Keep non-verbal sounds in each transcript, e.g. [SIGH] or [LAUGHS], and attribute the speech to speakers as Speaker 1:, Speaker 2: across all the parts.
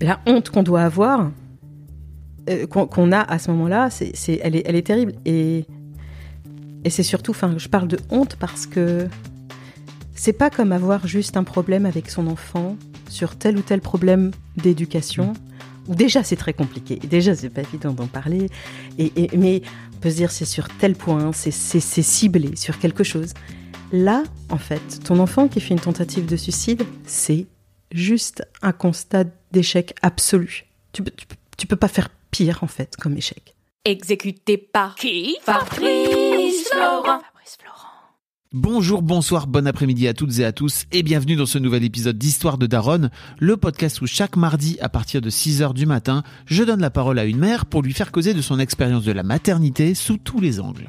Speaker 1: La honte qu'on doit avoir, euh, qu'on a à ce moment-là, c'est, elle, est, elle est terrible. Et, et c'est surtout, enfin, je parle de honte parce que c'est pas comme avoir juste un problème avec son enfant sur tel ou tel problème d'éducation. Déjà c'est très compliqué, déjà c'est pas évident d'en parler, et, et- mais on peut se dire c'est sur tel point, c'est ciblé sur quelque chose. Là, en fait, ton enfant qui fait une tentative de suicide, c'est juste un constat d'échec absolu. Tu, peux- tu, peux- tu peux pas faire pire, en fait, comme échec.
Speaker 2: Exécuté par qui Fabrice Florent. Fabrice Florent.
Speaker 3: Bonjour, bonsoir, bon après-midi à toutes et à tous et bienvenue dans ce nouvel épisode d'Histoire de Daronne, le podcast où chaque mardi à partir de 6h du matin, je donne la parole à une mère pour lui faire causer de son expérience de la maternité sous tous les angles.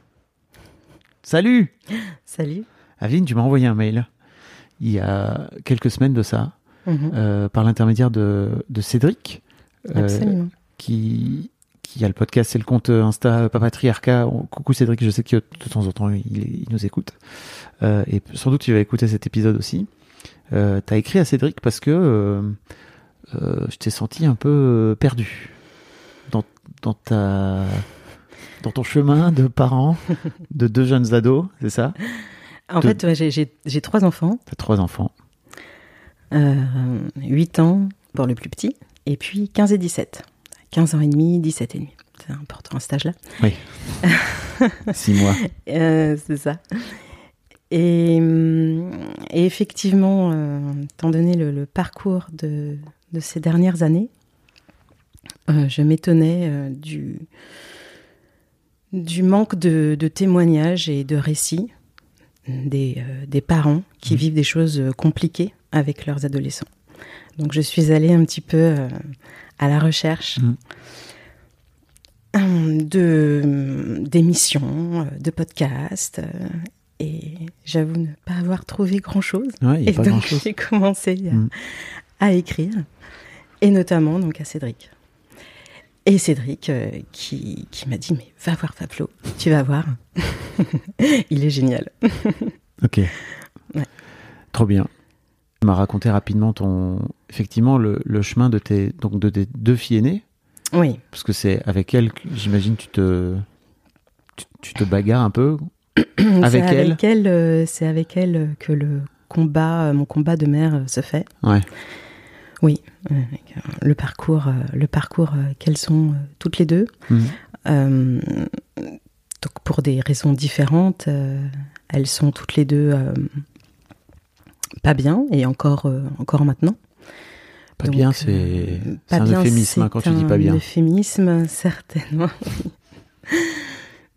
Speaker 3: Salut
Speaker 1: Salut.
Speaker 3: Aveline, tu m'as envoyé un mail il y a quelques semaines de ça,
Speaker 1: Mhm.
Speaker 3: euh, par l'intermédiaire de, de Cédric, euh,
Speaker 1: Absolument.
Speaker 3: qui, qui a le podcast, c'est le compte Insta Papatriarcat. On- Coucou Cédric, je sais que de temps en temps il, il nous écoute. Euh, et sans doute tu vas écouter cet épisode aussi. Euh, T'as écrit à Cédric parce que je t'ai senti un peu perdu dans, dans ta dans ton chemin de parent [LAUGHS] de deux jeunes ados, c'est ça?
Speaker 1: En
Speaker 3: de-
Speaker 1: fait, ouais, j'ai- trois enfants,
Speaker 3: T'as trois enfants.
Speaker 1: euh, 8 ans pour le plus petit, et puis 15 et 17. 15 ans et demi, 17 et demi. C'est important à cet âge-là.
Speaker 3: Oui. [LAUGHS] Six mois.
Speaker 1: Euh, c'est ça. Et, hum, et effectivement, euh, étant donné le, le parcours de, de ces dernières années, euh, je m'étonnais du, du manque de, de témoignages et de récits des, euh, des parents qui vivent des choses euh, compliquées avec leurs adolescents. Donc je suis allée un petit peu euh, à la recherche
Speaker 3: Mhm.
Speaker 1: euh, de d'émissions, de podcasts, et j'avoue ne pas avoir trouvé grand-chose.
Speaker 3: Ouais,
Speaker 1: Et
Speaker 3: pas
Speaker 1: donc [LAUGHS] j'ai commencé à,
Speaker 3: Mhm.
Speaker 1: à écrire, et notamment donc à Cédric. Et Cédric euh, qui, qui m'a dit mais va voir Fablo, tu vas voir, [LAUGHS] il est génial. [LAUGHS]
Speaker 3: Ok.
Speaker 1: Ouais.
Speaker 3: Trop bien. Tu m'as raconté rapidement ton, effectivement, le, le chemin de tes, donc de tes deux filles aînées,
Speaker 1: Oui,
Speaker 3: parce que c'est avec elles, que, j'imagine, tu te, tu, tu te bagarres un peu. Avec
Speaker 1: c'est
Speaker 3: elle,
Speaker 1: euh, c'est avec elle que le combat, euh, mon combat de mère se fait.
Speaker 3: Ouais.
Speaker 1: Oui, euh, avec, le parcours, euh, le parcours euh, qu'elles sont toutes les deux. Euh, donc pour des raisons différentes, euh, elles sont toutes les deux euh, pas bien et encore, encore maintenant.
Speaker 3: Pas
Speaker 1: Donc,
Speaker 3: bien, c'est un
Speaker 1: bien,
Speaker 3: euphémisme hein, quand tu dis pas bien.
Speaker 1: Un euphémisme, [LAUGHS] certainement.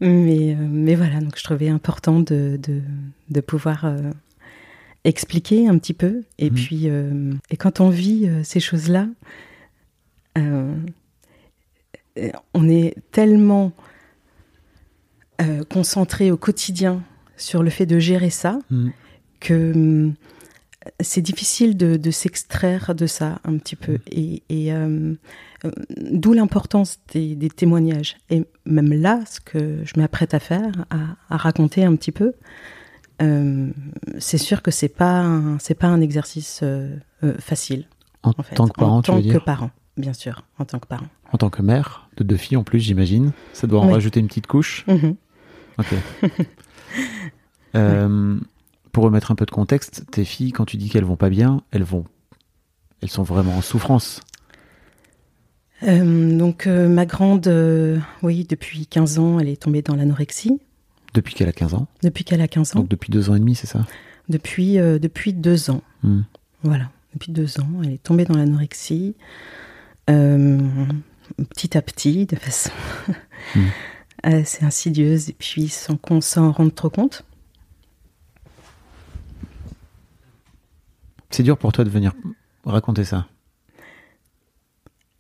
Speaker 1: mais, mais voilà, donc je trouvais important de, de, de pouvoir expliquer un petit peu. Et
Speaker 3: Mhm.
Speaker 1: puis, euh, et quand on vit euh, ces choses-là, euh, on est tellement concentré au quotidien sur le fait de gérer ça
Speaker 3: Mm.
Speaker 1: que c'est difficile de, de s'extraire de ça un petit peu. Et, et, d'où l'importance des, des témoignages. Et même là, ce que je m'apprête à faire, à, à raconter un petit peu, euh, c'est sûr que c'est pas un- c'est pas un exercice euh, euh, facile.
Speaker 3: En,
Speaker 1: En fait,
Speaker 3: tant que parent,
Speaker 1: en
Speaker 3: tu
Speaker 1: tant
Speaker 3: veux
Speaker 1: que
Speaker 3: dire
Speaker 1: parent, bien sûr, en tant que parent.
Speaker 3: En tant que mère de deux filles en plus, j'imagine. Ça doit en
Speaker 1: Oui.
Speaker 3: rajouter une petite couche.
Speaker 1: Mhm.
Speaker 3: Ok. [LAUGHS] Euh, Pour remettre un peu de contexte, tes filles, quand tu dis qu'elles vont pas bien, elles vont, elles sont vraiment en souffrance.
Speaker 1: Donc ma grande, oui, depuis 15 ans, elle est tombée dans l'anorexie.
Speaker 3: Depuis qu'elle a 15 ans.
Speaker 1: Depuis qu'elle a 15 ans.
Speaker 3: Donc depuis deux ans et demi, c'est ça?
Speaker 1: Depuis, euh, depuis deux ans.
Speaker 3: Hmm.
Speaker 1: Voilà, depuis deux ans, elle est tombée dans l'anorexie. Euh, petit à petit, de façon
Speaker 3: Mm. [LAUGHS]
Speaker 1: assez insidieuse, et puis sans qu'on s'en rende trop compte.
Speaker 3: C'est dur pour toi de venir raconter ça?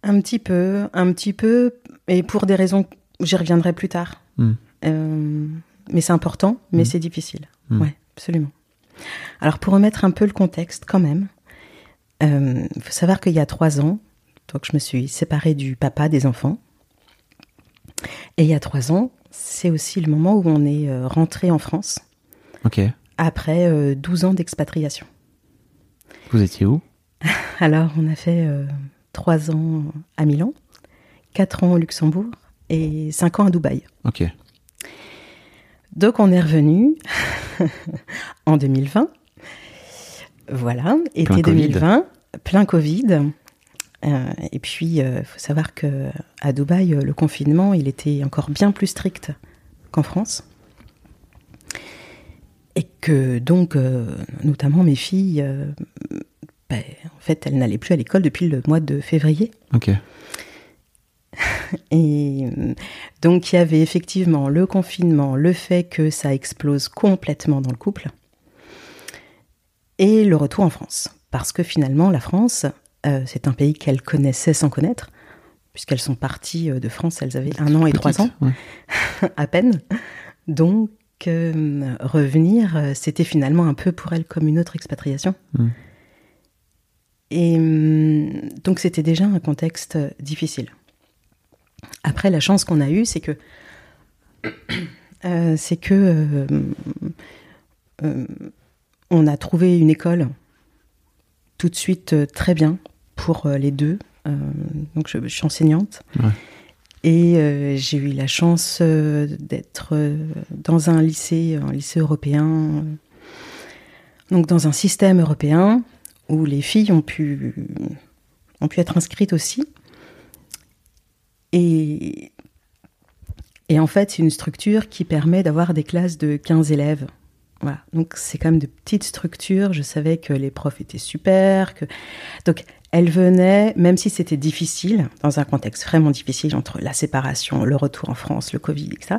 Speaker 1: Un petit peu, un petit peu, et pour des raisons, j'y reviendrai plus tard.
Speaker 3: Mm.
Speaker 1: Euh, mais c'est important, mais
Speaker 3: Mm.
Speaker 1: c'est difficile.
Speaker 3: Mm.
Speaker 1: Ouais, absolument. Alors pour remettre un peu le contexte, quand même, il faut savoir qu'il y a trois ans, donc je me suis séparée du papa des enfants. Et il y a trois ans, c'est aussi le moment où on est euh, rentré en France
Speaker 3: Ok.
Speaker 1: après euh, 12 ans d'expatriation.
Speaker 3: Vous étiez où? [LAUGHS]
Speaker 1: Alors, on a fait euh, trois ans à Milan, quatre ans au Luxembourg et cinq ans à Dubaï.
Speaker 3: Ok.
Speaker 1: Donc, on est revenu [LAUGHS] en 2020. Voilà, été
Speaker 3: Plein Covid.
Speaker 1: 2020, plein Covid. Euh, et puis, il faut savoir que à Dubaï, euh, le confinement, il était encore bien plus strict qu'en France. Et que donc, euh, notamment mes filles, euh, ben, en fait, elles n'allaient plus à l'école depuis le mois de février.
Speaker 3: Ok.
Speaker 1: Et euh, donc, il y avait effectivement le confinement, le fait que ça explose complètement dans le couple, et le retour en France. Parce que finalement, la France, euh, c'est un pays qu'elles connaissaient sans connaître, puisqu'elles sont parties euh, de France, elles avaient un an et trois ans,
Speaker 3: Ouais. [LAUGHS]
Speaker 1: à peine. Donc, euh, revenir, c'était finalement un peu pour elles comme une autre expatriation.
Speaker 3: Mm.
Speaker 1: Et donc, c'était déjà un contexte difficile. Après, la chance qu'on a eue, c'est que [CLEARS THROAT] euh, c'est que euh, euh, on a trouvé une école tout de suite très bien pour les deux. Donc, je, je suis enseignante.
Speaker 3: Ouais.
Speaker 1: Et j'ai eu la chance d'être dans un lycée, un lycée européen, donc dans un système européen où les filles ont pu, ont pu être inscrites aussi. Et, et en fait, c'est une structure qui permet d'avoir des classes de 15 élèves. Voilà. Donc, c'est quand même de petites structures. Je savais que les profs étaient super. Que... Donc, elles venaient, même si c'était difficile, dans un contexte vraiment difficile entre la séparation, le retour en France, le Covid, etc.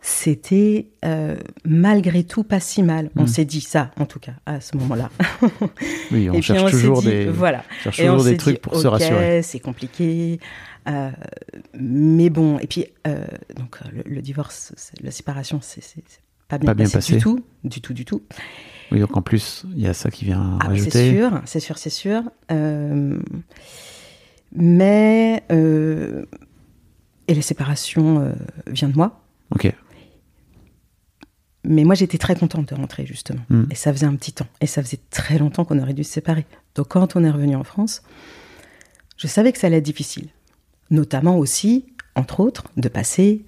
Speaker 1: C'était euh, malgré tout pas si mal. On
Speaker 3: Mm.
Speaker 1: s'est dit ça, en tout cas, à ce moment-là.
Speaker 3: Oui, [LAUGHS] on
Speaker 1: Et puis
Speaker 3: cherche
Speaker 1: on
Speaker 3: toujours
Speaker 1: dit,
Speaker 3: des,
Speaker 1: voilà.
Speaker 3: cherche
Speaker 1: Et on
Speaker 3: des trucs
Speaker 1: dit,
Speaker 3: pour se rassurer.
Speaker 1: c'est compliqué. Euh, mais bon, et puis, euh, donc, le, le divorce, c'est- la séparation, c'est c'est- c'est pas bien,
Speaker 3: Pas bien
Speaker 1: passé,
Speaker 3: passé.
Speaker 1: du tout. Du tout, du tout.
Speaker 3: Oui, donc en plus, il y a ça qui vient
Speaker 1: Ah, bah, c'est
Speaker 3: rajouter.
Speaker 1: sûr, c'est sûr, c'est sûr. Euh, mais. euh, et la séparation euh, vient de moi.
Speaker 3: Ok.
Speaker 1: Mais moi, j'étais très contente de rentrer, justement.
Speaker 3: Mm.
Speaker 1: Et ça faisait un petit temps. Et ça faisait très longtemps qu'on aurait dû se séparer. Donc, quand on est revenu en France, je savais que ça allait être difficile. Notamment aussi, entre autres, de passer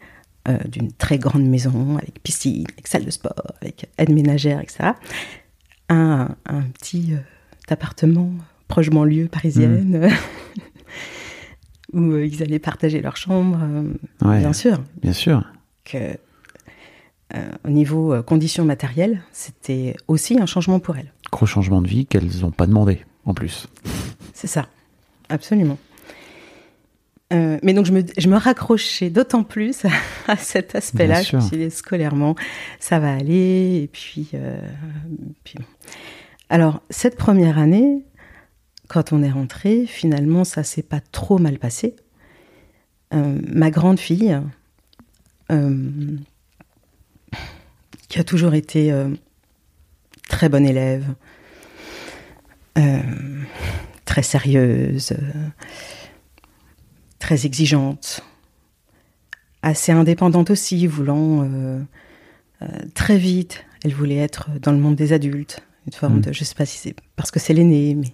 Speaker 1: euh, d'une très grande maison avec piscine, avec salle de sport, avec aide ménagère, etc., à un, un petit euh, appartement proche banlieue parisienne, [LAUGHS] où euh, ils allaient partager leur chambre.
Speaker 3: Ouais,
Speaker 1: Bien sûr,
Speaker 3: bien sûr.
Speaker 1: que euh, au niveau euh, conditions matérielles, c'était aussi un changement pour elles.
Speaker 3: Gros changement de vie qu'elles n'ont pas demandé, en plus.
Speaker 1: C'est ça. absolument. Euh, mais donc je me, je me raccrochais d'autant plus [LAUGHS] à, cet aspect-là. Je me suis dit, scolairement, ça va aller. Et puis, euh, puis bon. Alors, cette première année, quand on est rentré, finalement, ça s'est pas trop mal passé. Euh, ma grande fille, qui a toujours été très bonne élève, très sérieuse, très exigeante, assez indépendante aussi, voulant euh, euh, très vite, elle voulait être dans le monde des adultes, une forme
Speaker 3: Mm.
Speaker 1: de, je sais pas si c'est parce que c'est l'aîné, mais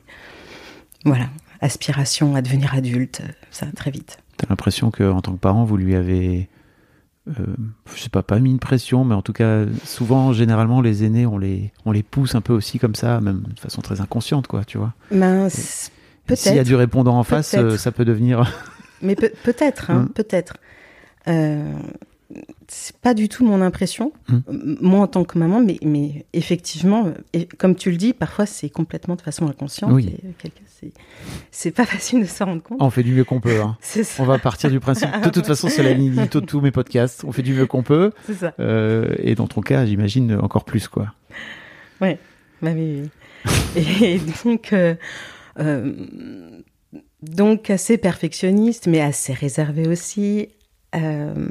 Speaker 1: voilà, aspiration à devenir adulte, euh, ça très vite.
Speaker 3: T'as l'impression que en tant que parent, vous lui avez, euh, je sais pas, pas mis une pression, mais en tout cas, souvent, généralement, les aînés, on les, on les pousse un peu aussi comme ça, même de façon très inconsciente, quoi, tu vois.
Speaker 1: Ben,
Speaker 3: Et S'il y a
Speaker 1: peut-être.
Speaker 3: du répondant en face,
Speaker 1: Peut-être.
Speaker 3: ça peut devenir.
Speaker 1: Mais peut- peut-être, hein,
Speaker 3: Mm.
Speaker 1: peut-être. Euh, c'est pas du tout mon impression,
Speaker 3: Mm.
Speaker 1: Moi en tant que maman, mais, mais effectivement, euh, et comme tu le dis, parfois c'est complètement de façon inconsciente.
Speaker 3: Oui.
Speaker 1: euh, c'est- pas [LAUGHS] facile de s'en rendre compte.
Speaker 3: on fait du mieux qu'on peut. hein. [LAUGHS]
Speaker 1: Ça.
Speaker 3: On va partir du principe. [LAUGHS] De toute façon, c'est la ligne de tous mes podcasts. On fait du mieux qu'on peut.
Speaker 1: C'est ça.
Speaker 3: Euh, et dans ton cas, j'imagine encore plus, quoi.
Speaker 1: Ouais. Bah oui, oui. Et donc, euh, euh, donc assez perfectionniste, mais assez réservé aussi. Euh,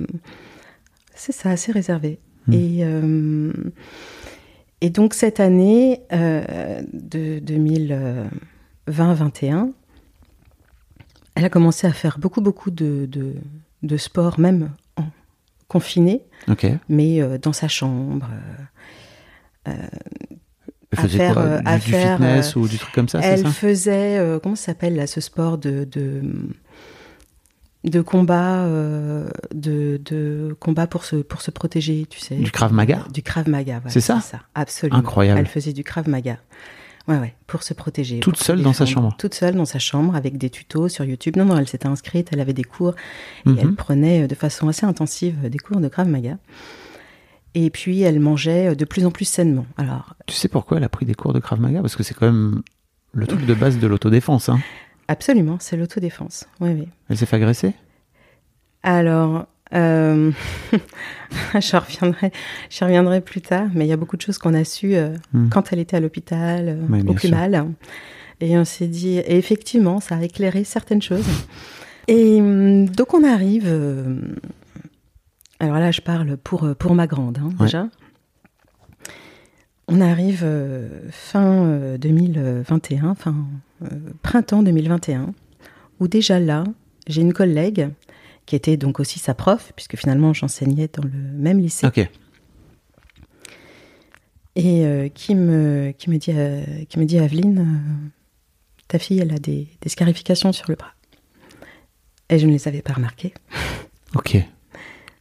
Speaker 1: c'est ça, assez réservé.
Speaker 3: Hmm.
Speaker 1: Et, euh, et donc cette année euh, de 2020-21, elle a commencé à faire beaucoup, beaucoup de, de, de sport, même en confiné, mais dans sa chambre. Euh,
Speaker 3: Elle
Speaker 1: À
Speaker 3: faisait
Speaker 1: faire,
Speaker 3: quoi?
Speaker 1: euh,
Speaker 3: du,
Speaker 1: à
Speaker 3: du
Speaker 1: faire,
Speaker 3: fitness ou du truc comme ça,
Speaker 1: elle
Speaker 3: ça?
Speaker 1: faisait, euh, comment ça s'appelle là, ce sport de, de, de combat, euh, de, de combat pour se, pour se protéger, tu sais?
Speaker 3: Du Krav Maga?
Speaker 1: Du Krav Maga,
Speaker 3: C'est ça?
Speaker 1: absolument.
Speaker 3: Incroyable.
Speaker 1: Elle faisait du Krav Maga. Ouais, ouais, pour se protéger.
Speaker 3: Toute seule dans sa chambre?
Speaker 1: Toute seule dans sa chambre avec des tutos sur YouTube. Non, non, elle s'était inscrite, elle avait des cours et
Speaker 3: Mhm.
Speaker 1: elle prenait euh, de façon assez intensive euh, des cours de Krav Maga. Et puis elle mangeait euh, de plus en plus sainement. Alors,
Speaker 3: Tu sais pourquoi elle a pris des cours de Krav Maga? Parce que c'est quand même le truc de base de l'autodéfense. Hein.
Speaker 1: absolument, c'est l'autodéfense. Oui, oui.
Speaker 3: Elle s'est fait agresser?
Speaker 1: Alors, euh, [LAUGHS] je reviendrai, je reviendrai plus tard, mais il y a beaucoup de choses qu'on a su euh,
Speaker 3: Hmm.
Speaker 1: quand elle était à l'hôpital, euh,
Speaker 3: Oui,
Speaker 1: au plus
Speaker 3: sûr.
Speaker 1: mal. Et on s'est dit, et effectivement, ça a éclairé certaines choses. Et hum, donc on arrive. Alors là, je parle pour euh, pour ma grande hein,
Speaker 3: Ouais.
Speaker 1: déjà. On arrive euh, fin euh, 2021, fin euh, printemps 2021, où déjà là, j'ai une collègue qui était donc aussi sa prof, puisque finalement j'enseignais dans le même lycée,
Speaker 3: Ok.
Speaker 1: et qui me qui me dit qui me dit Aveline, ta fille elle a des, des scarifications sur le bras. Et je ne les avais pas remarquées.
Speaker 3: Ok.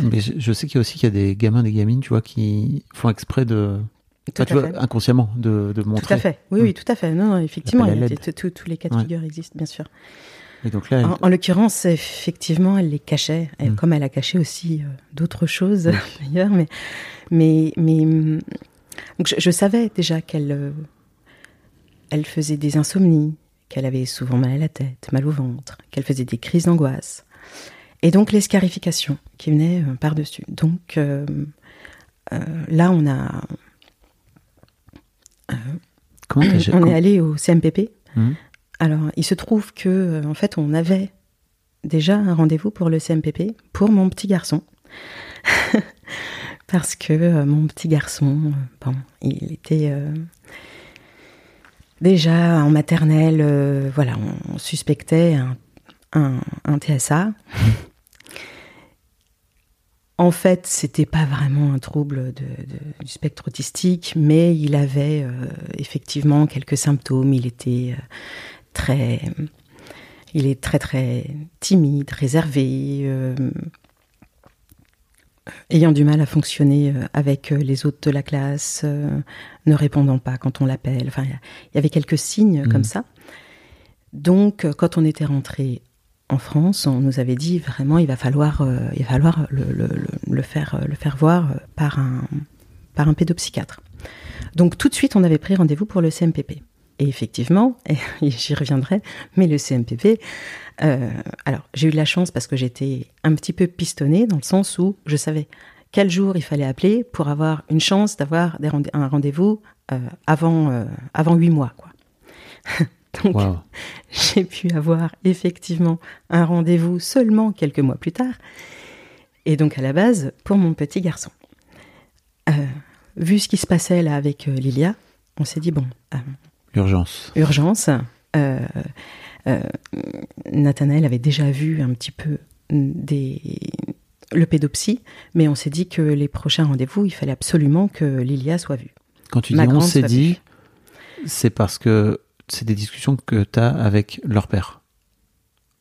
Speaker 3: Mais je, je sais qu'il y a aussi qu'il y a des gamins, des gamines, tu vois, qui font exprès de.
Speaker 1: Tout
Speaker 3: tu vois, inconsciemment, de, de montrer.
Speaker 1: Tout à fait. Oui, oui, tout à fait. Non, non, effectivement, il y a tous- les cas de
Speaker 3: Ouais.
Speaker 1: figure existent, bien sûr.
Speaker 3: Et donc là, elle-
Speaker 1: En, en l'occurrence, effectivement, elle les cachait, Elle-
Speaker 3: Mm.
Speaker 1: comme elle a caché aussi euh, d'autres choses d'ailleurs. [LAUGHS] Mais, mais, mais hum, donc je, je savais déjà qu'elle, euh, elle faisait des insomnies, qu'elle avait souvent mal à la tête, mal au ventre, qu'elle faisait des crises d'angoisse, et donc les scarifications qui venaient euh, par dessus. Donc euh, euh, là, on a,
Speaker 3: comment [CLEARS THROAT]
Speaker 1: on est allé au CMPP.
Speaker 3: Mhm.
Speaker 1: Alors, il se trouve que, en fait, on avait déjà un rendez-vous pour le CMPP pour mon petit garçon. [LAUGHS] parce que mon petit garçon, bon, il était déjà en maternelle, voilà, on, on suspectait un, un- un TSA. [LAUGHS] En fait, c'était pas vraiment un trouble de- de- du spectre autistique, mais il avait euh, effectivement quelques symptômes. Il était euh, très, il est très très timide, réservé, euh, ayant du mal à fonctionner avec les autres de la classe, ne répondant pas quand on l'appelle. Enfin, il y avait quelques signes
Speaker 3: Mhm.
Speaker 1: comme ça. Donc, quand on était rentré en France, on nous avait dit vraiment, il va falloir, euh, il va falloir le, faire, euh, le faire voir euh, par un, par un pédopsychiatre. Donc, tout de suite, on avait pris rendez-vous pour le CMPP. Et effectivement, [LAUGHS] j'y reviendrai, mais le CMPP, alors j'ai eu de la chance parce que j'étais un petit peu pistonnée dans le sens où je savais quel jour il fallait appeler pour avoir une chance d'avoir un rendez-vous avant euh, avant huit mois, quoi. [LAUGHS] [LAUGHS] Donc, j'ai pu avoir effectivement un rendez-vous seulement quelques mois plus tard. Et donc à la base, pour mon petit garçon. Euh, vu ce qui se passait là avec euh, Lilia, on s'est dit, bon, euh,
Speaker 3: Urgence.
Speaker 1: urgence. Euh, Nathanaël avait déjà vu un petit peu des, le pédopsie, mais on s'est dit que les prochains rendez-vous, il fallait absolument que Lilia soit vue.
Speaker 3: Quand tu
Speaker 1: Ma
Speaker 3: dis on
Speaker 1: grande
Speaker 3: s'est dit, c'est parce que c'est des discussions que tu as avec leur père.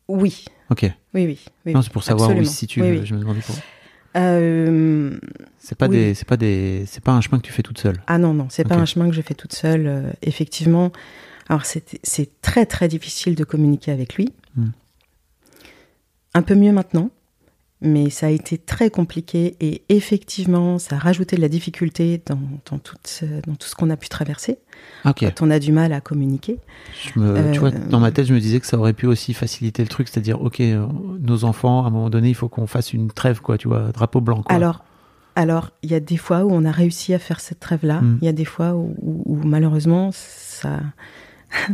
Speaker 1: Oui,
Speaker 3: Ok.
Speaker 1: oui, oui. oui,
Speaker 3: non, c'est pour savoir où
Speaker 1: absolument.
Speaker 3: se situe.
Speaker 1: Oui, oui.
Speaker 3: Je me demandais pourquoi.
Speaker 1: Euh,
Speaker 3: C'est pas des, c'est pas des, c'est pas un chemin que tu fais toute seule.
Speaker 1: Ah non, non, c'est pas un chemin que je fais toute seule. euh, effectivement, alors c'est c'est très très difficile de communiquer avec lui.
Speaker 3: Hmm.
Speaker 1: Un peu mieux maintenant, mais ça a été très compliqué et effectivement, ça a rajouté de la difficulté dans, dans, tout, ce- dans tout ce qu'on a pu traverser
Speaker 3: Ah, Ok.
Speaker 1: quand on a du mal à communiquer.
Speaker 3: Je me, tu vois,
Speaker 1: Euh,
Speaker 3: dans ma tête, je me disais que ça aurait pu aussi faciliter le truc, c'est-à-dire, ok, euh, nos enfants, à un moment donné, il faut qu'on fasse une trêve, quoi, tu vois, drapeau blanc. Quoi.
Speaker 1: Alors, alors, il y a des fois où on a réussi à faire cette trêve-là.
Speaker 3: Mm.
Speaker 1: Il y a des fois où, où- où, malheureusement ça, [LAUGHS]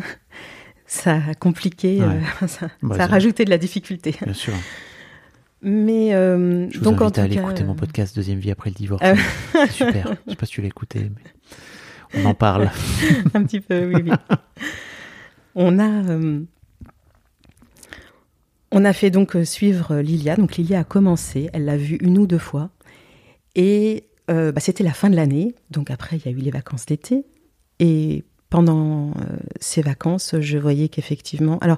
Speaker 1: ça a compliqué,
Speaker 3: Ouais.
Speaker 1: euh, [LAUGHS] ça,
Speaker 3: Bah,
Speaker 1: ça a rajouté de la difficulté.
Speaker 3: Bien sûr.
Speaker 1: Mais euh,
Speaker 3: Je vous
Speaker 1: donc
Speaker 3: invite à aller
Speaker 1: cas,
Speaker 3: écouter
Speaker 1: euh,
Speaker 3: mon podcast Deuxième vie après le divorce.
Speaker 1: Ah
Speaker 3: super. Je sais pas si tu l'as écouté, mais on en parle. [LAUGHS]
Speaker 1: un petit peu, oui, oui. On a, euh, on a fait donc euh, suivre Lilia. Donc Lilia a commencé, elle l'a vue une ou deux fois. Et euh, bah, c'était la fin de l'année. Donc après, il y a eu les vacances d'été. Et pendant euh, ces vacances, je voyais qu'effectivement. Alors,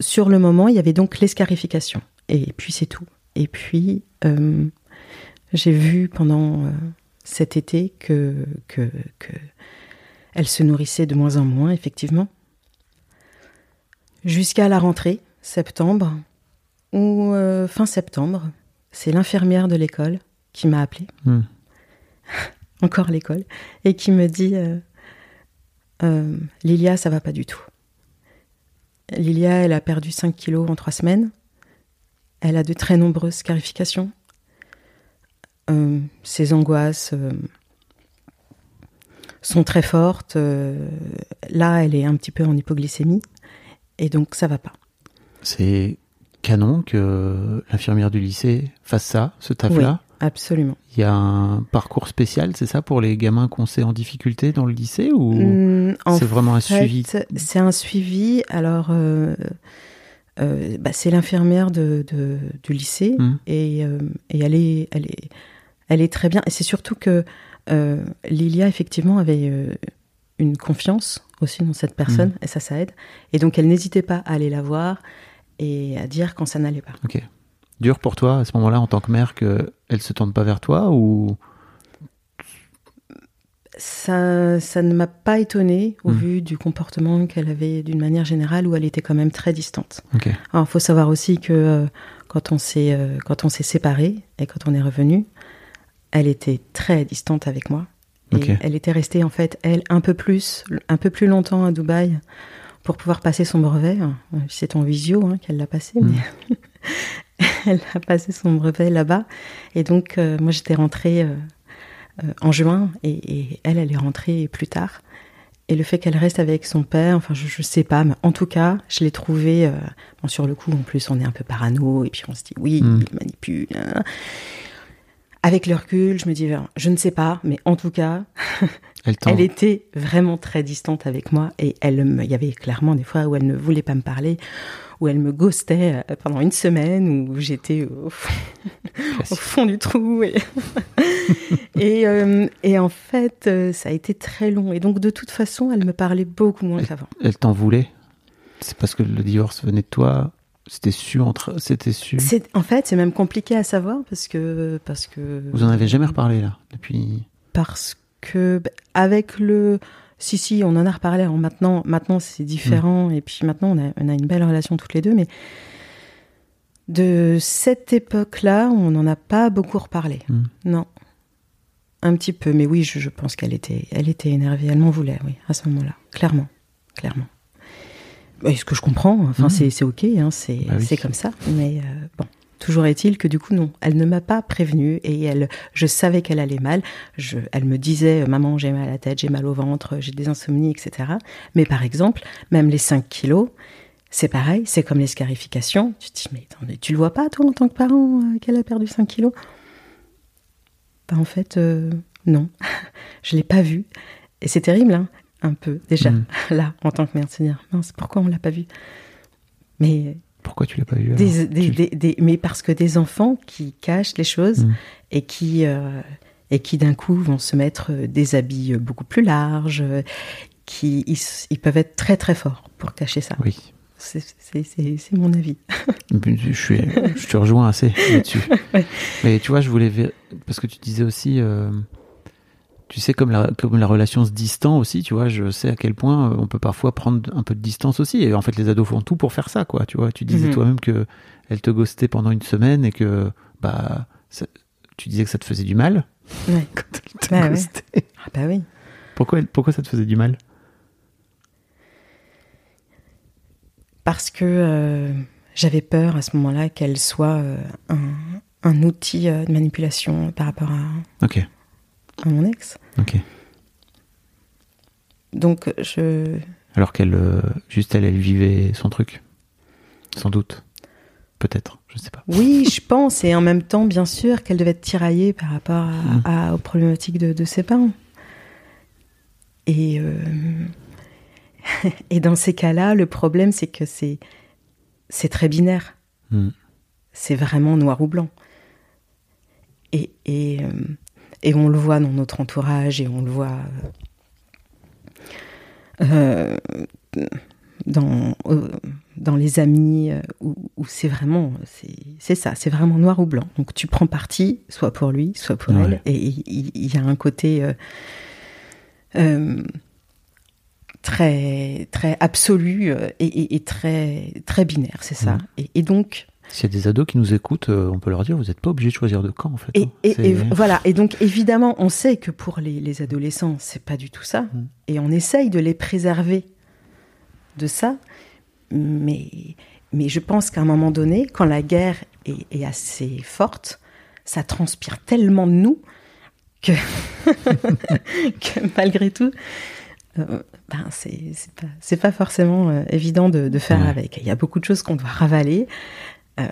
Speaker 1: sur le moment, il y avait donc l'escarification. Et puis c'est tout. Et puis, euh, j'ai vu pendant euh, cet été que, que, que elle se nourrissait de moins en moins, effectivement. Jusqu'à la rentrée, septembre, ou euh, fin septembre, c'est l'infirmière de l'école qui m'a appelée,
Speaker 3: Hmm. [LAUGHS]
Speaker 1: encore l'école, et qui me dit Lilia, ça va pas du tout. Lilia, elle a perdu 5 kilos en 3 semaines. Elle a de très nombreuses scarifications. Euh, ses angoisses euh, sont très fortes. euh, là, elle est un petit peu en hypoglycémie. Et donc, ça va pas.
Speaker 3: C'est canon que l'infirmière du lycée fasse ça, ce taf-là?
Speaker 1: Absolument.
Speaker 3: Il y a un parcours spécial, c'est ça, pour les gamins qu'on sait en difficulté dans le lycée ou
Speaker 1: Mm, en
Speaker 3: c'est vraiment un suivi?
Speaker 1: C'est un suivi. Alors, euh, bah, c'est l'infirmière de, de- du lycée
Speaker 3: Mm.
Speaker 1: et, euh, et elle, est, elle, est, elle est très bien. Et c'est surtout que euh, Lilia, effectivement, avait une confiance aussi dans cette personne
Speaker 3: Mm.
Speaker 1: et ça, ça aide. Et donc, elle n'hésitait pas à aller la voir et à dire quand ça n'allait pas.
Speaker 3: Ok. Dur pour toi à ce moment-là en tant que mère qu'elle se tourne pas vers toi ou
Speaker 1: Ça, ça ne m'a pas étonnée au
Speaker 3: Mm.
Speaker 1: vu du comportement qu'elle avait d'une manière générale où elle était quand même très distante. Alors, il faut savoir aussi que euh, quand on s'est euh, quand on s'est séparés et quand on est revenu, elle était très distante avec moi. Et elle était restée en fait elle un peu plus un peu plus longtemps à Dubaï pour pouvoir passer son brevet. C'est en visio hein, qu'elle l'a passé,
Speaker 3: Mm.
Speaker 1: mais [LAUGHS] elle a passé son brevet là-bas. Et donc euh, moi j'étais rentrée euh, en juin et, et elle elle est rentrée plus tard. Et le fait qu'elle reste avec son père, enfin, je, je sais pas, mais en tout cas, je l'ai trouvé. euh, bon, sur le coup, en plus, on est un peu parano, et puis on se dit, oui,
Speaker 3: Mm.
Speaker 1: il manipule. hein. avec le recul, je me dis, je ne sais pas, mais en tout cas, [LAUGHS]
Speaker 3: Elle [LAUGHS]
Speaker 1: elle était vraiment très distante avec moi et elle il y avait clairement des fois où elle ne voulait pas me parler, où elle me ghostait euh, pendant une semaine, où j'étais au, fond- [LAUGHS] au
Speaker 3: Classique.
Speaker 1: fond du trou. Et, [LAUGHS] et, euh, et en fait, euh, ça a été très long. Et donc, de toute façon, elle me parlait beaucoup moins qu'avant.
Speaker 3: Elle t'en voulait? C'est parce que le divorce venait de toi? C'était su entre. C'était su?
Speaker 1: En fait, c'est même compliqué à savoir parce que, parce que.
Speaker 3: Vous en avez jamais reparlé là depuis?
Speaker 1: parce que bah, avec le si si on en a reparlé alors maintenant maintenant c'est différent. Et puis maintenant on a, on a une belle relation toutes les deux. Mais de cette époque là on n'en a pas beaucoup reparlé.
Speaker 3: Mm.
Speaker 1: non. Un petit peu. Mais oui je, je pense qu'elle était elle était énervée. Elle m'en voulait oui à ce moment là clairement. Clairement. Et ce que je comprends enfin
Speaker 3: Mm.
Speaker 1: c'est ok hein, c'est
Speaker 3: Bah oui.
Speaker 1: comme ça. Mais euh, bon Toujours est-il que du coup non, elle ne m'a pas prévenue et elle, je savais qu'elle allait mal. Je, elle me disait maman j'ai mal à la tête, j'ai mal au ventre, j'ai des insomnies, etc. Mais par exemple, même les 5 kilos, c'est pareil, c'est comme les scarifications. Tu te dis mais attendez, tu le vois pas toi en tant que parent euh, qu'elle a perdu 5 kilos? Bah en fait euh, non, [LAUGHS] je l'ai pas vu et c'est terrible hein, un peu déjà
Speaker 3: Mm. [LAUGHS]
Speaker 1: là en tant que mère de se dire mince pourquoi on l'a pas vu Mais
Speaker 3: Pourquoi tu l'as pas vu alors?
Speaker 1: des, des-
Speaker 3: Tu-
Speaker 1: des- des- mais parce que des enfants qui cachent les choses
Speaker 3: Mm.
Speaker 1: et qui euh, et qui d'un coup vont se mettre euh, des habits euh, beaucoup plus larges, qui ils, peuvent être très très forts pour cacher ça.
Speaker 3: Oui.
Speaker 1: C'est- mon avis. [LAUGHS]
Speaker 3: Je, suis, je te rejoins assez là-dessus. [LAUGHS]
Speaker 1: Ouais.
Speaker 3: Mais tu vois, je voulais. Parce que tu disais aussi. euh, Tu sais, comme la, comme la relation se distend aussi, tu vois, je sais à quel point euh, on peut parfois prendre un peu de distance aussi. Et en fait, les ados font tout pour faire ça, quoi. Tu vois, tu disais
Speaker 1: Mhm.
Speaker 3: toi-même que elle te ghostait pendant une semaine et que, bah, ça- tu disais que ça te faisait du mal
Speaker 1: Ouais. [LAUGHS]
Speaker 3: quand elle te
Speaker 1: Bah ouais.
Speaker 3: ghostait.
Speaker 1: Ah bah oui.
Speaker 3: Pourquoi, pourquoi ça te faisait du mal?
Speaker 1: Parce que euh, j'avais peur à ce moment-là qu'elle soit euh, un, un outil de manipulation par rapport à,
Speaker 3: Ok,
Speaker 1: à mon ex.
Speaker 3: ok.
Speaker 1: Donc je
Speaker 3: Alors qu'elle, euh, juste elle, elle vivait son truc. Sans doute. Peut-être, je sais pas.
Speaker 1: Oui, je pense, et en même temps, bien sûr, qu'elle devait être tiraillée par rapport à,
Speaker 3: Mm.
Speaker 1: à- aux problématiques de, de ses parents. Et, euh, [LAUGHS] et dans ces cas-là, le problème, c'est que c'est c'est très binaire.
Speaker 3: Mm.
Speaker 1: C'est vraiment noir ou blanc. Et, et, euh, et on le voit dans notre entourage, et on le voit euh, dans, euh, dans les amis, euh, où, où c'est vraiment, c'est ça, c'est vraiment noir ou blanc. Donc tu prends parti, soit pour lui, soit pour
Speaker 3: Ouais.
Speaker 1: elle, et il y, a un côté très, très absolu et, et- et très, très binaire, c'est ça. Et, et donc,
Speaker 3: S'il y a des ados qui nous écoutent, euh, on peut leur dire, vous n'êtes pas obligé de choisir de camp, en fait.
Speaker 1: Et,
Speaker 3: hein.
Speaker 1: et-
Speaker 3: C'est-
Speaker 1: et voilà. Et donc, évidemment, on sait que pour les, les adolescents, c'est pas du tout ça.
Speaker 3: Mm.
Speaker 1: Et on essaye de les préserver de ça. Mais, mais je pense qu'à un moment donné, quand la guerre est, est assez forte, ça transpire tellement de nous que, [LAUGHS] que malgré tout, euh, ben c'est pas, pas forcément euh, évident de, de faire
Speaker 3: Ouais.
Speaker 1: avec. Il y a beaucoup de choses qu'on doit ravaler. Euh,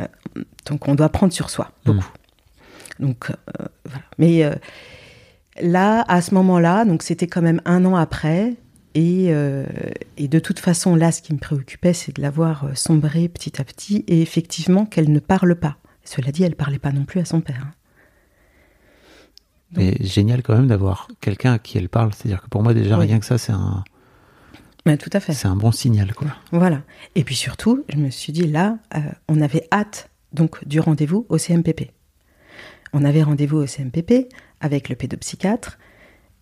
Speaker 1: donc on doit prendre sur soi, beaucoup. Donc euh, voilà. Mais euh, là, à ce moment-là, donc c'était quand même un an après. Et, euh, et de toute façon, là, ce qui me préoccupait, c'est de la voir sombrer petit à petit, et effectivement qu'elle ne parle pas. Cela dit, elle parlait pas non plus à son père. hein.
Speaker 3: Mais génial quand même d'avoir quelqu'un à qui elle parle. C'est-à-dire que pour moi, déjà,
Speaker 1: Oui.
Speaker 3: rien que ça, c'est un,
Speaker 1: Mais tout à fait.
Speaker 3: c'est un bon signal, quoi.
Speaker 1: Voilà. Et puis surtout, je me suis dit, là, euh, on avait hâte donc du rendez-vous au CMPP. On avait rendez-vous au CMPP avec le pédopsychiatre,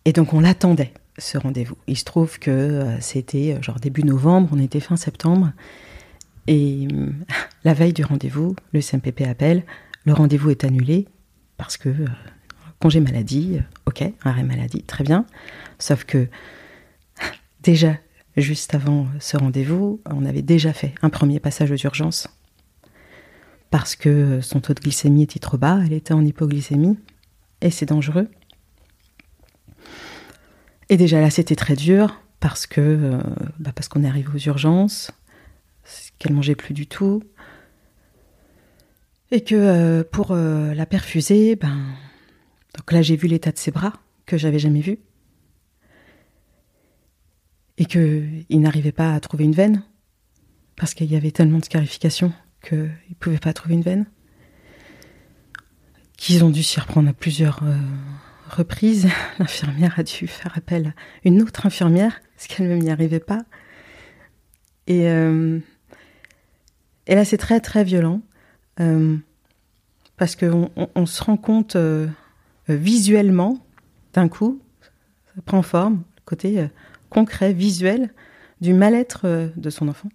Speaker 1: et donc on l'attendait, ce rendez-vous. Il se trouve que euh, c'était euh, genre début novembre, on était fin septembre, et [LAUGHS] la veille du rendez-vous, le CMPP appelle, le rendez-vous est annulé, parce que congé maladie, ok, arrêt maladie, très bien, sauf que [LAUGHS] déjà, juste avant ce rendez-vous, on avait déjà fait un premier passage aux urgences parce que son taux de glycémie était trop bas, elle était en hypoglycémie et c'est dangereux. Et déjà là, c'était très dur parce que euh, bah, qu'on est arrivé aux urgences, qu'elle mangeait plus du tout et que euh, pour euh, la perfuser, ben Donc là, j'ai vu l'état de ses bras que j'avais jamais vu. Et qu'il n'arrivait pas à trouver une veine. Parce qu'il y avait tellement de scarification qu'il ne pouvait pas trouver une veine. Qu'ils ont dû s'y reprendre à plusieurs euh, reprises. [LAUGHS] L'infirmière a dû faire appel à une autre infirmière, parce qu'elle ne m'y arrivait pas. Et, euh, et là, c'est très, très violent. Euh, parce qu'on on, on se rend compte visuellement, d'un coup, ça prend forme, le côté concret, visuel, du mal-être euh, de son enfant.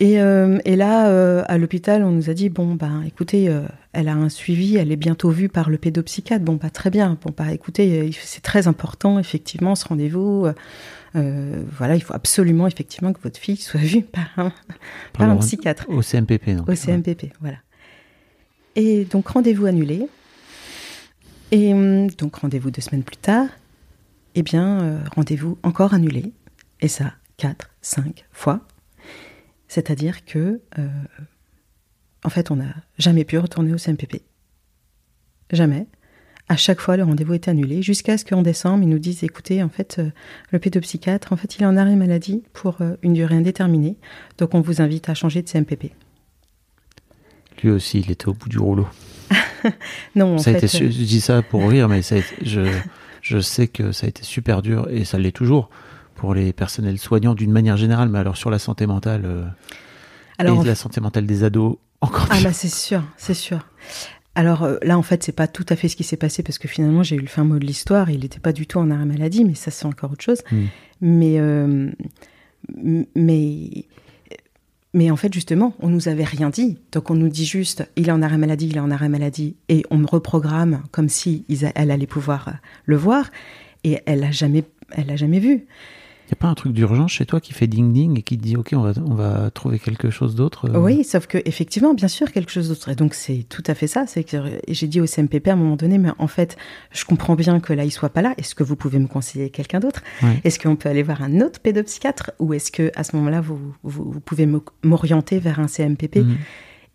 Speaker 1: Et, euh, et là, euh, à l'hôpital, on nous a dit bon, ben, écoutez, euh, elle a un suivi, elle est bientôt vue par le pédopsychiatre. Bon, pas très bien. Bon, bah, écoutez, c'est très important, effectivement, ce rendez-vous. voilà, il faut absolument, effectivement, que votre fille soit vue par un, par un psychiatre.
Speaker 3: Au CMPP, donc.
Speaker 1: Au CMPP, voilà. Et donc rendez-vous annulé. Et hum, donc rendez-vous deux semaines plus tard. Eh bien, euh, rendez-vous encore annulé. Et ça, quatre, cinq fois. C'est-à-dire que, euh, en fait, on n'a jamais pu retourner au CMPP. Jamais. À chaque fois, le rendez-vous était annulé, jusqu'à ce qu'en décembre, ils nous disent, écoutez, en fait, euh, le pédopsychiatre, en fait, il est en arrêt maladie pour une durée indéterminée. Donc, on vous invite à changer de CMPP.
Speaker 3: Lui aussi, il était au bout du rouleau. [LAUGHS]
Speaker 1: Non, en
Speaker 3: ça a
Speaker 1: fait,
Speaker 3: été, su-
Speaker 1: euh,
Speaker 3: je dis ça pour rire, mais ça a été- je, je sais que ça a été super dur et ça l'est toujours pour les personnels soignants d'une manière générale, mais alors sur la santé mentale euh,
Speaker 1: alors,
Speaker 3: et la santé mentale des ados, encore
Speaker 1: Ah bah c'est sûr, c'est sûr. Alors euh, là, en fait, c'est pas tout à fait ce qui s'est passé parce que finalement, j'ai eu le fin mot de l'histoire. Il n'était pas du tout en arrêt maladie, mais ça, c'est encore autre chose.
Speaker 3: Mm.
Speaker 1: Mais, euh, mais, mais en fait, justement, on nous avait rien dit. Donc, on nous dit juste, il est en arrêt maladie, il est en arrêt maladie, et on me reprogramme comme si elle allait pouvoir le voir. Et elle a jamais, elle a jamais vu.
Speaker 3: Il n'y a pas un truc d'urgence chez toi qui fait ding-ding et qui te dit ok, on va, on va trouver quelque chose d'autre euh,
Speaker 1: Oui, sauf que effectivement, bien sûr, quelque chose d'autre. Et donc c'est tout à fait ça. C'est que j'ai dit au CMPP à un moment donné, mais en fait, je comprends bien que là, il soit pas là. Est-ce que vous pouvez me conseiller quelqu'un d'autre?
Speaker 3: Ouais.
Speaker 1: Est-ce qu'on peut aller voir un autre pédopsychiatre? Ou est-ce que à ce moment-là, vous, vous, vous pouvez m'orienter vers un CMPP
Speaker 3: Mhm.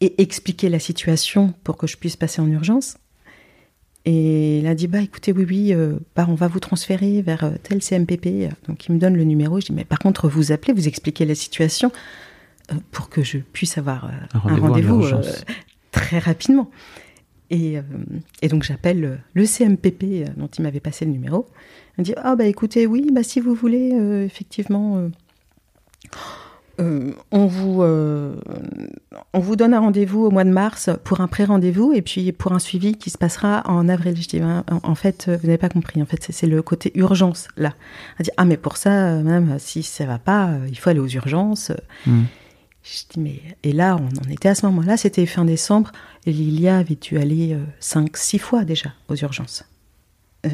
Speaker 1: et expliquer la situation pour que je puisse passer en urgence? Et il a dit bah écoutez oui oui euh, bah on va vous transférer vers euh, tel CMPP. Donc il me donne le numéro. Je dis mais par contre vous appelez, vous expliquez la situation euh, pour que je puisse avoir
Speaker 3: Un rendez-vous
Speaker 1: très rapidement. Et, et donc j'appelle le CMPP dont il m'avait passé le numéro. Il me dit ah bah écoutez oui bah si vous voulez effectivement. Euh, on, vous, euh, on vous donne un rendez-vous au mois de mars pour un pré-rendez-vous et puis pour un suivi qui se passera en avril. Je dis, ben, en, en fait, euh, vous n'avez pas compris. En fait, c'est- le côté urgence, là. Elle dit, ah, mais pour ça, euh, madame, si ça va pas, il faut aller aux urgences.
Speaker 3: Mm.
Speaker 1: Je dis, mais. Et là, on en était à ce moment-là, c'était fin décembre, et Lilia avait dû aller euh, cinq, six fois déjà aux urgences. Euh,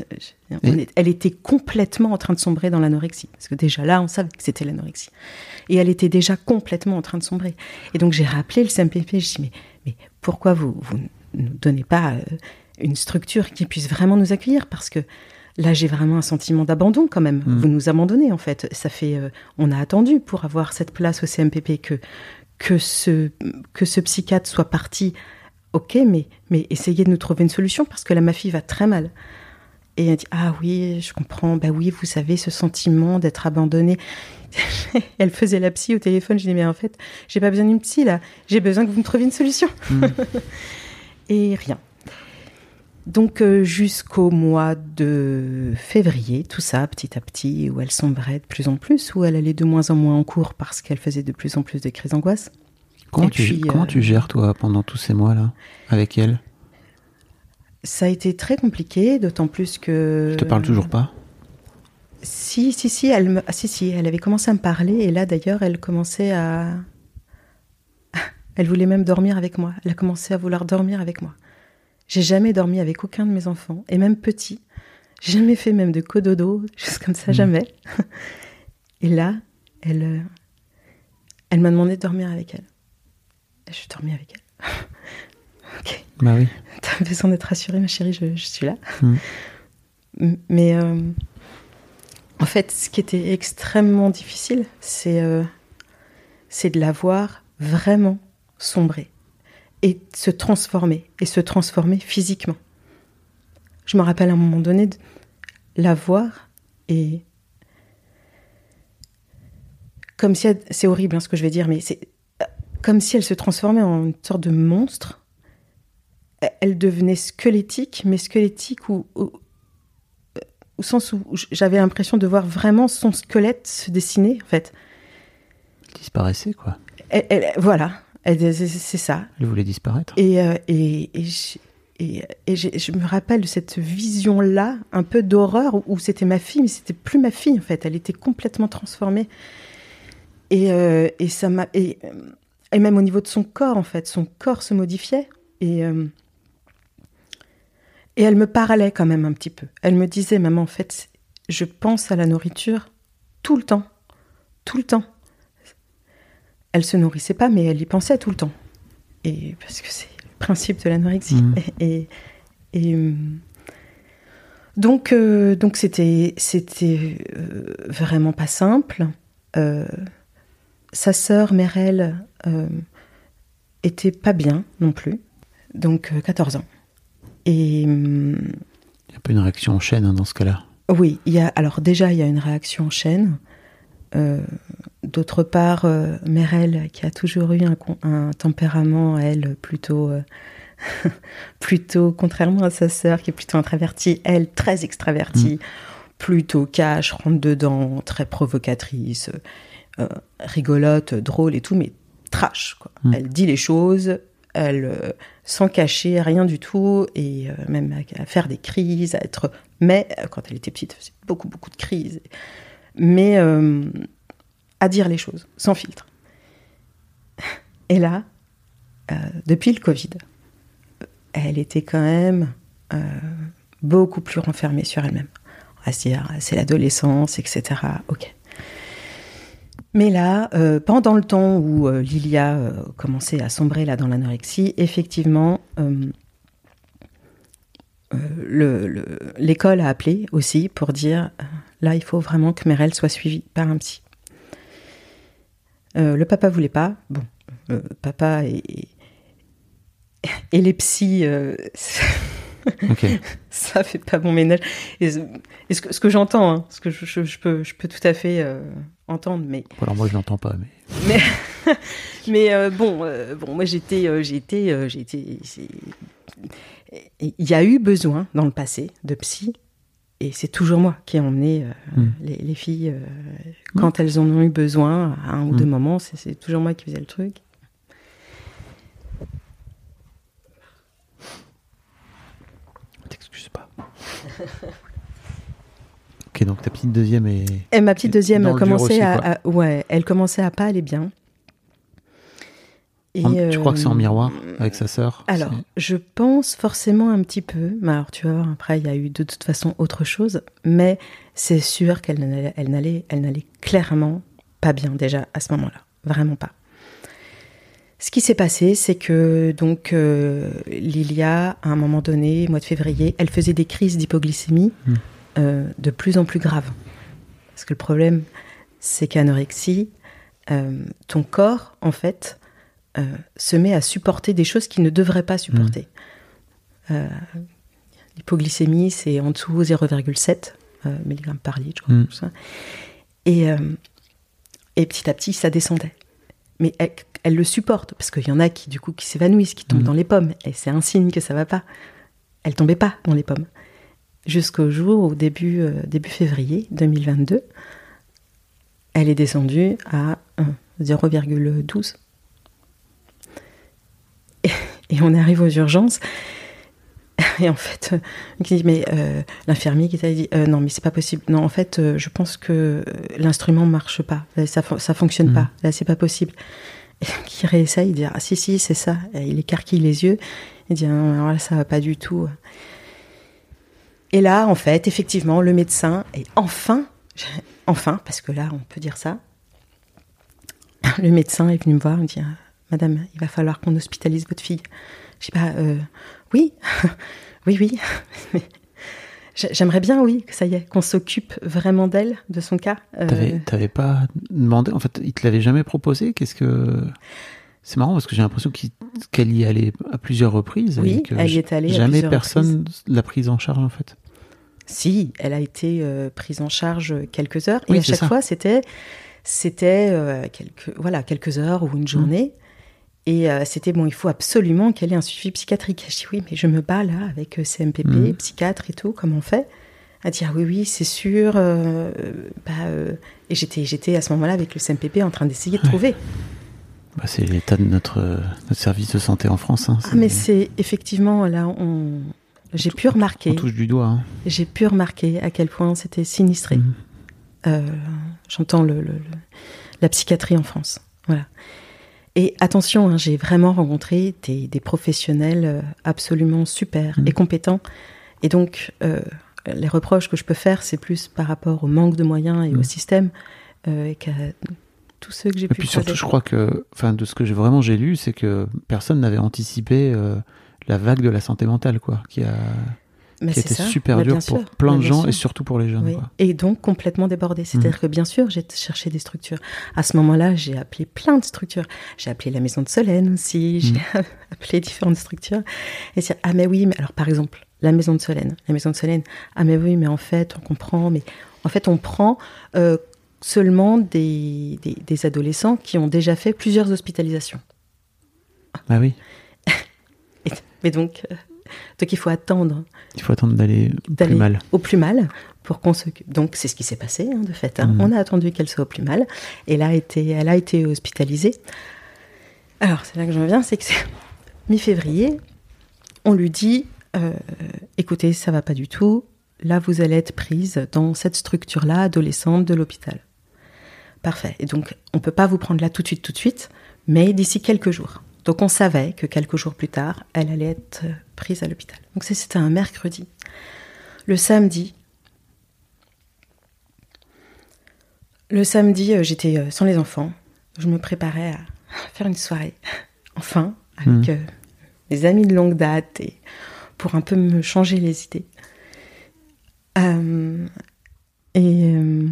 Speaker 1: est- elle était complètement en train de sombrer dans l'anorexie. Parce que déjà là, on savait que c'était l'anorexie. Et elle était déjà complètement en train de sombrer. Et donc j'ai rappelé le CMPP, je dis mais, mais pourquoi vous ne nous donnez pas euh, une structure qui puisse vraiment nous accueillir? Parce que là j'ai vraiment un sentiment d'abandon quand même.
Speaker 3: Mm.
Speaker 1: Vous nous abandonnez en fait. Ça fait, euh, on a attendu pour avoir cette place au CMPP que que ce que ce psychiatre soit parti. Ok, mais mais essayez de nous trouver une solution parce que là ma fille va très mal. Et elle dit ah oui, je comprends. Bah oui, vous savez ce sentiment d'être abandonnée. [LAUGHS] elle faisait la psy au téléphone. Je dis mais en fait, j'ai pas besoin d'une psy là. J'ai besoin que vous me trouviez une solution. [LAUGHS] Et rien. Donc euh, jusqu'au mois de février, tout ça, petit à petit, où elle sombrait de plus en plus, où elle allait de moins en moins en cours parce qu'elle faisait de plus en plus de crises d'angoisse.
Speaker 3: Comment, tu,
Speaker 1: puis,
Speaker 3: comment
Speaker 1: euh,
Speaker 3: tu gères toi pendant tous ces mois-là avec elle?
Speaker 1: Ça a été très compliqué, d'autant plus que.
Speaker 3: Je te parle toujours pas
Speaker 1: Si, si, si, elle me... ah, si, si, elle avait commencé à me parler et là d'ailleurs elle commençait à. Elle voulait même dormir avec moi. Elle a commencé à vouloir dormir avec moi. J'ai jamais dormi avec aucun de mes enfants, et même petit. J'ai jamais fait même de cododo, [LAUGHS] juste comme ça,
Speaker 3: Mhm.
Speaker 1: jamais. [LAUGHS] Et là, elle, euh, elle m'a demandé de dormir avec elle. Je dormis avec elle. [LAUGHS] ok.
Speaker 3: Bah oui. [LAUGHS]
Speaker 1: T'as besoin d'être rassurée, ma chérie, je, je suis là.
Speaker 3: Mm.
Speaker 1: Mais euh, en fait, ce qui était extrêmement difficile, c'est euh, c'est de la voir vraiment sombrer. et se transformer, et se transformer physiquement. Je me rappelle à un moment donné de la voir et comme si elle- c'est horrible hein, ce que je vais dire, mais c'est euh, comme si elle se transformait en une sorte de monstre. Elle- Elle devenait squelettique, mais squelettique ou au, au sens où j'avais l'impression de voir vraiment son squelette se dessiner en fait.
Speaker 3: Disparaissait, quoi.
Speaker 1: Elle- elle- voilà, Elle- c'est ça.
Speaker 3: Elle voulait disparaître.
Speaker 1: Et, euh, et, et, je me rappelle de cette vision-là, un peu d'horreur, où, où c'était ma fille, mais c'était plus ma fille en fait. Elle était complètement transformée. Et, euh, et ça m'a et, et même au niveau de son corps en fait, son corps se modifiait. Et euh, et elle me parlait quand même un petit peu. Elle me disait, maman, en fait, je pense à la nourriture tout le temps, tout le temps. Elle se nourrissait pas, mais elle y pensait tout le temps. Et parce que c'est le principe de l'anorexie.
Speaker 3: Mhm.
Speaker 1: Et, et, euh, donc, euh, donc c'était, c'était euh, vraiment pas simple. Euh, sa sœur Merel était pas bien non plus, donc euh, 14 ans. Et
Speaker 3: Il y a un peu une réaction en chaîne hein, dans ce cas-là.
Speaker 1: oui, il y a alors déjà il y a une réaction en chaîne. Euh, D'autre part, euh, Merel, qui a toujours eu un, tempérament, elle, plutôt, euh, [LAUGHS] plutôt, contrairement à sa sœur, qui est plutôt introvertie, elle, très extravertie, plutôt cash, rentre dedans, très provocatrice, euh, rigolote, drôle et tout, mais trash. Quoi.
Speaker 3: Mm.
Speaker 1: Elle dit les choses, elle, sans cacher rien du tout, et euh, même à, à faire des crises, à être. Mais euh, quand elle était petite, faisait beaucoup, beaucoup de crises. Mais euh, à dire les choses, sans filtre. Et là, depuis le Covid, elle était quand même beaucoup plus renfermée sur elle-même. On va se dire, ah, c'est l'adolescence, etc. Ok. Mais là, euh, pendant le temps où euh, Lilia euh, commençait à sombrer là dans l'anorexie, effectivement, le- le- l'école a appelé aussi pour dire là, il faut vraiment que Merel soit suivie par un psy. Le papa voulait pas. Bon, papa et les psys, euh, [LAUGHS]
Speaker 3: Ok.
Speaker 1: ça fait pas bon ménage. Et, ce- et ce que, ce que j'entends, hein, ce que je, je- je peux, je peux tout à fait euh, entendre, mais
Speaker 3: alors moi, je l'entends pas, mais.
Speaker 1: mais, [LAUGHS] mais euh, bon, euh, bon, moi j'étais, été. c'est- Il y a eu besoin dans le passé de psy, et c'est toujours moi qui ai emmené euh,
Speaker 3: Mm.
Speaker 1: les, les filles euh, quand elles en ont eu besoin à un ou deux
Speaker 3: Mm.
Speaker 1: moments. C'est toujours moi qui faisais le truc.
Speaker 3: Pas. [LAUGHS] ok, donc ta petite deuxième est.
Speaker 1: Et ma petite deuxième commençait à, à- ouais, elle commençait à pas aller bien. Et,
Speaker 3: En- tu crois que c'est en
Speaker 1: euh,
Speaker 3: miroir avec sa sœur
Speaker 1: Alors, je pense forcément un petit peu. Mais alors, tu vas voir, après, il y a eu de toute façon autre chose. Mais c'est sûr qu'elle n'allait, elle n'allait, elle n'allait clairement pas bien déjà à ce moment-là. Vraiment pas. Ce qui s'est passé, c'est que donc euh, Lilia, à un moment donné, mois de février, elle faisait des crises d'hypoglycémie
Speaker 3: Mm.
Speaker 1: euh, de plus en plus graves. Parce que le problème, c'est qu'anorexie, euh, ton corps, en fait, se met à supporter des choses qu'il ne devrait pas supporter. Euh, L'hypoglycémie, c'est en dessous 0,7 euh, mg par litre, je crois.
Speaker 3: Mm.
Speaker 1: ça. Et, et petit à petit, ça descendait. Mais elle, le supporte, parce qu'il y en a qui, du coup, qui s'évanouissent, qui tombent
Speaker 3: Mm.
Speaker 1: dans les pommes. Et c'est un signe que ça va pas. Elle tombait pas dans les pommes. Jusqu'au jour, au début, euh, début février 2022, elle est descendue à euh, 0,12. Et, et on arrive aux urgences. Et en fait, euh, qui dit, mais euh, l'infirmier qui t'a dit, euh, non, mais c'est pas possible. Non, en fait, euh, je pense que l'instrument marche pas. Ça, ça fonctionne
Speaker 3: Mhm.
Speaker 1: pas. Là, c'est pas possible. [LAUGHS] Qui réessaye, dit, ah si, si, c'est ça. Et il écarquille les yeux. Il dit, non, alors là, ça va pas du tout. Et là, en fait, effectivement, le médecin est enfin, [LAUGHS] enfin, parce que là, on peut dire ça, [LAUGHS] le médecin est venu me voir, il me dit, Ah, Madame, il va falloir qu'on hospitalise votre fille. Je dis, bah, euh, oui, oui, oui. J'aimerais bien, oui, que ça y est, qu'on s'occupe vraiment d'elle, de son cas. Euh,
Speaker 3: T'avais, t'avais pas demandé, en fait, il te l'avait jamais proposé? Qu'est-ce que. C'est marrant parce que j'ai l'impression qu'il- qu'elle y allait à plusieurs reprises.
Speaker 1: Oui,
Speaker 3: et que
Speaker 1: elle y est allée
Speaker 3: Jamais personne l'a prise en charge en fait.
Speaker 1: Si, elle a été euh, prise en charge quelques heures
Speaker 3: Oui,
Speaker 1: et à chaque
Speaker 3: ça.
Speaker 1: fois c'était c'était euh, quelques voilà quelques heures ou une journée et euh, c'était bon il faut absolument qu'elle ait un suivi psychiatrique. Je dis oui mais je me bats là avec euh, CMPP,
Speaker 3: Mhm.
Speaker 1: psychiatre et tout comment on fait? À dire oui oui c'est sûr. euh, bah, euh, et j'étais j'étais à ce moment-là avec le CMPP en train d'essayer de trouver.
Speaker 3: Bah, c'est l'état de notre, notre service de santé en France. hein.
Speaker 1: Ah mais c'est effectivement là on j'ai pu remarquer
Speaker 3: On touche du doigt. hein.
Speaker 1: j'ai pu remarquer à quel point c'était sinistré. Euh, J'entends le, le- le- la psychiatrie en France. Voilà. Et attention, hein, j'ai vraiment rencontré des, des professionnels euh, absolument super
Speaker 3: Mhm.
Speaker 1: et compétents. Et donc, euh, les reproches que je peux faire, c'est plus par rapport au manque de moyens et au système euh, qu'à tous ceux que j'ai
Speaker 3: Et
Speaker 1: pu
Speaker 3: puis
Speaker 1: croiser.
Speaker 3: surtout, je crois que, enfin, de ce que j'ai vraiment j'ai lu, c'est que personne n'avait anticipé euh, la vague de la santé mentale, quoi, qui a,
Speaker 1: Mais
Speaker 3: qui
Speaker 1: c'est
Speaker 3: été
Speaker 1: ça.
Speaker 3: super
Speaker 1: Mais
Speaker 3: dur pour
Speaker 1: sûr.
Speaker 3: plein
Speaker 1: Mais
Speaker 3: de gens
Speaker 1: sûr.
Speaker 3: et surtout pour les jeunes.
Speaker 1: Oui.
Speaker 3: Quoi.
Speaker 1: Et donc complètement débordée. C'est-à-dire
Speaker 3: Mhm.
Speaker 1: que bien sûr, j'ai cherché des structures. À ce moment-là, j'ai appelé plein de structures. J'ai appelé la maison de Solène aussi. J'ai [LAUGHS] appelé différentes structures. Et c'est ah mais oui, mais alors par exemple la maison de Solène, la maison de Solène. Ah mais oui, mais en fait on comprend, mais en fait on prend euh, seulement des, des, des adolescents qui ont déjà fait plusieurs hospitalisations.
Speaker 3: Ah oui, [LAUGHS]
Speaker 1: Et- mais donc euh, donc il faut attendre
Speaker 3: il faut attendre d'aller plus mal.
Speaker 1: au plus mal pour qu'on s'occupe. Donc c'est ce qui s'est passé hein, de fait. hein.
Speaker 3: Mhm.
Speaker 1: On a attendu qu'elle soit au plus mal et là été, elle a été hospitalisée. Alors c'est là que j'en viens, c'est que c'est [LAUGHS] mi-février, on lui dit euh, écoutez ça va pas du tout. Là vous allez être prise dans cette structure-là adolescente de l'hôpital. Parfait. Et donc on peut pas vous prendre là tout de suite tout de suite, mais d'ici quelques jours. Donc on savait que quelques jours plus tard, elle allait être euh, prise à l'hôpital. Donc c'était un mercredi. Le samedi, le samedi, euh, j'étais euh, sans les enfants. Je me préparais à [LAUGHS] faire une soirée, [LAUGHS] enfin, avec euh, mes amis de longue date et pour un peu me changer les idées. Euh, et euh,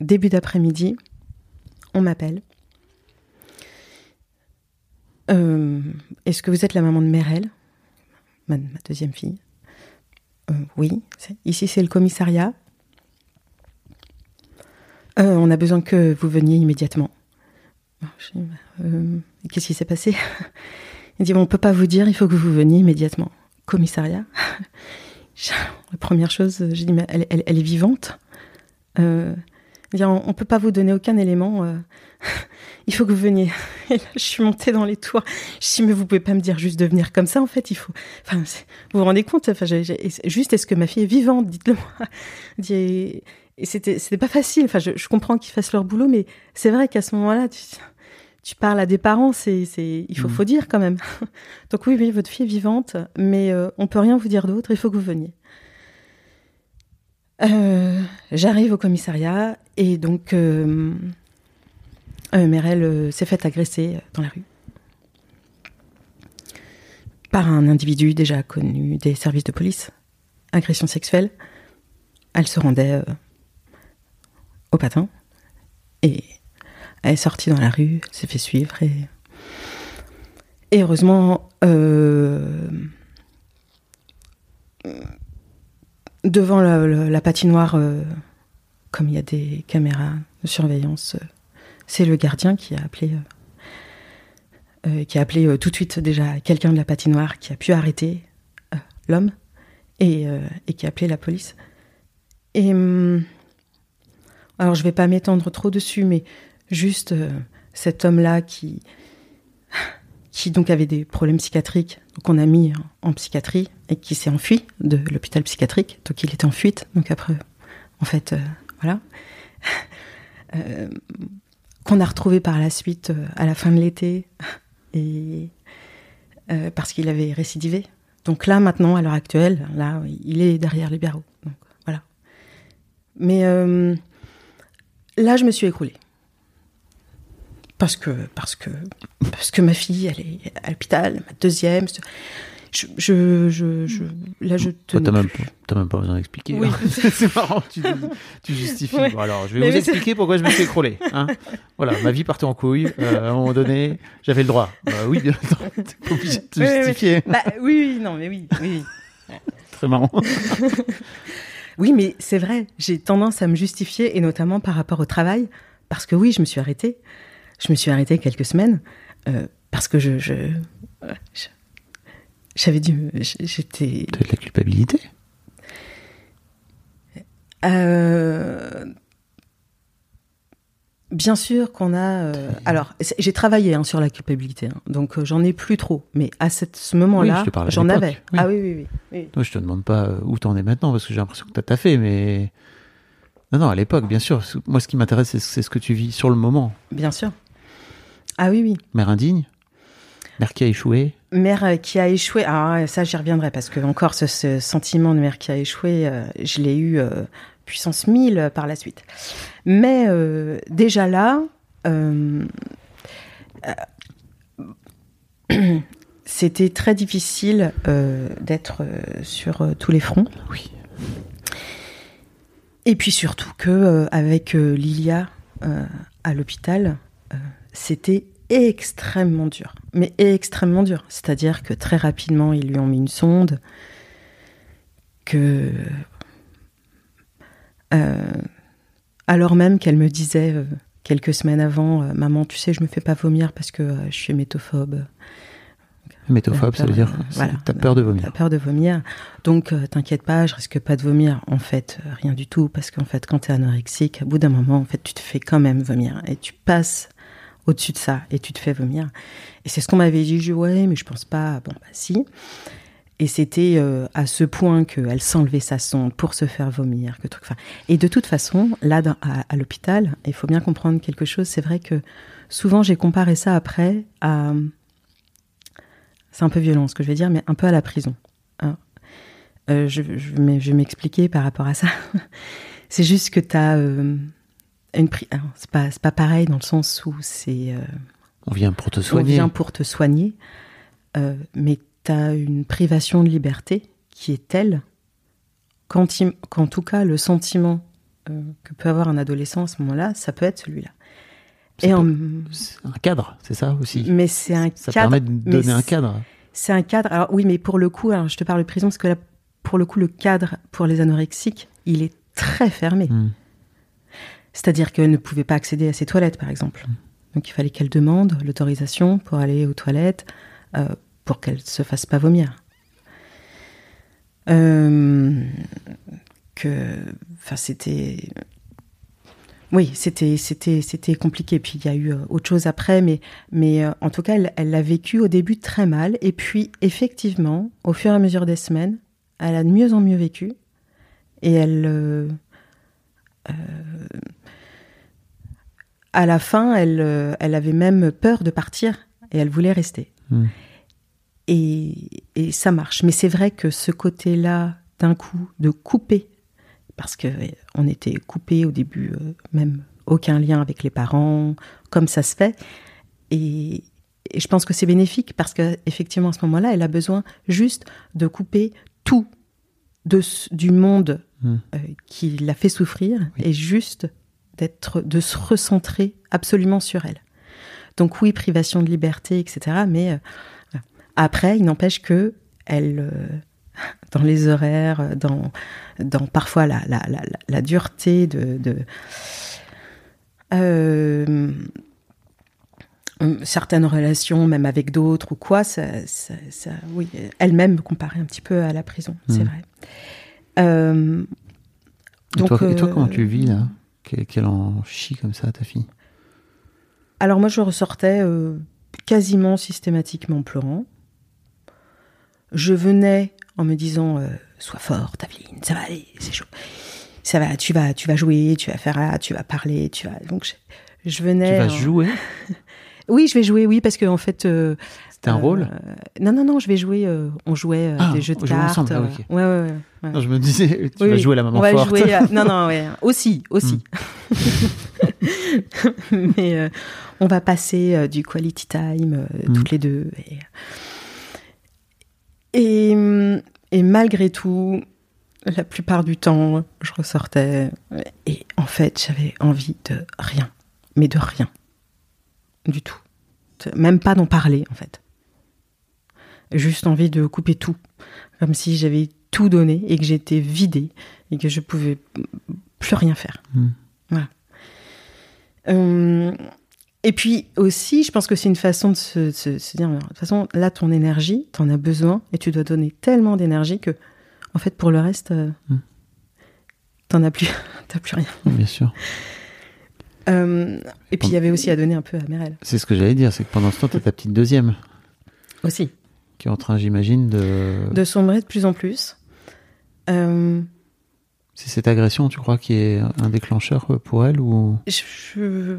Speaker 1: début d'après-midi, on m'appelle. Euh, Est-ce que vous êtes la maman de Merel, ma, deuxième fille Euh, Oui. Ici, c'est le commissariat. Euh, on a besoin que vous veniez immédiatement. Je dis, Qu'est-ce qui s'est passé [LAUGHS] Il dit, on peut pas vous dire, il faut que vous veniez immédiatement. Commissariat [LAUGHS] Je- La première chose, j'ai dit, mais elle, est vivante on, on peut pas vous donner aucun élément. [LAUGHS] il faut que vous veniez. [LAUGHS] Et là, je suis montée dans les tours. Je dis, mais vous pouvez pas me dire juste de venir comme ça, en fait, il faut. Enfin, vous vous rendez compte enfin, Juste, est-ce que ma fille est vivante Dites-le moi. Il dit, Et, et c'était, c'était pas facile. Enfin, je, je comprends qu'ils fassent leur boulot, mais c'est vrai qu'à ce moment-là, tu, tu parles à des parents, c'est, c'est, il faut, faut dire quand même. [LAUGHS] Donc oui, oui, votre fille est vivante, mais euh, on peut rien vous dire d'autre. Il faut que vous veniez. Euh, J'arrive au commissariat et donc euh, euh, Merel euh, s'est faite agresser dans la rue. Par un individu déjà connu des services de police, agression sexuelle. Elle se rendait euh, au patin. Et elle est sortie dans la rue, s'est fait suivre et, heureusement euh, devant la, patinoire, euh, comme il y a des caméras de surveillance, euh, c'est le gardien qui a appelé, euh, euh, euh, tout de suite déjà quelqu'un de la patinoire qui a pu arrêter l'homme et, qui a appelé la police. Et hum, alors je vais pas m'étendre trop dessus, mais juste cet homme-là qui qui donc avait des problèmes psychiatriques, donc on a mis en, psychiatrie et qui s'est enfui de l'hôpital psychiatrique, donc il était en fuite, donc après, en fait, voilà, [LAUGHS] qu'on a retrouvé par la suite euh, à la fin de l'été [LAUGHS] euh, parce qu'il avait récidivé. Donc là maintenant, à l'heure actuelle, là, il est derrière les barreaux. Mais euh, là, je me suis écroulée parce que parce que parce que ma fille, elle est à l'hôpital, ma deuxième. Je, je, je, je- là, je te.
Speaker 3: T'as même, pas- même pas besoin d'expliquer.
Speaker 1: Oui.
Speaker 3: hein. [LAUGHS] c'est marrant, tu, tu justifies.
Speaker 1: Ouais.
Speaker 3: Bon, alors, je vais
Speaker 1: Mais
Speaker 3: vous expliquer pourquoi je me suis écrolé. hein. Voilà, ma vie partait en couille. euh, à un moment donné, j'avais le droit. Bah oui, bien. T'es obligé de te
Speaker 1: Oui,
Speaker 3: justifier.
Speaker 1: Bah, oui, oui, non, mais oui.
Speaker 3: Très marrant. [LAUGHS]
Speaker 1: Oui, mais c'est vrai, j'ai tendance à me justifier, et notamment par rapport au travail, parce que oui, je me suis arrêtée. Je me suis arrêtée quelques semaines, euh, parce que je... je- J'avais dû... me- j'- J'étais...
Speaker 3: T'as de la culpabilité?
Speaker 1: Euh, Bien sûr qu'on a... euh, Alors, j'ai travaillé hein, sur la culpabilité, hein, donc euh, j'en ai plus trop. Mais à cette- ce moment-là, j'en avais.
Speaker 3: oui.
Speaker 1: Ah oui, oui, oui. oui.
Speaker 3: Je te demande pas euh, où t'en es maintenant parce que j'ai l'impression que t'as taffé, mais. Non, non, à l'époque, bien sûr. Moi, ce qui m'intéresse, c'est ce que tu vis sur le moment.
Speaker 1: Bien sûr. Ah oui, oui.
Speaker 3: Mère indigne, mère qui a échoué?
Speaker 1: Mère euh, qui a échoué, ah, ça j'y reviendrai parce que encore ce, ce sentiment de mère qui a échoué, euh, je l'ai eu euh, puissance 1000 euh, par la suite. Mais euh, déjà là, [CLEARS THROAT] c'était très difficile d'être sur tous les fronts.
Speaker 3: Oui.
Speaker 1: Et puis surtout que avec Lilia à l'hôpital, c'était extrêmement dur. Mais extrêmement dur. C'est-à-dire que très rapidement, ils lui ont mis une sonde. Que. euh, alors même qu'elle me disait euh, quelques semaines avant, euh, maman, tu sais, je me fais pas vomir parce que je suis métophobe.
Speaker 3: Métophobe, ça veut dire
Speaker 1: voilà.
Speaker 3: t'as peur de vomir.
Speaker 1: T'as peur de vomir. Donc, t'inquiète pas, je risque pas de vomir. En fait, rien du tout, parce qu'en fait, quand t'es anorexique, au bout d'un moment, en fait, tu te fais quand même vomir. Et tu passes au-dessus de ça, et tu te fais vomir. Et c'est ce qu'on m'avait dit. Je ouais, mais je pense pas. Bon, bah, si. Et c'était euh, à ce point qu'elle s'enlevait sa sonde pour se faire vomir. Que truc. Enfin, et de toute façon, là, à, l'hôpital, il faut bien comprendre quelque chose. C'est vrai que souvent, j'ai comparé ça après à. C'est un peu violent ce que je vais dire, mais un peu à la prison. hein. Euh, je, je, vais m'expliquer par rapport à ça. [LAUGHS] c'est juste que tu as une pri- alors, C'est pas, c'est pas pareil dans le sens où c'est. euh,
Speaker 3: On vient pour te
Speaker 1: on
Speaker 3: soigner.
Speaker 1: vient pour te soigner, euh, mais tu as une privation de liberté qui est telle qu'en tout cas, le sentiment euh, que peut avoir un adolescent à ce moment-là, ça peut être celui-là. Et en-
Speaker 3: un cadre, c'est ça aussi.
Speaker 1: mais c'est un
Speaker 3: ça
Speaker 1: cadre.
Speaker 3: permet de donner un cadre.
Speaker 1: C'est un cadre. Alors oui, mais pour le coup, alors je te parle de prison parce que là, pour le coup, le cadre pour les anorexiques, il est très fermé.
Speaker 3: Hmm.
Speaker 1: C'est-à-dire qu'elle ne pouvait pas accéder à ses toilettes, par exemple. Donc il fallait qu'elle demande l'autorisation pour aller aux toilettes, euh, pour qu'elle se fasse pas vomir. Euh, que, enfin, c'était, oui, c'était, c'était, c'était compliqué. Puis il y a eu euh, autre chose après, mais, mais en tout cas, elle, elle l'a vécu au début très mal. Et puis, effectivement, au fur et à mesure des semaines, elle a de mieux en mieux vécu. Et elle, euh, euh, à la fin, elle, euh, elle avait même peur de partir et elle voulait rester.
Speaker 3: Hmm.
Speaker 1: Et, et ça marche. Mais c'est vrai que ce côté-là, d'un coup, de couper, parce que euh, on était coupés au début, euh, même aucun lien avec les parents, comme ça se fait. Et, et je pense que c'est bénéfique parce que effectivement à ce moment-là, elle a besoin juste de couper tout de, du monde
Speaker 3: Hmm.
Speaker 1: euh, qui l'a fait souffrir et juste d'être, de se recentrer absolument sur elle. Donc oui, privation de liberté, etc. Mais euh, après, il n'empêche que elle, euh, dans les horaires, dans, dans parfois la, la, la, la- dureté de, de euh, certaines relations, même avec d'autres ou quoi, ça, ça- ça- oui, elle-même me comparait un petit peu à la prison, c'est
Speaker 3: Mhm.
Speaker 1: vrai. Euh,
Speaker 3: Et,
Speaker 1: donc,
Speaker 3: toi, et toi, comment tu vis là? Qu'elle en chie comme ça, ta fille?
Speaker 1: Alors moi, je ressortais euh, quasiment systématiquement pleurant. Je venais en me disant euh, sois forte, Aveline, ça va aller, c'est chaud. Ça va, tu vas, tu vas jouer, tu vas faire là, tu vas parler, tu vas. Donc je, je venais.
Speaker 3: Tu vas
Speaker 1: en-
Speaker 3: jouer? [LAUGHS]
Speaker 1: Oui, je vais jouer, oui, parce que en fait. euh,
Speaker 3: C'était un
Speaker 1: euh,
Speaker 3: rôle
Speaker 1: Non, non, non, je vais jouer. euh, on jouait euh,
Speaker 3: Ah,
Speaker 1: des jeux de cartes.
Speaker 3: ensemble, ah,
Speaker 1: euh, ouais, ouais, ouais.
Speaker 3: Non, Je me disais, tu
Speaker 1: Oui,
Speaker 3: vas jouer la maman
Speaker 1: on va
Speaker 3: forte.
Speaker 1: jouer Non, non, ouais. [LAUGHS] Aussi, aussi. [LAUGHS] Mais euh, on va passer euh, du quality time euh,
Speaker 3: Mm.
Speaker 1: toutes les deux. Et, Et, et malgré tout, la plupart du temps, je ressortais et en fait, j'avais envie de rien, mais de rien, du tout, même pas d'en parler en fait. Juste envie de couper tout, comme si j'avais tout donné et que j'étais vidée et que je pouvais plus rien faire.
Speaker 3: Mm.
Speaker 1: Voilà. Euh, et puis aussi, je pense que c'est une façon de se, se- se dire, de toute façon, là, ton énergie, t'en as besoin et tu dois donner tellement d'énergie que, en fait, pour le reste, euh,
Speaker 3: Mm.
Speaker 1: t'en as plus, [LAUGHS] t'as plus rien.
Speaker 3: Bien sûr.
Speaker 1: Euh, et puis il y avait aussi à donner un peu à Merel
Speaker 3: C'est ce que j'allais dire, c'est que pendant ce temps, t'as ta petite deuxième
Speaker 1: aussi,
Speaker 3: qui est en train, j'imagine, de.
Speaker 1: de sombrer de plus en plus. Euh,
Speaker 3: C'est cette agression, tu crois, qui est un déclencheur pour elle ou?
Speaker 1: Je,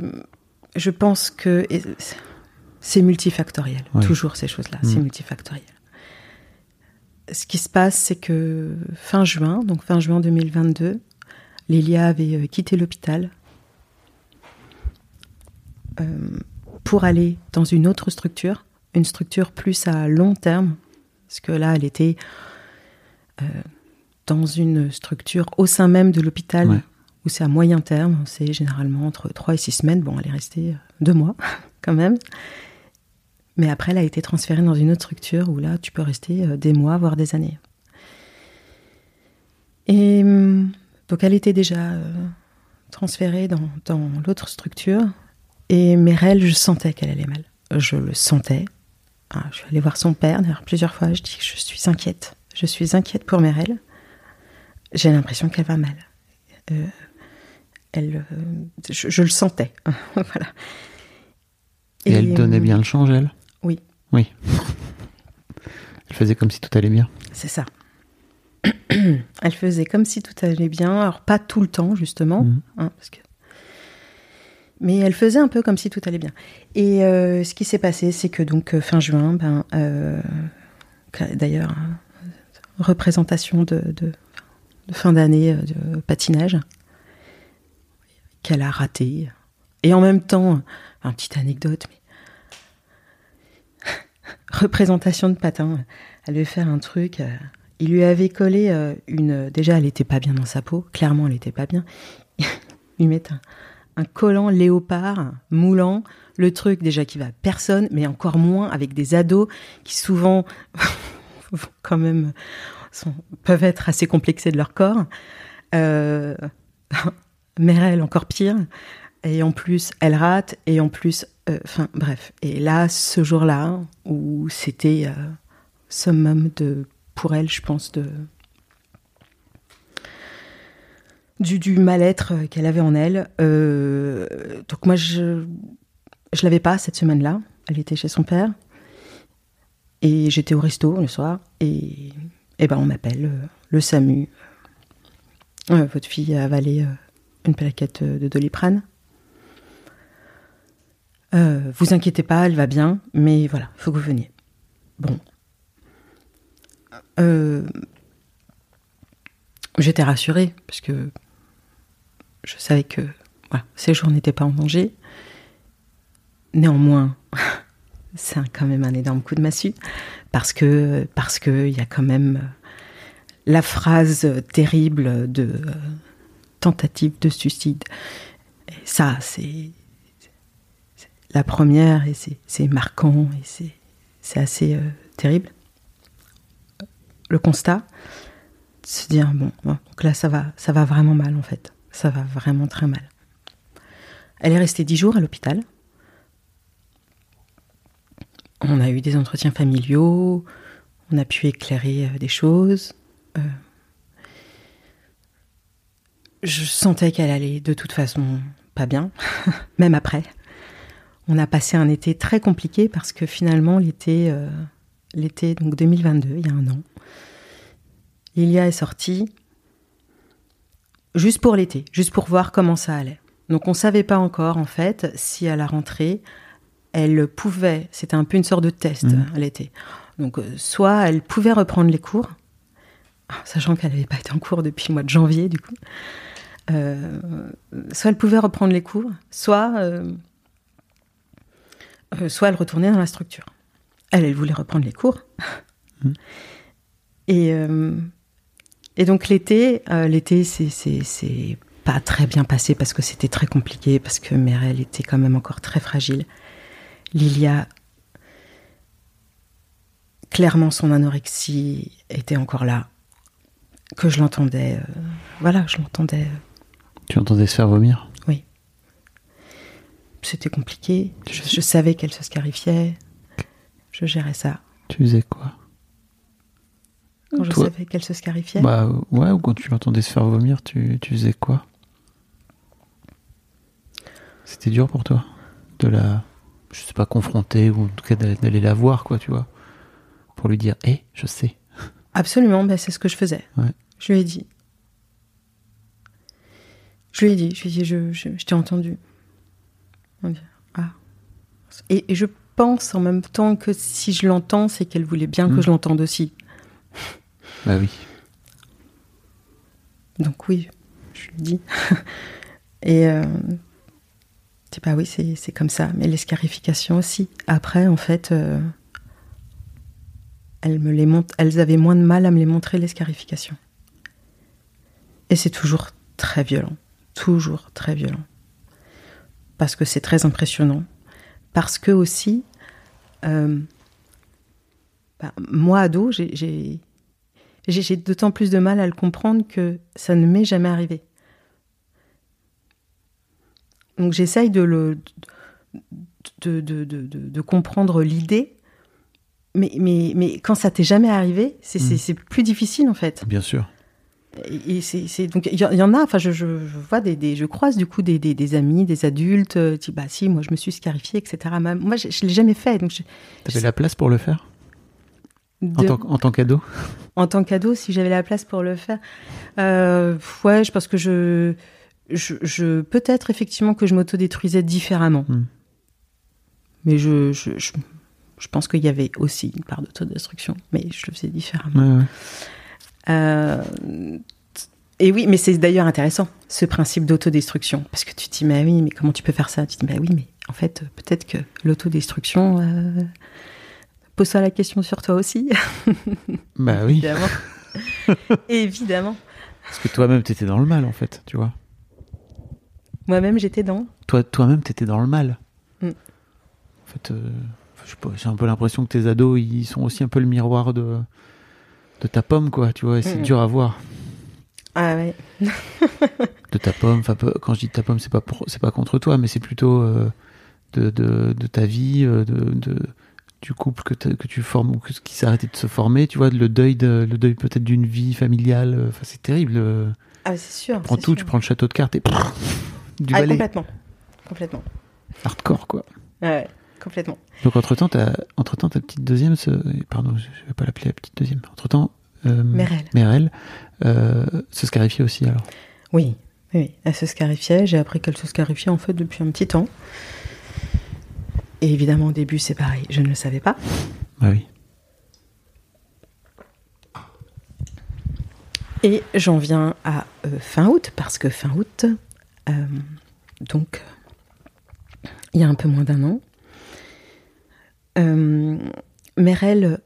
Speaker 1: je pense que c'est multifactoriel,
Speaker 3: Ouais.
Speaker 1: toujours ces choses-là, c'est
Speaker 3: Mm.
Speaker 1: multifactoriel. Ce qui se passe, c'est que fin juin, donc fin juin 2022, Lilia avait euh, quitté l'hôpital euh, pour aller dans une autre structure, une structure plus à long terme, parce que là, elle était euh, dans une structure au sein même de l'hôpital
Speaker 3: Ouais.
Speaker 1: où c'est à moyen terme, c'est généralement entre 3 et 6 semaines. Bon, elle est restée euh, deux mois [LAUGHS] quand même. Mais après, elle a été transférée dans une autre structure où là, tu peux rester euh, des mois, voire des années. Et hum, donc, elle était déjà euh, transférée dans, dans l'autre structure. Et Merel, je sentais qu'elle allait mal. Je le sentais. Ah, je suis allée voir son père, d'ailleurs, plusieurs fois. Je dis que je suis inquiète. Je suis inquiète pour Merel. J'ai l'impression qu'elle va mal. Euh, elle, euh, je, je le sentais. [LAUGHS] voilà.
Speaker 3: Et, elle donnait
Speaker 1: euh,
Speaker 3: bien le change, elle
Speaker 1: Oui,
Speaker 3: Oui. elle faisait comme si tout allait bien.
Speaker 1: c'est ça. [CLEARS THROAT] elle faisait comme si tout allait bien. Alors, pas tout le temps, justement.
Speaker 3: Mhm.
Speaker 1: hein, parce que... Mais elle faisait un peu comme si tout allait bien. Et euh, ce qui s'est passé, c'est que donc euh, fin juin, ben, euh, d'ailleurs, représentation de, fin d'année de patinage qu'elle a raté. Et en même temps, une petite anecdote, mais [LAUGHS] représentation de patin. Elle devait faire un truc. il lui avait collé une. Déjà, elle était pas bien dans sa peau. Clairement, elle était pas bien. [LAUGHS] Il lui met un, un collant léopard moulant. Le truc déjà qui va à personne, mais encore moins avec des ados qui souvent [LAUGHS] quand même peuvent être assez complexés de leur corps. Euh, [LAUGHS] Merel encore pire. Et en plus, elle rate. Et en plus, euh, enfin bref. Et là, ce jour-là, où c'était euh, summum de, pour elle, je pense, de du, du mal-être qu'elle avait en elle. Euh, donc moi, je je l'avais pas cette semaine-là. Elle était chez son père. Et j'étais au resto le soir. Et, et ben on m'appelle euh, le SAMU. Euh, votre fille a avalé euh, une plaquette euh, de doliprane. Euh, vous inquiétez pas, elle va bien, mais voilà, faut que vous veniez. Bon. Euh, J'étais rassurée, parce je savais que voilà, ces jours n'étaient pas en danger. Néanmoins, [LAUGHS] c'est quand même un énorme coup de massue, parce que parce que il y a quand même euh, la phrase terrible de euh, tentative de suicide. Et ça, c'est la première et c'est marquant et c'est assez euh, terrible. Le constat, de se dire bon, donc là ça va, ça va vraiment mal en fait, ça va vraiment très mal. Elle est restée dix jours à l'hôpital. On a eu des entretiens familiaux, on a pu éclairer euh, des choses. Euh, je sentais qu'elle allait de toute façon pas bien, [LAUGHS] même après. On a passé un été très compliqué parce que finalement l'été, euh, l'été donc 2022, il y a un an, Lilia est sortie juste pour l'été, juste pour voir comment ça allait. Donc on savait pas encore en fait si à la rentrée elle pouvait, c'était un peu une sorte de test
Speaker 3: Mhm.
Speaker 1: à l'été. Donc euh, soit elle pouvait reprendre les cours, sachant qu'elle n'avait pas été en cours depuis le mois de janvier du coup. Euh, soit elle pouvait reprendre les cours, soit euh, euh, soit elle retournait dans la structure. Elle, elle voulait reprendre les cours,
Speaker 3: Mhm.
Speaker 1: Et, euh, et donc l'été, euh, l'été, c'est, pas très bien passé parce que c'était très compliqué, parce que Merel était quand même encore très fragile. Lilia, clairement, son anorexie était encore là. Que je l'entendais, euh, voilà, je l'entendais.
Speaker 3: Tu entendais se faire vomir?
Speaker 1: Oui. C'était compliqué. Je, je savais qu'elle se scarifiait. Je gérais ça.
Speaker 3: Tu faisais quoi?
Speaker 1: Quand je
Speaker 3: Toi-
Speaker 1: savais qu'elle se scarifiait.
Speaker 3: Bah ouais, ou quand tu l'entendais se faire vomir, tu, tu faisais quoi? C'était dur pour toi De la, je sais pas, confronter ou en tout cas d'aller la voir, quoi, tu vois? Pour lui dire, hé, je sais.
Speaker 1: Absolument, ben, c'est ce que je faisais.
Speaker 3: Ouais.
Speaker 1: Je lui ai dit. Je lui ai dit, je lui ai dit, je, je, je t'ai entendu. On dit, ah. Et, et je pense en même temps que si je l'entends, c'est qu'elle voulait bien
Speaker 3: Mm.
Speaker 1: que je l'entende aussi.
Speaker 3: Bah oui.
Speaker 1: Donc oui, je lui dis. [LAUGHS] Et euh, pas oui, c'est comme ça. Mais les scarifications aussi. Après, en fait, euh, elles me les. Elles avaient moins de mal à me les montrer les scarifications. Et c'est toujours très violent, toujours très violent, parce que c'est très impressionnant, parce que aussi, euh, bah, moi ado, j'ai- j'ai d'autant plus de mal à le comprendre que ça ne m'est jamais arrivé. Donc j'essaye de le de, de, de, de- de comprendre l'idée, mais, mais, mais quand ça t'est jamais arrivé, c'est
Speaker 3: Mm.
Speaker 1: c'est plus difficile en fait.
Speaker 3: Bien sûr.
Speaker 1: Et, et c'est donc il y, en a. Enfin, je, je, je vois des, des- je croise du coup des, des, des amis, des adultes. euh, qui, bah si, moi je me suis scarifiée, etc. Moi, je, je l'ai jamais fait. Donc
Speaker 3: T'avais la place pour le faire?
Speaker 1: De-
Speaker 3: tant, en tant qu'ado [LAUGHS]
Speaker 1: en tant qu'ado, si j'avais la place pour le faire, euh, ouais, je pense que je, je, je- peut-être effectivement que je m'autodétruisais différemment.
Speaker 3: Hmm.
Speaker 1: Mais je, je, je, je pense qu'il y avait aussi une part d'autodestruction, mais je le faisais différemment.
Speaker 3: Ouais, ouais.
Speaker 1: Euh, et oui, mais c'est d'ailleurs intéressant, ce principe d'autodestruction. Parce que tu te dis, mais oui, mais comment tu peux faire ça? Tu te dis, bah oui, mais en fait, peut-être que l'autodestruction. Euh, Pose-toi la question sur toi aussi.
Speaker 3: Bah [LAUGHS] oui.
Speaker 1: Évidemment. Évidemment.
Speaker 3: Parce que toi-même, t'étais dans le mal, en fait, tu vois.
Speaker 1: Moi-même, j'étais dans.
Speaker 3: Toi, toi-même, t'étais dans le mal.
Speaker 1: Mm.
Speaker 3: En fait, euh, j'ai un peu l'impression que tes ados, ils sont aussi un peu le miroir de, de ta pomme, quoi, tu vois, et c'est
Speaker 1: Mm.
Speaker 3: dur à voir.
Speaker 1: Ah ouais. [LAUGHS]
Speaker 3: De ta pomme, enfin, quand je dis ta pomme, c'est pas, c'est pas contre toi, mais c'est plutôt euh, de, de, de ta vie, euh, de, de- du couple que, que tu formes ou que, qui s'est arrêté de se former, tu vois, le deuil, de, le deuil peut-être d'une vie familiale, euh, enfin, c'est terrible. euh.
Speaker 1: Ah, c'est sûr.
Speaker 3: Tu prends tout,
Speaker 1: sûr.
Speaker 3: tu prends le château de cartes et du
Speaker 1: Ah,
Speaker 3: balai.
Speaker 1: complètement. Complètement.
Speaker 3: Hardcore, quoi.
Speaker 1: Ouais, complètement.
Speaker 3: Donc entre-temps, ta, entre-temps, ta petite deuxième, se... pardon, je je vais pas l'appeler la petite deuxième. Entre-temps, euh,
Speaker 1: Merel.
Speaker 3: Merel, euh, se scarifiait aussi alors.
Speaker 1: Oui, oui. Elle se scarifiait. J'ai appris qu'elle se scarifiait en fait depuis un petit temps. Et évidemment, au début, c'est pareil. Je ne le savais pas.
Speaker 3: Bah oui.
Speaker 1: Et j'en viens à euh, fin août, parce que fin août, euh, donc, il y a un peu moins d'un an, euh, Merel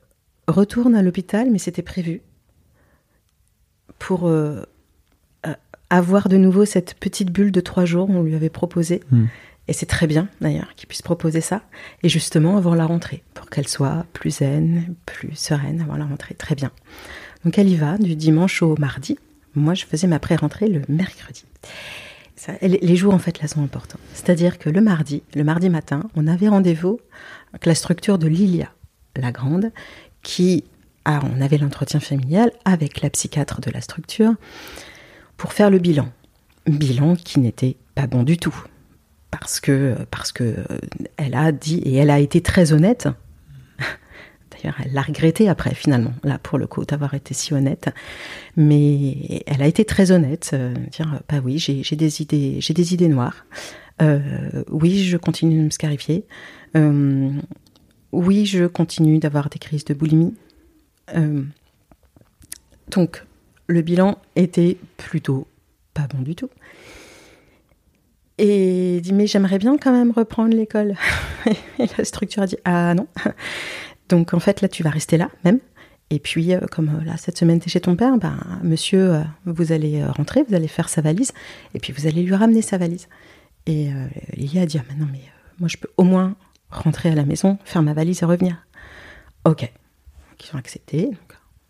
Speaker 1: retourne à l'hôpital, mais c'était prévu, pour avoir de nouveau cette petite bulle de trois jours, on lui avait proposé.
Speaker 3: Hmm.
Speaker 1: Et c'est très bien d'ailleurs qu'il puisse proposer ça. Et justement avant la rentrée, pour qu'elle soit plus zen, plus sereine avant la rentrée. Très bien. Donc elle y va du dimanche au mardi. Moi, je faisais ma pré-rentrée le mercredi. Les jours, en fait, là, sont importants. C'est-à-dire que le mardi, le mardi matin, on avait rendez-vous avec la structure de Lilia, la grande, qui a, on avait l'entretien familial avec la psychiatre de la structure pour faire le bilan. Bilan qui n'était pas bon du tout. Parce que, parce que euh, elle a dit, et elle a été très honnête, [LAUGHS] D'ailleurs, elle l'a regretté après, finalement, là, pour le coup, d'avoir été si honnête. Mais elle a été très honnête, euh, dire, bah oui, j'ai des idées, j'ai des idées noires. Euh, oui, je continue de me scarifier. Euh, oui, je continue d'avoir des crises de boulimie. Euh, donc, le bilan était plutôt pas bon du tout. Et il dit, mais j'aimerais bien quand même reprendre l'école. [LAUGHS] Et la structure a dit, ah non. Donc en fait, là, tu vas rester là même. Et puis, euh, comme euh, là, cette semaine, tu es chez ton père, ben, monsieur, euh, vous allez rentrer, vous allez faire sa valise, et puis vous allez lui ramener sa valise. Et Lilia a dit, ah, mais non, mais moi, je peux au moins rentrer à la maison, faire ma valise et revenir. Ok. Donc, ils ont accepté,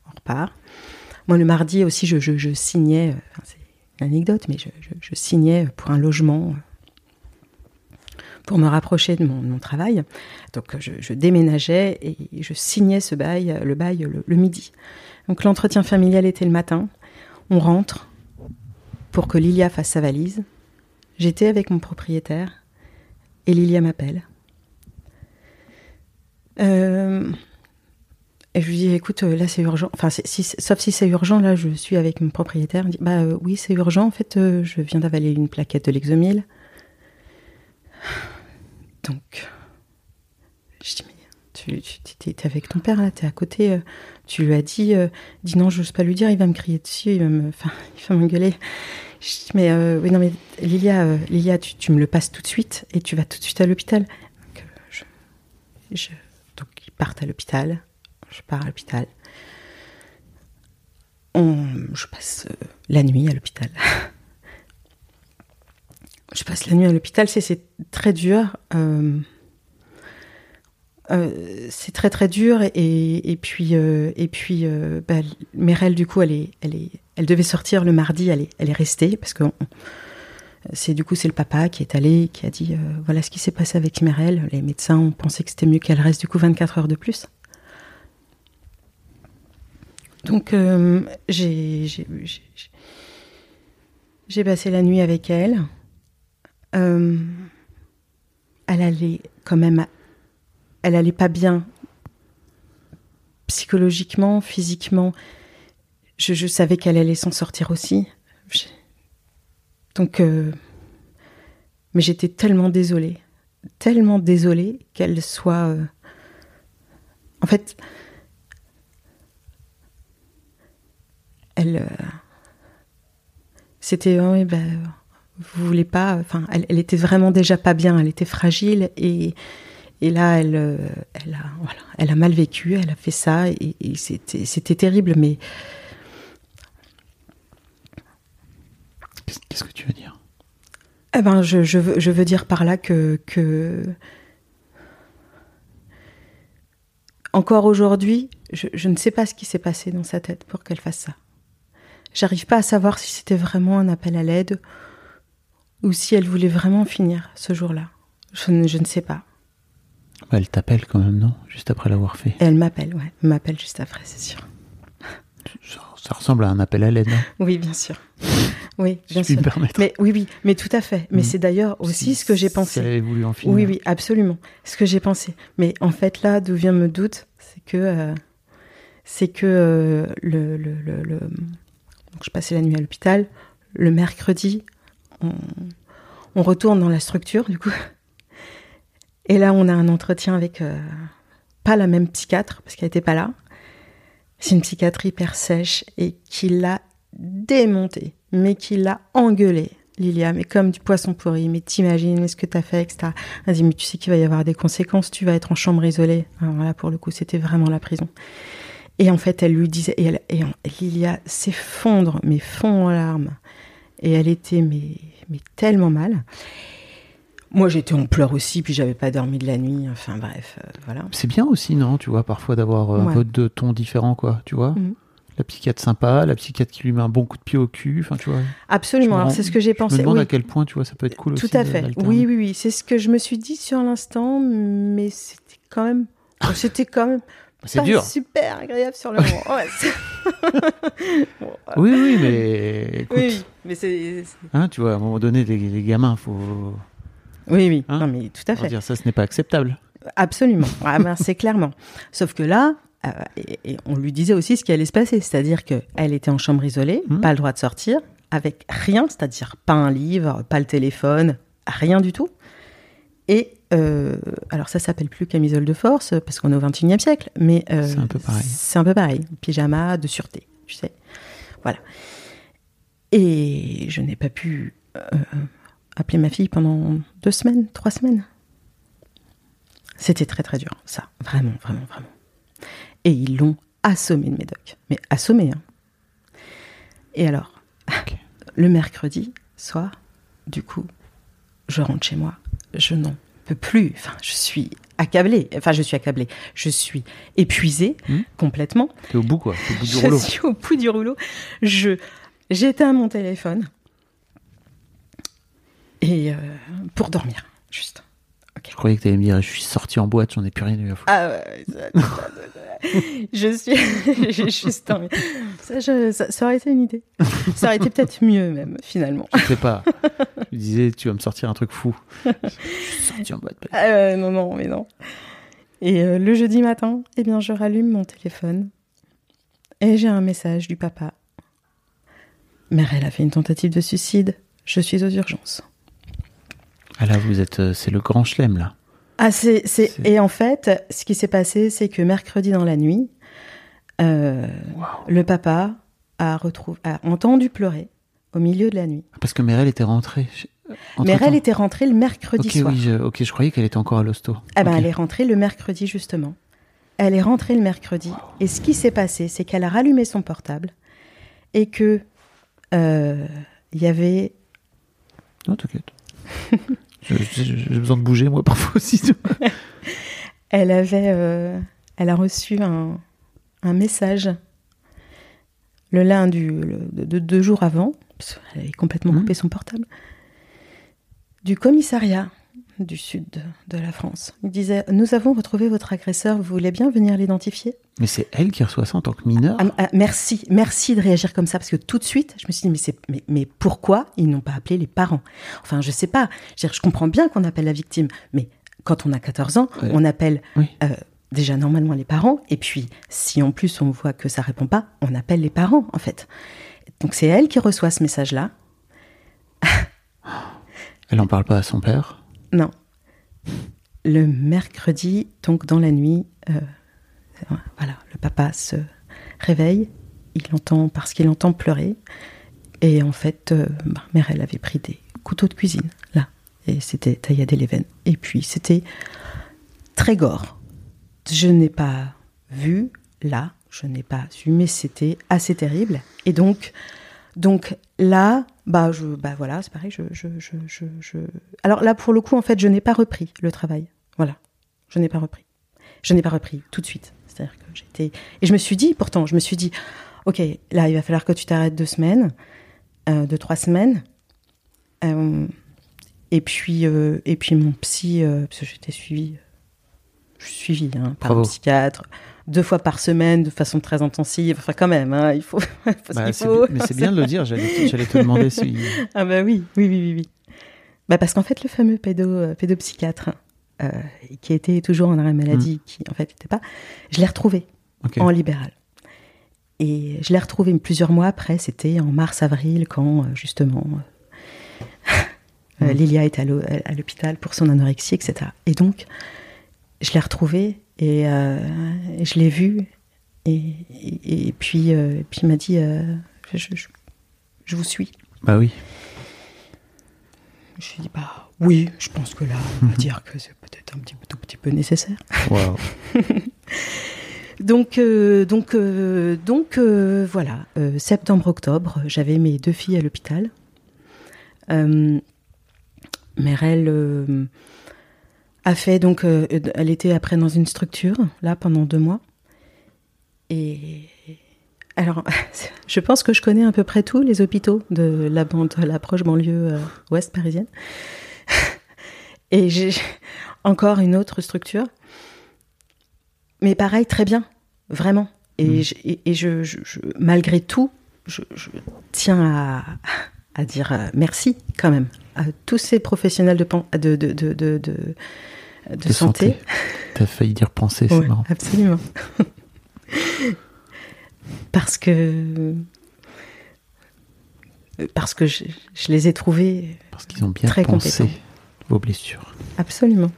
Speaker 1: on repart. Moi, le mardi aussi, je, signais, anecdote, mais je, signais pour un logement pour me rapprocher de mon, travail. Donc, je, déménageais et je signais ce bail, le bail le, le midi. Donc, l'entretien familial était le matin. On rentre pour que Lilia fasse sa valise. J'étais avec mon propriétaire et Lilia m'appelle. Euh, et je lui dis, écoute, euh, là c'est urgent. Enfin, si, sauf si c'est urgent, là je suis avec mon propriétaire. Il me dit, bah euh, oui, c'est urgent. En fait, euh, je viens d'avaler une plaquette de Lexomil. Donc, je dis, mais tu, tu es, avec ton père là, t'es à côté. tu lui as dit, dis non, j'ose pas lui dire, il va me crier dessus, il va me, enfin, [LAUGHS] il va m'engueuler. Je dis, mais oui, non, mais Lilia, Lilia, tu, me le passes tout de suite et tu vas tout de suite à l'hôpital. Donc, je, je- donc, ils partent à l'hôpital. Je pars à l'hôpital. Je passe euh, la nuit à l'hôpital. [LAUGHS] je passe la nuit à l'hôpital. C'est, très dur. euh, euh, c'est très très dur et, puis euh, et puis bah, Mérelle du coup elle est elle est elle devait sortir le mardi elle est elle est restée parce que c'est du coup c'est le papa qui est allé qui a dit voilà ce qui s'est passé avec Mérelle les médecins ont pensé que c'était mieux qu'elle reste du coup 24 heures de plus donc euh, j'ai passé la nuit avec elle Euh, elle allait quand même elle allait pas bien psychologiquement, physiquement. Je, savais qu'elle allait s'en sortir aussi. Donc, euh, mais j'étais tellement désolée, tellement désolée qu'elle soit. En fait, elle. euh, C'était. oh oui, ben, vous voulez pas. Enfin, elle, elle était vraiment déjà pas bien. Elle était fragile et. Et là, elle, euh, elle, a, voilà, elle a mal vécu, elle a fait ça, et, et c'était terrible, mais
Speaker 3: Qu'est-ce qu'est-ce que tu veux dire?
Speaker 1: Eh ben, je, je, veux, je veux dire par là que, que encore aujourd'hui, je, je ne sais pas ce qui s'est passé dans sa tête pour qu'elle fasse ça. J'arrive pas à savoir si c'était vraiment un appel à l'aide ou si elle voulait vraiment finir ce jour-là. Je, ne- je ne sais pas.
Speaker 3: Bah, Elle t'appelle quand même, non? Juste après l'avoir fait.
Speaker 1: Elle m'appelle, ouais. Elle m'appelle juste après, c'est sûr.
Speaker 3: Ça, ça ressemble à un appel à l'aide, non?
Speaker 1: Oui, bien sûr. Oui,
Speaker 3: Si
Speaker 1: bien
Speaker 3: je puis
Speaker 1: sûr. Mais oui, oui, mais tout à fait. Mais
Speaker 3: Mm.
Speaker 1: c'est d'ailleurs aussi
Speaker 3: Si-
Speaker 1: ce que j'ai
Speaker 3: si
Speaker 1: pensé.
Speaker 3: elle avait voulu en finir.
Speaker 1: Oui, oui, absolument. Ce que j'ai pensé. Mais en fait, là, d'où vient me doute, c'est que euh, c'est que euh, le, le, le, le- donc je passais la nuit à l'hôpital. Le mercredi, on, retourne dans la structure, du coup. Et là, on a un entretien avec euh, pas la même psychiatre parce qu'elle n'était pas là. C'est une psychiatre hyper sèche et qui l'a démonté, mais qui l'a engueulé. Lilia, mais comme du poisson pourri, mais t'imagines ce que t'as fait, etc. Elle dit, mais tu sais qu'il va y avoir des conséquences, tu vas être en chambre isolée. Alors là, pour le coup, c'était vraiment la prison. Et en fait, elle lui disait, et, elle, et, Lilia s'effondre, mais fond en larmes. Et elle était, mais, mais tellement mal. Moi, j'étais en pleurs aussi, puis j'avais pas dormi de la nuit. Enfin, bref, euh, voilà.
Speaker 3: C'est bien aussi, non Tu vois, parfois d'avoir euh, un peu de ton différent, quoi. Tu vois
Speaker 1: Mhm.
Speaker 3: La psychiatre sympa, la psychiatre qui lui met un bon coup de pied au cul. Enfin, tu vois.
Speaker 1: Absolument. Alors, c'est ce que j'ai
Speaker 3: Je me
Speaker 1: pensé.
Speaker 3: demande
Speaker 1: Oui.
Speaker 3: à quel point, tu vois, ça peut être cool aussi.
Speaker 1: Tout à fait. Oui, oui, oui. C'est ce que je me suis dit sur l'instant, mais c'était quand même. C'était quand même.
Speaker 3: C'est dur.
Speaker 1: Super agréable sur le moment. [LAUGHS] Ouais, c'est- [LAUGHS] Bon, voilà.
Speaker 3: Oui, oui, mais écoute,
Speaker 1: oui, oui. Mais c'est.
Speaker 3: hein, tu vois, à un moment donné, les, les gamins, faut
Speaker 1: Oui, oui.
Speaker 3: Hein
Speaker 1: non, mais tout à fait.
Speaker 3: dire ça, ce n'est pas acceptable.
Speaker 1: Absolument. [LAUGHS] Ah ben, c'est clairement. Sauf que là, euh, et, et on lui disait aussi ce qui allait se passer, c'est-à-dire que elle était en chambre isolée,
Speaker 3: Mhm.
Speaker 1: pas le droit de sortir, avec rien, c'est-à-dire pas un livre, pas le téléphone, rien du tout. Et euh, alors ça s'appelle plus camisole de force parce qu'on est au 21e siècle, mais euh,
Speaker 3: C'est un peu pareil.
Speaker 1: C'est un peu pareil, pyjama de sûreté, tu sais. Voilà. Et je n'ai pas pu euh, appeler ma fille pendant deux semaines, trois semaines. C'était très très dur, ça, vraiment, vraiment, vraiment. Et ils l'ont assommée de médoc. Mais assommée, hein. Et alors, le mercredi soir, du coup, je rentre chez moi. Je n'en peux plus. Enfin, je suis accablée. Enfin, je suis accablée. Je suis épuisée
Speaker 3: Hmm.
Speaker 1: complètement.
Speaker 3: T'es au bout, quoi. Au bout du
Speaker 1: Je
Speaker 3: rouleau.
Speaker 1: suis au bout du rouleau. Je j'éteins mon téléphone et euh, pour dormir, juste.
Speaker 3: Je croyais que t'allais me dire, je suis sorti en boîte, j'en ai plus rien eu à foutre.
Speaker 1: Ah ouais, ça- je suis j'ai juste dormi. Ça, je- ça, ça aurait été une idée. Ça aurait été peut-être mieux même finalement.
Speaker 3: Je sais pas. Je disais, tu vas me sortir un truc fou. Je suis sorti en boîte.
Speaker 1: Ah ouais, non non mais non. Et euh, le jeudi matin, eh bien je rallume mon téléphone et j'ai un message du papa. Mère, elle a fait une tentative de suicide. Je suis aux urgences.
Speaker 3: Ah là, vous êtes, euh, c'est le grand chelem, là.
Speaker 1: Ah, c'est, c'est... Et en fait, ce qui s'est passé, c'est que mercredi dans la nuit, euh, le papa a, retrouvé, a entendu pleurer au milieu de la nuit.
Speaker 3: Parce que Merel était rentrée. entre-temps.
Speaker 1: elle était rentrée le mercredi
Speaker 3: Ok,
Speaker 1: soir.
Speaker 3: oui, je, ok, je croyais qu'elle était encore à l'hosto.
Speaker 1: Ah ben, elle est rentrée le mercredi, justement. Elle est rentrée le mercredi. Et ce qui s'est passé, c'est qu'elle a rallumé son portable et que euh, il y avait
Speaker 3: Non, t'inquiète. [LAUGHS] J'ai besoin de bouger, moi, [LAUGHS] parfois aussi. [LAUGHS]
Speaker 1: Elle avait, euh, elle a reçu un, un message le lundi, le- de, de deux jours avant, parce qu'elle avait complètement
Speaker 3: Mhm.
Speaker 1: coupé son portable, du commissariat du sud de, la France. Il disait Nous avons retrouvé votre agresseur, vous voulez bien venir l'identifier?
Speaker 3: Mais c'est elle qui reçoit ça en tant que mineure.
Speaker 1: Ah, ah, Merci, merci de réagir comme ça, parce que tout de suite, je me suis dit Mais, c'est- mais, mais pourquoi ils n'ont pas appelé les parents? Enfin, je sais pas. Je, je comprends bien qu'on appelle la victime, mais quand on a 14 ans,
Speaker 3: Ouais.
Speaker 1: on appelle
Speaker 3: Oui.
Speaker 1: euh, déjà normalement les parents, et puis si en plus on voit que ça répond pas, on appelle les parents en fait. Donc c'est elle qui reçoit ce message-là.
Speaker 3: Elle en parle pas à son père?
Speaker 1: Non. Le mercredi, donc dans la nuit, euh, voilà, le papa se réveille, il entend parce qu'il entend pleurer, et en fait, euh, ma mère elle avait pris des couteaux de cuisine là, et c'était tailladé les veines, et puis c'était très gore. Je n'ai pas vu là, je n'ai pas su, mais c'était assez terrible, et donc, donc là, bah je, bah voilà, c'est pareil, je, je, je, je, je- alors là pour le coup en fait, je n'ai pas repris le travail, voilà, je n'ai pas repris, je n'ai pas repris tout de suite, c'est-à-dire que j'étais, et je me suis dit, pourtant, je me suis dit, ok, là il va falloir que tu t'arrêtes deux semaines, euh, deux trois semaines, euh, et puis euh, et puis mon psy, parce que j'étais suivie, je suis suivie hein, par
Speaker 3: Bravo.
Speaker 1: un psychiatre deux fois par semaine de façon très intensive, enfin quand même, hein, il faut, [LAUGHS]
Speaker 3: Bah,
Speaker 1: qu'il
Speaker 3: c'est
Speaker 1: faut-
Speaker 3: bi- mais c'est bien de le dire, j'allais te- j'allais te demander si. [LAUGHS]
Speaker 1: ah bah oui, oui, oui, oui, oui. Bah parce qu'en fait, le fameux pédo, euh, pédopsychiatre, euh, qui était toujours en arrêt maladie, qui en fait n'était pas, je l'ai retrouvé en libéral. Et je l'ai retrouvé plusieurs mois après, c'était en mars-avril, quand euh, justement euh, euh, [LAUGHS] Lilia était à l'hôpital pour son anorexie, etc. Et donc, je l'ai retrouvé et, euh, et je l'ai vu. Et, et, et puis, euh, puis il m'a dit euh, je, je- je vous suis.
Speaker 3: Bah oui.
Speaker 1: Je me suis dit, bah oui, je pense que là, on va dire que c'est peut-être un petit, tout petit peu nécessaire. [LAUGHS] Donc, donc, donc voilà, septembre-octobre, j'avais mes deux filles à l'hôpital. Euh, Merel euh, a fait, donc, euh, elle était après dans une structure, là, pendant deux mois. Et alors, [LAUGHS] je pense que je connais à peu près tous les hôpitaux de la bande, l'approche banlieue euh, ouest parisienne. [LAUGHS] Et j'ai [LAUGHS] encore une autre structure. Mais pareil, très bien, vraiment. Et, je, et, et je, je- je- malgré tout, je, tiens à, à dire euh, merci quand même à tous ces professionnels de, pan- de, de, de, de, de- de santé.
Speaker 3: T'as failli dire penser, c'est
Speaker 1: Ouais,
Speaker 3: marrant.
Speaker 1: absolument. parce que parce que je, je les ai trouvés
Speaker 3: Parce qu'ils ont bien
Speaker 1: Très
Speaker 3: pensé
Speaker 1: compétents.
Speaker 3: vos blessures.
Speaker 1: Absolument.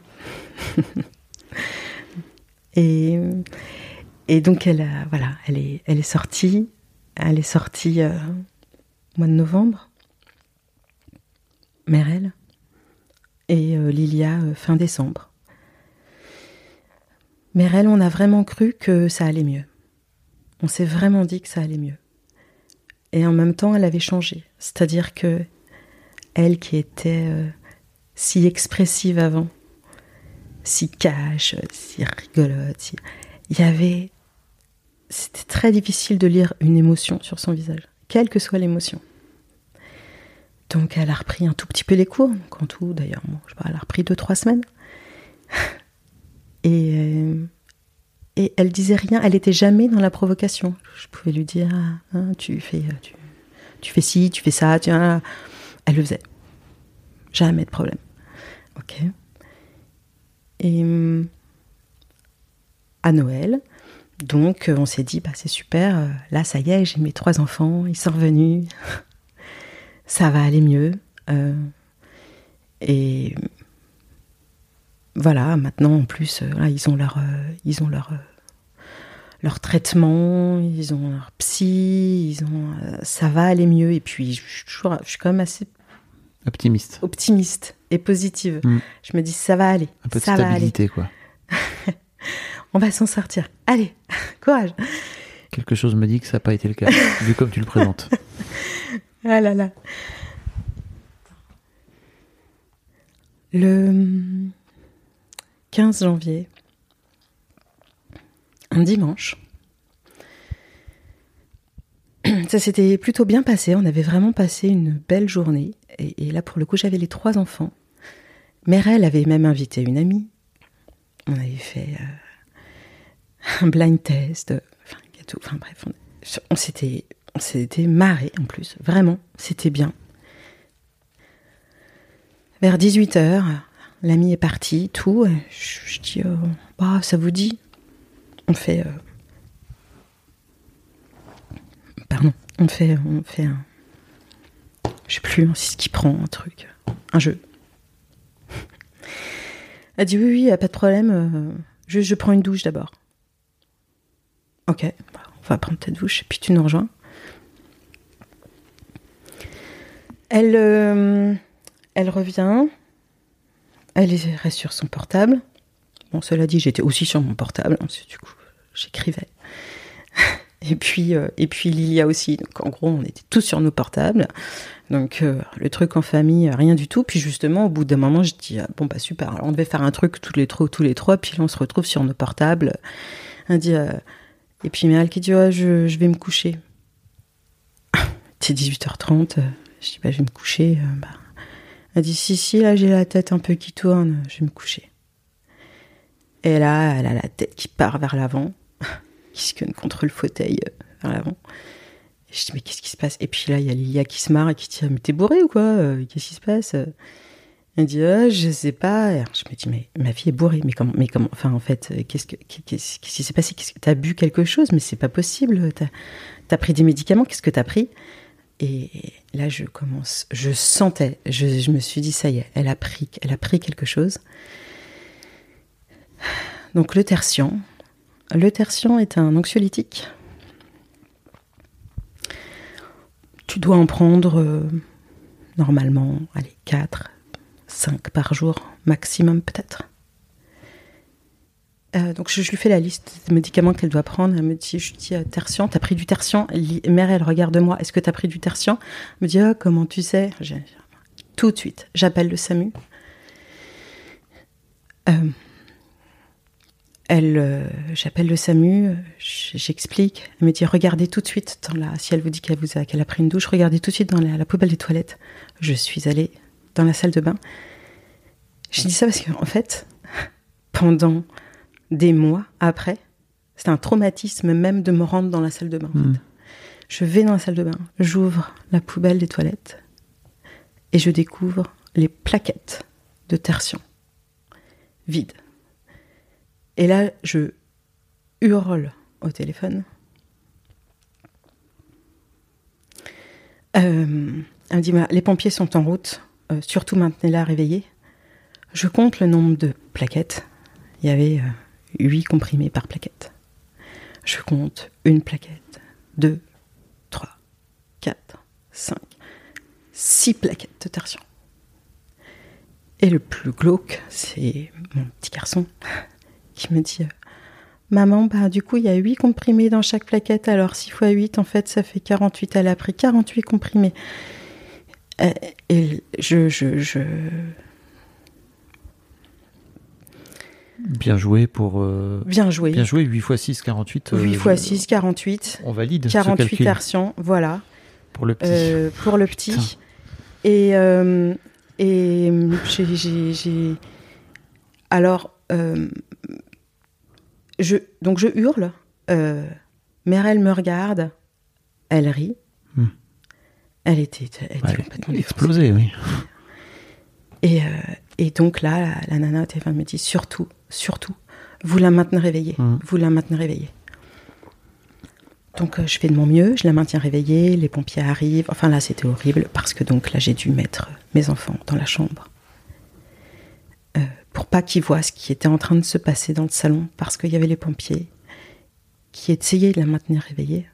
Speaker 1: et, et donc elle a, voilà, elle est, elle est sortie, elle est sortie euh, au mois de novembre, Merel, et euh, Lilia euh, fin décembre. Merel, on a vraiment cru que ça allait mieux. on s'est vraiment dit que ça allait mieux. Et en même temps, elle avait changé. C'est-à-dire que elle qui était euh, si expressive avant, si cash, si rigolote, il y avait... C'était très difficile de lire une émotion sur son visage, quelle que soit l'émotion. Donc elle a repris un tout petit peu les cours, en tout d'ailleurs, je sais pas, elle a repris deux, trois semaines. Et, euh, et elle disait rien, elle était jamais dans la provocation. Je pouvais lui dire, hein, tu, fais, tu, tu, fais ci, tu fais ça, tu, elle le faisait. Jamais de problème. Ok. Et hum, à Noël, donc on s'est dit, bah, c'est super, là ça y est, j'ai mes trois enfants, ils sont revenus, [LAUGHS] ça va aller mieux. Euh, et voilà, maintenant en plus, euh, ils ont leur, euh, ils ont leur, leur traitement, ils ont leur psy, ils ont, ça va aller mieux. Et puis, je suis, toujours, je suis quand même assez
Speaker 3: optimiste,
Speaker 1: optimiste et positive. Mm. Je me dis ça va aller,
Speaker 3: un peu
Speaker 1: ça
Speaker 3: de stabilité quoi. [LAUGHS]
Speaker 1: On va s'en sortir. Allez, [LAUGHS] courage.
Speaker 3: Quelque chose me dit que ça n'a pas été le cas, [LAUGHS] vu comme tu le présentes.
Speaker 1: Ah là là. Le 15 janvier, un dimanche, ça s'était plutôt bien passé. On avait vraiment passé une belle journée. Et, là, pour le coup, j'avais les trois enfants. Merel avait même invité une amie. On avait fait euh, un blind test, enfin, enfin bref, on s'était on s'était marré en plus, vraiment, c'était bien. Vers 18h, l'ami est parti, tout. Je, dis, euh, bah, ça vous dit? On fait. Euh, pardon, on fait, on fait un. Je sais plus, c'est ce qui prend un truc, un jeu. Elle dit oui, oui, pas de problème. Euh, je, je prends une douche d'abord. Ok, bah, on va prendre ta douche, et puis tu nous rejoins. Elle, elle revient. Elle reste sur son portable. Bon, cela dit, j'étais aussi sur mon portable. Hein, du coup, j'écrivais. [LAUGHS] Et puis, euh, et puis Lilia aussi. Donc, en gros, on était tous sur nos portables. Donc, euh, le truc en famille, rien du tout. Puis, justement, au bout d'un moment, je dis, ah, bon, bah, super. On devait faire un truc tous les trois, tous les trois. Puis on se retrouve sur nos portables. On dit, et puis Méal qui dit, je, je vais me coucher. [LAUGHS] C'est 18h30. Je dis, bah, je vais me coucher. Euh, bah. Elle dit, si, si, là, j'ai la tête un peu qui tourne, je vais me coucher. Et là, elle a la tête qui part vers l'avant, [LAUGHS] qui se contre le fauteuil euh, vers l'avant. Je dis, mais qu'est-ce qui se passe? Et puis là, il y a Lilia qui se marre et qui dit, mais t'es bourré ou quoi? Euh, Qu'est-ce qui se passe? Elle dit, ah, je sais pas. je me dis, mais ma fille est bourrée. Mais comment, mais comment Enfin, en fait, qu'est-ce, que, qu'est-ce, qui s'est passé? Qu'est-ce que t'as bu quelque chose? Mais c'est pas possible. T'as, as pris des médicaments? Qu'est-ce que t'as pris? Et là, je commence, je sentais, je, me suis dit, ça y est, elle a pris, elle a quelque chose. Donc le tertian. Le tertian est un anxiolytique. Tu dois en prendre euh, normalement, allez, 4, 5 par jour, maximum peut-être. Euh, donc je, lui fais la liste des médicaments qu'elle doit prendre. Elle me dit, je dis, euh, tertian, t'as pris du tertian? Mère, elle regarde moi, est-ce que t'as pris du tertian? Elle me dit, oh, comment tu sais? Tout de suite, j'appelle le SAMU. Euh, elle, j'appelle le SAMU, j'explique. Elle me dit, regardez tout de suite dans la, si elle vous dit qu'elle a, pris une douche, regardez tout de suite dans la, poubelle des toilettes. Je suis allée dans la salle de bain. Je dis ça parce qu'en en fait, [LAUGHS] pendant des mois après. C'est un traumatisme même de me rendre dans la salle de bain. Hmm. Je vais dans la salle de bain, j'ouvre la poubelle des toilettes et je découvre les plaquettes de tertian vides. Et là, je hurle au téléphone. Euh, elle me dit Les pompiers sont en route, euh, surtout maintenez-la réveillée. Je compte le nombre de plaquettes. Il y avait euh, 8 comprimés par plaquette. Je compte une plaquette, deux, trois, quatre, cinq, six plaquettes de tertian. Et le plus glauque, c'est mon petit garçon [LAUGHS] qui me dit Maman, bah, du coup, il y a 8 comprimés dans chaque plaquette. Alors, 6 fois 8, en fait, ça fait 48. Elle a pris 48 comprimés. Euh, et je, je, je...
Speaker 3: Bien joué pour. euh,
Speaker 1: Bien joué.
Speaker 3: Bien joué, 8 x 6, 48.
Speaker 1: 8
Speaker 3: euh,
Speaker 1: fois 6, 48.
Speaker 3: On valide. ce
Speaker 1: 48
Speaker 3: calcul
Speaker 1: versions, voilà.
Speaker 3: Pour le petit.
Speaker 1: Euh, pour le
Speaker 3: Putain.
Speaker 1: petit. Et, euh, et j'ai- Alors, euh, je, donc je hurle. Euh, Merel me regarde. Elle rit.
Speaker 3: Hmm.
Speaker 1: Elle était, elle était
Speaker 3: Ouais,
Speaker 1: complètement
Speaker 3: explosé, oui.
Speaker 1: Et, et donc là, la, la nana au téléphone me dit surtout, surtout, vous la maintenez réveillée.
Speaker 3: Mhm.
Speaker 1: Vous la maintenez réveillée. Donc euh, je fais de mon mieux, je la maintiens réveillée, les pompiers arrivent. Enfin là, c'était horrible parce que donc là, j'ai dû mettre mes enfants dans la chambre. Euh, pour pas qu'ils voient ce qui était en train de se passer dans le salon parce qu'il y avait les pompiers qui essayaient de la maintenir réveillée.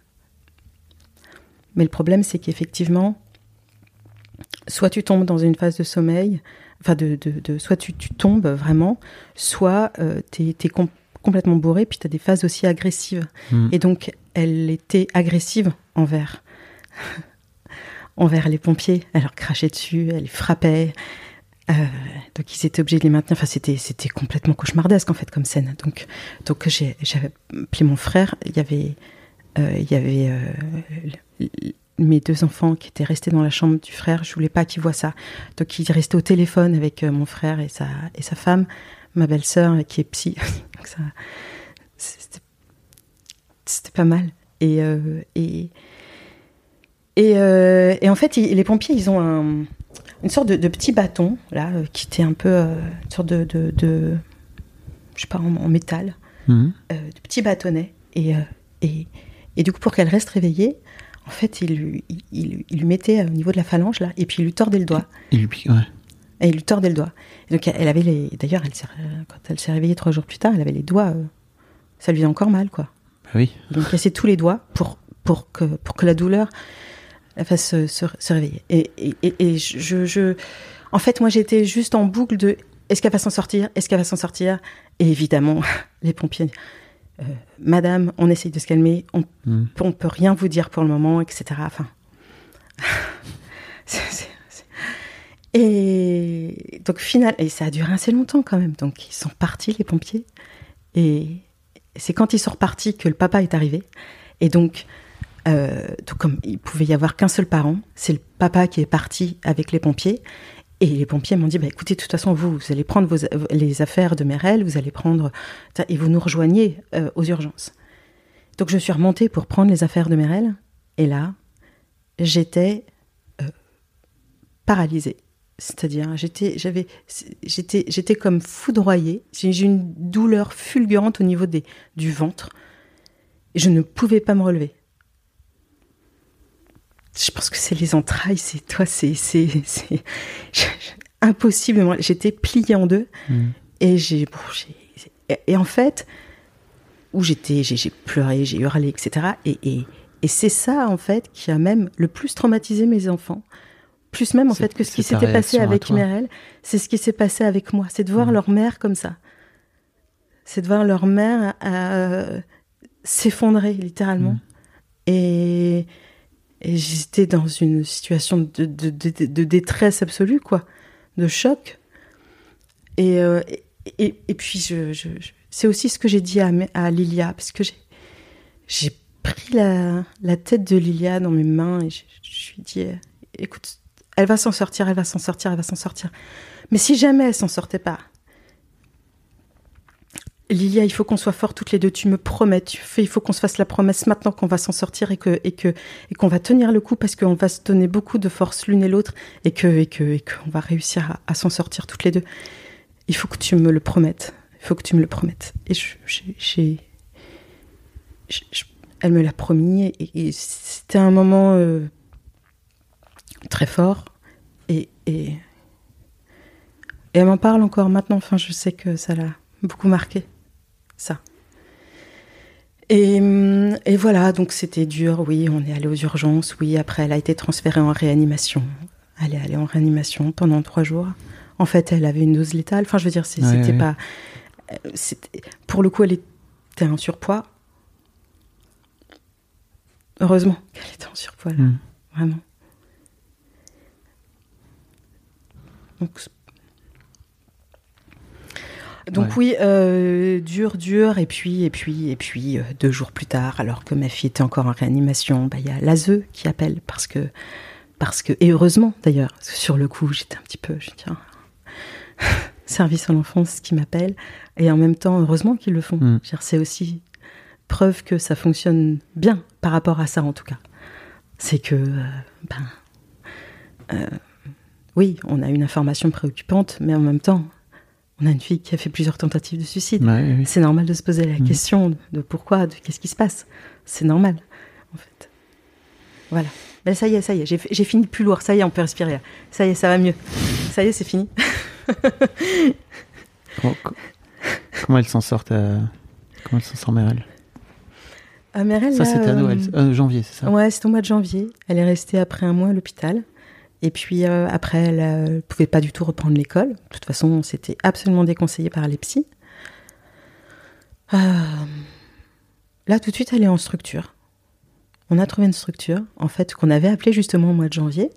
Speaker 1: Mais le problème, c'est qu'effectivement, soit tu tombes dans une phase de sommeil, enfin de, de, de- soit tu, tu tombes vraiment, soit euh, tu es, complètement bourré, puis tu as des phases aussi agressives.
Speaker 3: Mm.
Speaker 1: Et donc, elle était agressive envers, [LAUGHS] envers les pompiers. Elle leur crachait dessus, elle les frappait. Euh, donc ils étaient obligés de les maintenir. Enfin, c'était c'était complètement cauchemardesque en fait comme scène. Donc donc j'ai j'avais appelé mon frère. Il y avait euh, il y avait euh, mes deux enfants qui étaient restés dans la chambre du frère. Je voulais pas qu'ils voient ça. Donc il restait au téléphone avec euh, mon frère et sa et sa femme, ma belle-sœur euh, qui est psy. [LAUGHS] Donc ça c'était c'était pas mal. Et euh, et et, euh, et en fait, ils- les pompiers, ils ont un, une sorte de, de petit bâton, là, qui était un peu euh, une sorte de, de, de- je sais pas, en, en métal, euh, de petits bâtonnets. Et, et, et du coup, pour qu'elle reste réveillée, en fait, il lui, il, il- il lui mettait au niveau de la phalange, là, et puis il lui tordait le doigt.
Speaker 3: Il lui pique, ouais.
Speaker 1: Et il lui tordait le doigt. Et donc, elle avait les. D'ailleurs, elle quand elle s'est réveillée trois jours plus tard, elle avait les doigts. euh, ça lui faisait encore mal, quoi.
Speaker 3: Bah oui.
Speaker 1: Ont cassé tous les doigts pour, pour, que, pour que la douleur la fasse se, se, se réveiller. Et, et, et- et je, je- En fait, moi, j'étais juste en boucle de est-ce qu'elle va s'en sortir? Est-ce qu'elle va s'en sortir? Et évidemment, [LAUGHS] les pompiers. Euh, Madame, on essaye de se calmer, on
Speaker 3: Mhm.
Speaker 1: on peut rien vous dire pour le moment, etc. Enfin. [LAUGHS] Et donc, final, et ça a duré assez longtemps quand même. Donc, ils sont partis, les pompiers. Et c'est quand ils sont repartis que le papa est arrivé. Et donc, euh, donc comme il pouvait y avoir qu'un seul parent, c'est le papa qui est parti avec les pompiers. Et les pompiers m'ont dit, bah, écoutez, de toute façon, vous, vous allez prendre vos, les affaires de Merel, vous allez prendre... Et vous nous rejoignez euh, aux urgences. Donc je suis remontée pour prendre les affaires de Merel. Et là, j'étais euh, paralysée. C'est-à-dire, j'étais, j'avais, j'étais, j'étais comme foudroyée. J'ai une douleur fulgurante au niveau des, du ventre. Et je ne pouvais pas me relever. Je pense que c'est les entrailles, c'est toi, c'est, [LAUGHS] impossible. J'étais pliée en deux.
Speaker 3: Mhm.
Speaker 1: Et j'ai, bon, et, et en fait, où j'étais, j'ai, pleuré, j'ai hurlé, etc. Et, et, et c'est ça, en fait, qui a même le plus traumatisé mes enfants. Plus même, en fait, que ce qui s'était passé avec. Merel, c'est ce qui s'est passé avec moi. C'est de voir
Speaker 3: Mhm.
Speaker 1: leur mère comme ça. C'est de voir leur mère euh, s'effondrer, littéralement.
Speaker 3: Mhm.
Speaker 1: Et, et j'étais dans une situation de, de, détresse absolue, quoi, de choc. Et, euh, et, puis, je, je- c'est aussi ce que j'ai dit à, à Lilia, parce que j'ai, pris la, la tête de Lilia dans mes mains et je, lui ai dit, écoute, elle va s'en sortir, elle va s'en sortir, elle va s'en sortir. Mais si jamais elle s'en sortait pas, Lilia, il faut qu'on soit forts toutes les deux. Tu me promets, il faut qu'on se fasse la promesse maintenant qu'on va s'en sortir et qu'on va tenir le coup parce qu'on va se donner beaucoup de force l'une et l'autre et qu'on va réussir à, s'en sortir toutes les deux. Il faut que tu me le promettes. Il faut que tu me le promettes. Et j'ai, elle me l'a promis et, et c'était un moment euh, très fort et, et et elle m'en parle encore maintenant. Enfin, je sais que ça l'a beaucoup marqué ça. Et, hum, et voilà, donc c'était dur, oui, on est allé aux urgences, oui, après elle a été transférée en réanimation. Elle est allée en réanimation pendant trois jours. En fait, elle avait une dose létale, enfin je veux dire,
Speaker 3: Ouais,
Speaker 1: c'était
Speaker 3: ouais.
Speaker 1: pas... euh, Pour le coup, elle t'es en surpoids. Heureusement qu'elle était en surpoids, là.
Speaker 3: Mm.
Speaker 1: Vraiment. Donc, donc
Speaker 3: Ouais.
Speaker 1: oui, euh, dur, dur, et puis, et puis, et puis, euh, deux jours plus tard, alors que ma fille était encore en réanimation, bah, il y a l'ASE qui appelle, parce que, parce que, et heureusement d'ailleurs, parce que sur le coup, j'étais un petit peu, je tiens, [LAUGHS] service à l'enfance qui m'appelle, et en même temps, heureusement qu'ils le font.
Speaker 3: Mm.
Speaker 1: C'est aussi preuve que ça fonctionne bien par rapport à ça, en tout cas. C'est que, euh, ben, oui, on a une information préoccupante, mais en même temps, on a une fille qui a fait plusieurs tentatives de suicide.
Speaker 3: Ouais, oui, oui.
Speaker 1: C'est normal de se poser la
Speaker 3: Mhm.
Speaker 1: question de- de pourquoi, de qu'est-ce qui se passe. C'est normal, en fait. Voilà. Ben, ça y est, ça y est, j'ai fini plus lourd. Ça y est, on peut respirer. Ça y est, ça va mieux. Ça y est, c'est fini. [LAUGHS]
Speaker 3: Comment, comment elle s'en sort Comment elle s'en sort Merel
Speaker 1: Ah, mais elle,
Speaker 3: Ça, c'était à
Speaker 1: euh,
Speaker 3: Noël. Euh, janvier, c'est ça?
Speaker 1: Ouais, c'était au mois de janvier. Elle est restée après un mois à l'hôpital. Et puis euh, après, elle ne pouvait pas du tout reprendre l'école. De toute façon, c'était absolument déconseillé par les psys. Euh, là, tout de suite, elle est en structure. On a trouvé une structure, en fait, qu'on avait appelée justement au mois de janvier.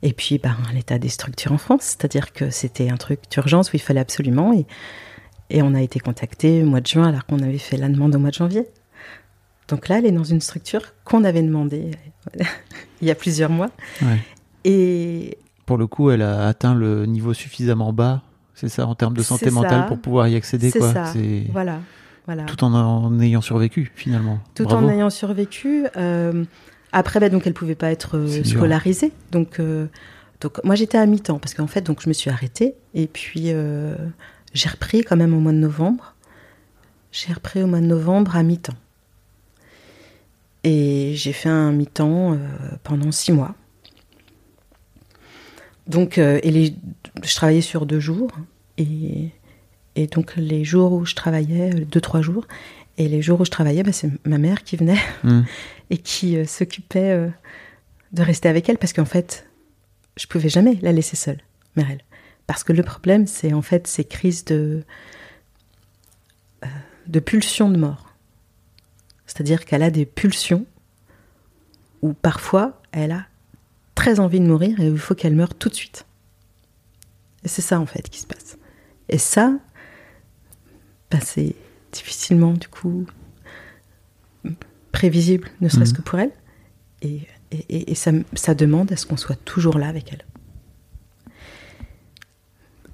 Speaker 1: Et puis, ben, l'état des structures en France, c'est-à-dire que c'était un truc d'urgence où il fallait absolument. Et, on a été contacté au mois de juin alors qu'on avait fait la demande au mois de janvier. Donc là, elle est dans une structure qu'on avait demandée [LAUGHS] il y a plusieurs mois. Et
Speaker 3: Pour le coup, elle a atteint le niveau suffisamment bas, c'est ça, en termes de santé mentale
Speaker 1: ça.
Speaker 3: pour pouvoir y accéder,
Speaker 1: c'est
Speaker 3: quoi.
Speaker 1: ça.
Speaker 3: C'est
Speaker 1: Voilà, voilà.
Speaker 3: tout en, en ayant survécu, finalement.
Speaker 1: Tout
Speaker 3: Bravo.
Speaker 1: en ayant survécu. euh, après, bah, donc, elle pouvait pas être euh, scolarisée. Donc, euh, donc, moi, j'étais à mi-temps parce qu'en fait, donc, je me suis arrêtée et puis j'ai repris quand même au mois de novembre. J'ai repris au mois de novembre à mi-temps. Et j'ai fait un mi-temps pendant six mois. Donc, euh, et les, je travaillais sur deux jours. Et, et donc, les jours où je travaillais, euh, deux, trois jours, et les jours où je travaillais, bah, c'est ma mère qui venait
Speaker 3: Hmm. [LAUGHS]
Speaker 1: et qui euh, s'occupait euh, de rester avec elle parce qu'en fait, je pouvais jamais la laisser seule, Merel. Parce que le problème, c'est en fait ces crises de, de pulsions de mort. C'est-à-dire qu'elle a des pulsions où parfois elle a très envie de mourir et où il faut qu'elle meure tout de suite. Et c'est ça en fait qui se passe. Et ça, bah, c'est difficilement du coup prévisible, ne serait-ce
Speaker 3: Mhm.
Speaker 1: que pour elle. Et, et- et- et ça, ça demande à ce qu'on soit toujours là avec elle.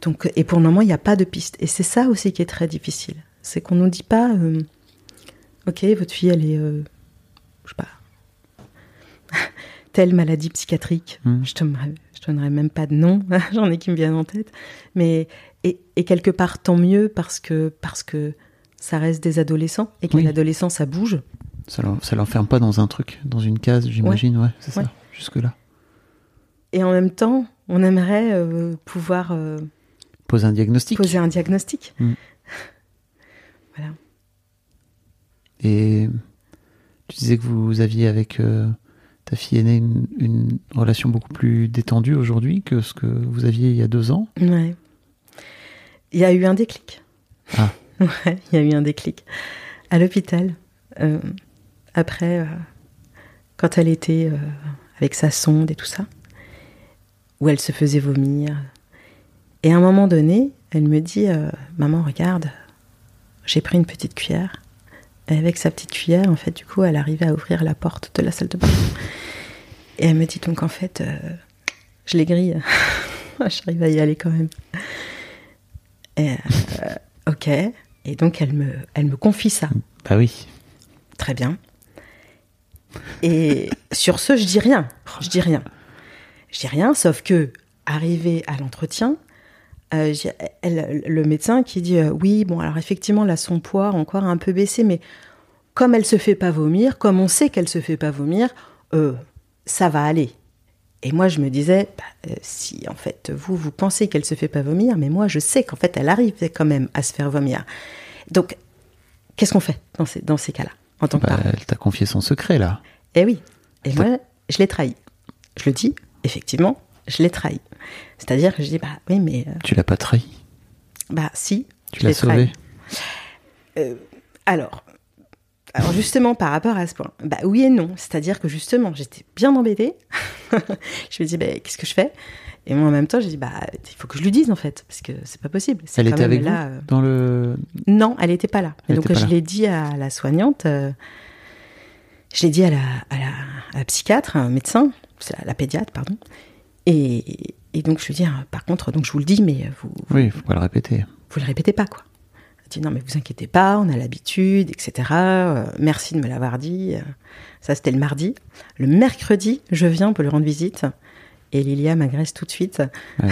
Speaker 1: Donc, et pour le moment, il n'y a pas de piste. Et c'est ça aussi qui est très difficile. C'est qu'on ne nous dit pas, euh, ok, votre fille, elle est, euh, je sais pas, telle maladie psychiatrique.
Speaker 3: Mhm.
Speaker 1: Je ne je donnerai même pas de nom, [LAUGHS] j'en ai qui me viennent en tête. Mais, et, et quelque part, tant mieux parce que, parce que ça reste des adolescents et que
Speaker 3: Oui.
Speaker 1: l'adolescent, ça bouge.
Speaker 3: Ça l'en- ça l'enferme pas dans un truc, dans une case, j'imagine, ouais, c'est ça, jusque-là.
Speaker 1: Et en même temps, on aimerait euh, pouvoir euh,
Speaker 3: Pose un diagnostic.
Speaker 1: poser un diagnostic.
Speaker 3: Mm. [LAUGHS]
Speaker 1: Voilà.
Speaker 3: Et tu disais que vous aviez avec euh, ta fille aînée une, une relation beaucoup plus détendue aujourd'hui que ce que vous aviez il y a deux ans.
Speaker 1: Ouais. Il y a eu un déclic.
Speaker 3: Ah. [LAUGHS]
Speaker 1: Ouais, il y a eu un déclic. À l'hôpital, euh, après, euh, quand elle était euh, avec sa sonde et tout ça, où elle se faisait vomir. Et à un moment donné, elle me dit Maman, regarde, j'ai pris une petite cuillère. Et avec sa petite cuillère, en fait, du coup, elle arrivait à ouvrir la porte de la salle de bain. Et elle me dit donc, en fait, euh, je les grille. [LAUGHS] J'arrive à y aller quand même. Et, euh, ok. Et donc, elle me, elle me confie ça.
Speaker 3: Bah oui.
Speaker 1: Très bien. Et sur ce, je dis rien. Je dis rien. Je dis rien, sauf que, arrivé à l'entretien, euh, elle- le médecin qui dit euh, oui, bon, alors effectivement, là, son poids a encore un peu baissé, mais comme elle se fait pas vomir, comme on sait qu'elle se fait pas vomir, euh, ça va aller. Et moi, je me disais, bah, si en fait vous, vous pensez qu'elle se fait pas vomir, mais moi, je sais qu'en fait, elle arrive quand même à se faire vomir. Donc, qu'est-ce qu'on fait dans ces, dans ces cas-là, en tant que
Speaker 3: Bah, elle t'a confié son secret là.
Speaker 1: Eh oui. Et moi, je l'ai trahi. Je le dis, effectivement, je l'ai trahi. C'est-à-dire que je dis, bah oui, mais euh,
Speaker 3: Tu l'as pas trahi?
Speaker 1: bah si.
Speaker 3: Tu
Speaker 1: je
Speaker 3: l'as sauvé?
Speaker 1: Alors, Alors justement, par rapport à ce point, bah oui et non. C'est-à-dire que justement, j'étais bien embêtée. [LAUGHS] je me dis, bah, qu'est-ce que je fais? Et moi, en même temps, j'ai dit, bah, il faut que je lui dise en fait, parce que c'est pas possible.
Speaker 3: Elle
Speaker 1: quand
Speaker 3: était
Speaker 1: même
Speaker 3: avec vous
Speaker 1: là, euh,
Speaker 3: dans le.
Speaker 1: Non, elle n'était pas là.
Speaker 3: Elle
Speaker 1: donc
Speaker 3: pas
Speaker 1: je l'ai dit à la soignante, euh, je l'ai dit à la, à la, à la psychiatre, un médecin, la, la pédiatre, pardon. Et, et donc je lui ah, par contre, donc je vous le dis, mais vous,
Speaker 3: Oui, il faut pas le répéter.
Speaker 1: vous le répétez pas, quoi. Elle dit non, mais vous inquiétez pas, on a l'habitude, etc. Euh, merci de me l'avoir dit. Euh, Ça, c'était le mardi. Le mercredi, je viens pour lui rendre visite. Et Lilia m'agresse tout de suite.
Speaker 3: Ouais.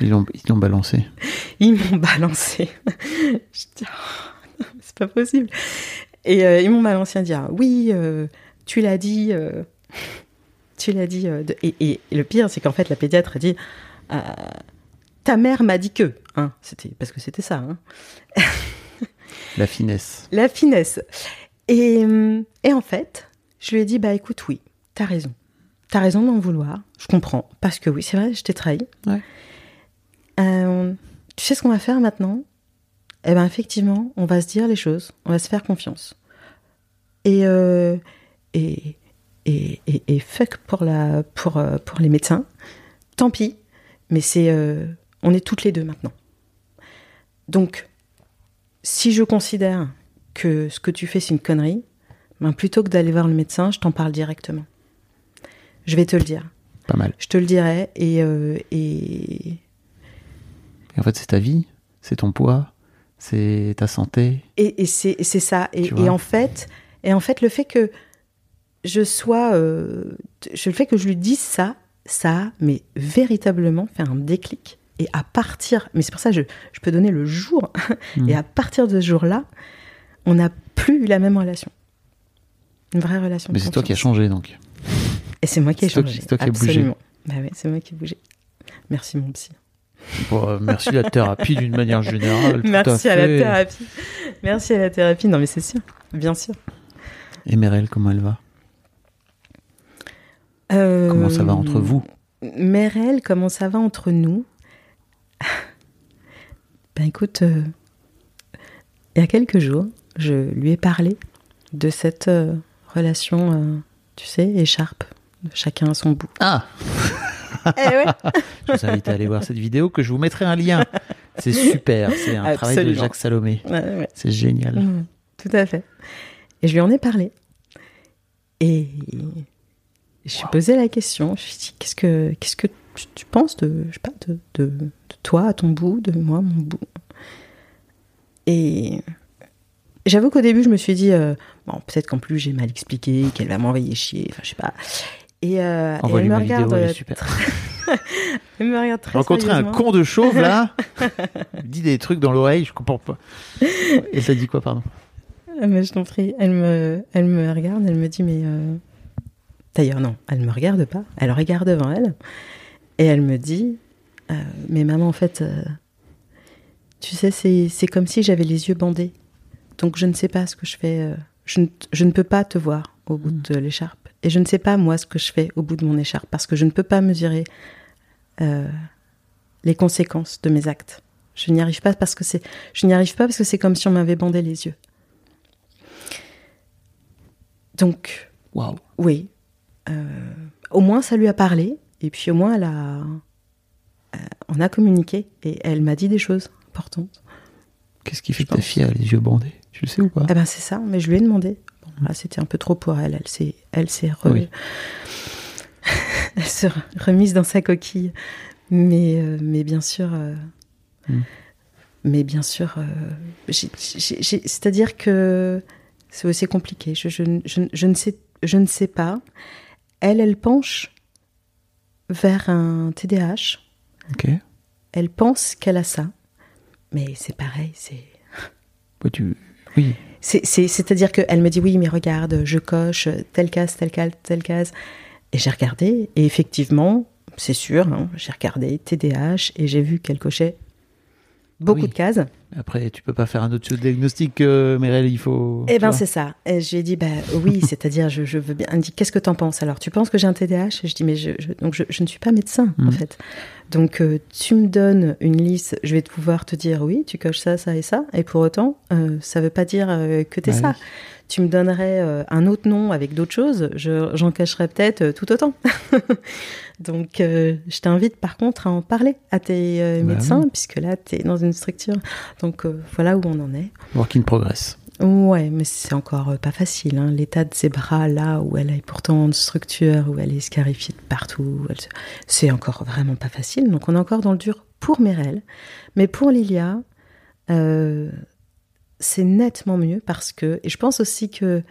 Speaker 3: Ils l'ont ils l'ont balancé. [LAUGHS]
Speaker 1: Ils m'ont balancé. [LAUGHS] je dis, oh, c'est pas possible. Et euh, ils m'ont balancé à dire, oui, euh, tu l'as dit. Euh, tu l'as dit. euh, de- et, et- et le pire, c'est qu'en fait, la pédiatre a dit, euh, ta mère m'a dit que. Hein, c'était parce que c'était ça. Hein. [LAUGHS]
Speaker 3: La finesse.
Speaker 1: La finesse. Et, hum, et en fait, je lui ai dit, bah écoute, oui, t'as raison. T'as raison d'en vouloir. Je comprends. Parce que oui, c'est vrai, je t'ai trahi.
Speaker 3: Ouais.
Speaker 1: Euh, tu sais ce qu'on va faire maintenant? Eh ben effectivement, on va se dire les choses. On va se faire confiance. Et, euh, et, et, et, et fuck pour, la, pour, euh, pour les médecins. Tant pis. Mais c'est, euh, on est toutes les deux maintenant. Donc, si je considère que ce que tu fais c'est une connerie, ben plutôt que d'aller voir le médecin, je t'en parle directement. Je vais te le dire.
Speaker 3: Pas mal.
Speaker 1: Je te le dirai et, euh, et
Speaker 3: Et en fait, c'est ta vie, c'est ton poids, c'est ta santé.
Speaker 1: Et, et c'est ça. Et en fait, et en fait, le fait que je sois, euh, je- le fait que je lui dise ça, ça a mais véritablement fait un déclic. Et à partir, mais c'est pour ça que je, je peux donner le jour.
Speaker 3: Mm.
Speaker 1: Et à partir de ce jour-là, on n'a plus eu la même relation. Une vraie relation.
Speaker 3: Mais c'est toi qui as changé donc.
Speaker 1: Et c'est moi qui ai changé.
Speaker 3: c'est toi qui as bougé.
Speaker 1: Absolument. Bah ouais, c'est moi qui ai bougé. Merci mon psy.
Speaker 3: Bon, euh, merci la thérapie d'une manière générale.
Speaker 1: Merci à,
Speaker 3: à,
Speaker 1: la thérapie. Merci à la thérapie. Non mais c'est sûr, bien sûr.
Speaker 3: Et Merel, comment elle va?
Speaker 1: Euh,
Speaker 3: Comment ça va entre vous?
Speaker 1: Merel, comment ça va entre nous? Ben écoute, euh, il y a quelques jours, je lui ai parlé de cette euh, relation, euh, tu sais, écharpe, de chacun à son bout.
Speaker 3: Ah [LAUGHS]
Speaker 1: Eh ouais. [LAUGHS]
Speaker 3: Je vous invite à aller voir cette vidéo que je vous mettrai un lien. C'est super, c'est un travail de. Jacques Salomé.
Speaker 1: Ouais, ouais.
Speaker 3: C'est génial.
Speaker 1: Mm, tout à fait. Et je lui en ai parlé. Et je suis posé la question. Je lui ai dit, qu'est-ce que, qu'est-ce que tu, tu penses de, je sais pas, de, de, de toi à ton bout, de moi à mon bout? Et j'avoue qu'au début, je me suis dit, euh, bon, peut-être qu'en plus j'ai mal expliqué, qu'elle va m'envoyer chier, enfin, je sais pas. Et, euh, et elle me
Speaker 3: vidéo,
Speaker 1: regarde.
Speaker 3: elle est
Speaker 1: euh,
Speaker 3: super. [LAUGHS]
Speaker 1: Elle me regarde très
Speaker 3: J'ai rencontré un con de chauve là? [LAUGHS] Il dit des trucs dans l'oreille, je comprends pas. Et t'as dit quoi, pardon?
Speaker 1: Ah, mais je t'en prie. Elle me, elle me regarde, elle me dit, mais. euh, D'ailleurs, non, elle me regarde pas. Elle regarde devant elle. Et elle me dit, euh, mais maman, en fait, euh, tu sais, c'est comme si j'avais les yeux bandés. Donc je ne sais pas ce que je fais. euh, je, ne, je ne peux pas te voir au bout de l'écharpe. Et je ne sais pas, moi, ce que je fais au bout de mon écharpe. Parce que je ne peux pas mesurer euh, les conséquences de mes actes. Je n'y arrive pas parce que c'est, je n'y arrive pas parce que c'est comme si on m'avait bandé les yeux. Donc, oui. Euh, au moins, ça lui a parlé. Et puis, au moins, elle a, euh, on a communiqué. Et elle m'a dit des choses importantes.
Speaker 3: Qu'est-ce qui fait que ta fille a les yeux bandés? Tu le sais ou pas?
Speaker 1: Eh ben, c'est ça. Mais je lui ai demandé. Bon, là, c'était un peu trop pour elle. Elle s'est, elle s'est re-
Speaker 3: Oui. [LAUGHS]
Speaker 1: elle s'est re- remise dans sa coquille. Mais, euh, mais bien sûr, euh,
Speaker 3: Mm.
Speaker 1: mais bien sûr, euh, c'est-à-dire que c'est aussi compliqué. Je, je, je, je ne sais, je ne sais pas. Elle, elle penche vers un TDAH. Elle pense qu'elle a ça. Mais c'est pareil, c'est.
Speaker 3: Tu... Oui.
Speaker 1: C'est-à-dire qu'elle me dit oui, mais regarde, je coche telle case, telle case, telle case. Et j'ai regardé, et effectivement, c'est sûr, hein, j'ai regardé TDAH et j'ai vu qu'elle cochait beaucoup
Speaker 3: Oui.
Speaker 1: de cases.
Speaker 3: Après, tu peux pas faire un autre diagnostic, euh, Merel, il faut.
Speaker 1: Eh ben c'est ça. Et j'ai dit bah oui, [LAUGHS] c'est-à-dire je, je veux bien. Elle me dit qu'est-ce que t'en penses? Alors Tu penses que j'ai un TDAH je dis mais je, je- donc je, je ne suis pas médecin en
Speaker 3: Mhm.
Speaker 1: fait. Donc euh, tu me donnes une liste, je vais pouvoir te dire oui, tu coches ça, ça et ça, et pour autant euh, ça veut pas dire euh, que t'es
Speaker 3: Bah
Speaker 1: ça.
Speaker 3: oui.
Speaker 1: Tu me donnerais euh, un autre nom avec d'autres choses, je- j'en cacherais peut-être euh, tout autant. [LAUGHS] Donc, euh, je t'invite par contre à en parler à tes euh,
Speaker 3: Bah
Speaker 1: médecins,
Speaker 3: oui.
Speaker 1: puisque là, tu es dans une structure. Donc, euh, voilà où on en est.
Speaker 3: Work in progress.
Speaker 1: Ouais, mais c'est encore pas facile. hein. L'état de ses bras, là où elle est pourtant en structure, où elle est scarifiée de partout, se- c'est encore vraiment pas facile. Donc on est encore dans le dur pour Merel. Mais pour Lilia, c'est nettement mieux parce que, et je pense aussi que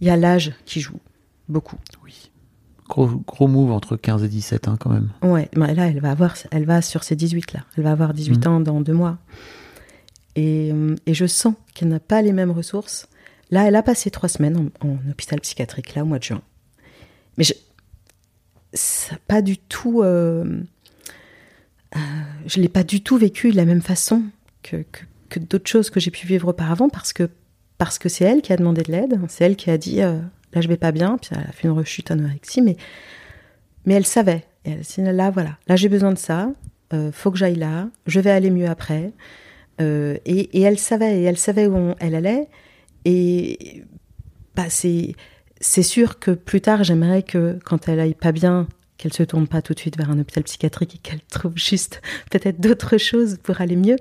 Speaker 1: il y a l'âge qui joue beaucoup.
Speaker 3: Oui. Gros, gros move entre 15 et 17, hein, quand même.
Speaker 1: Ouais, mais là, elle va avoir, elle va sur ses 18 là. Elle va avoir 18
Speaker 3: Mhm.
Speaker 1: ans dans deux mois. Et, euh, et je sens qu'elle n'a pas les mêmes ressources. Là, elle a passé trois semaines en, en hôpital psychiatrique, là, au mois de juin. Mais je, ça pas du tout. euh, euh, je l'ai pas du tout vécu de la même façon que, que, que d'autres choses que j'ai pu vivre auparavant parce que parce que c'est elle qui a demandé de l'aide. C'est elle qui a dit euh, là, je vais pas bien. Puis elle a fait une rechute anorexie, mais mais elle savait. Elle là, voilà, là j'ai besoin de ça. euh, faut que j'aille là. Je vais aller mieux après. Euh, et, et elle savait, et elle savait où elle allait. Et bah, c'est c'est sûr que plus tard, j'aimerais que quand elle aille pas bien, qu'elle se tourne pas tout de suite vers un hôpital psychiatrique et qu'elle trouve juste [LAUGHS] peut-être d'autres choses pour aller mieux.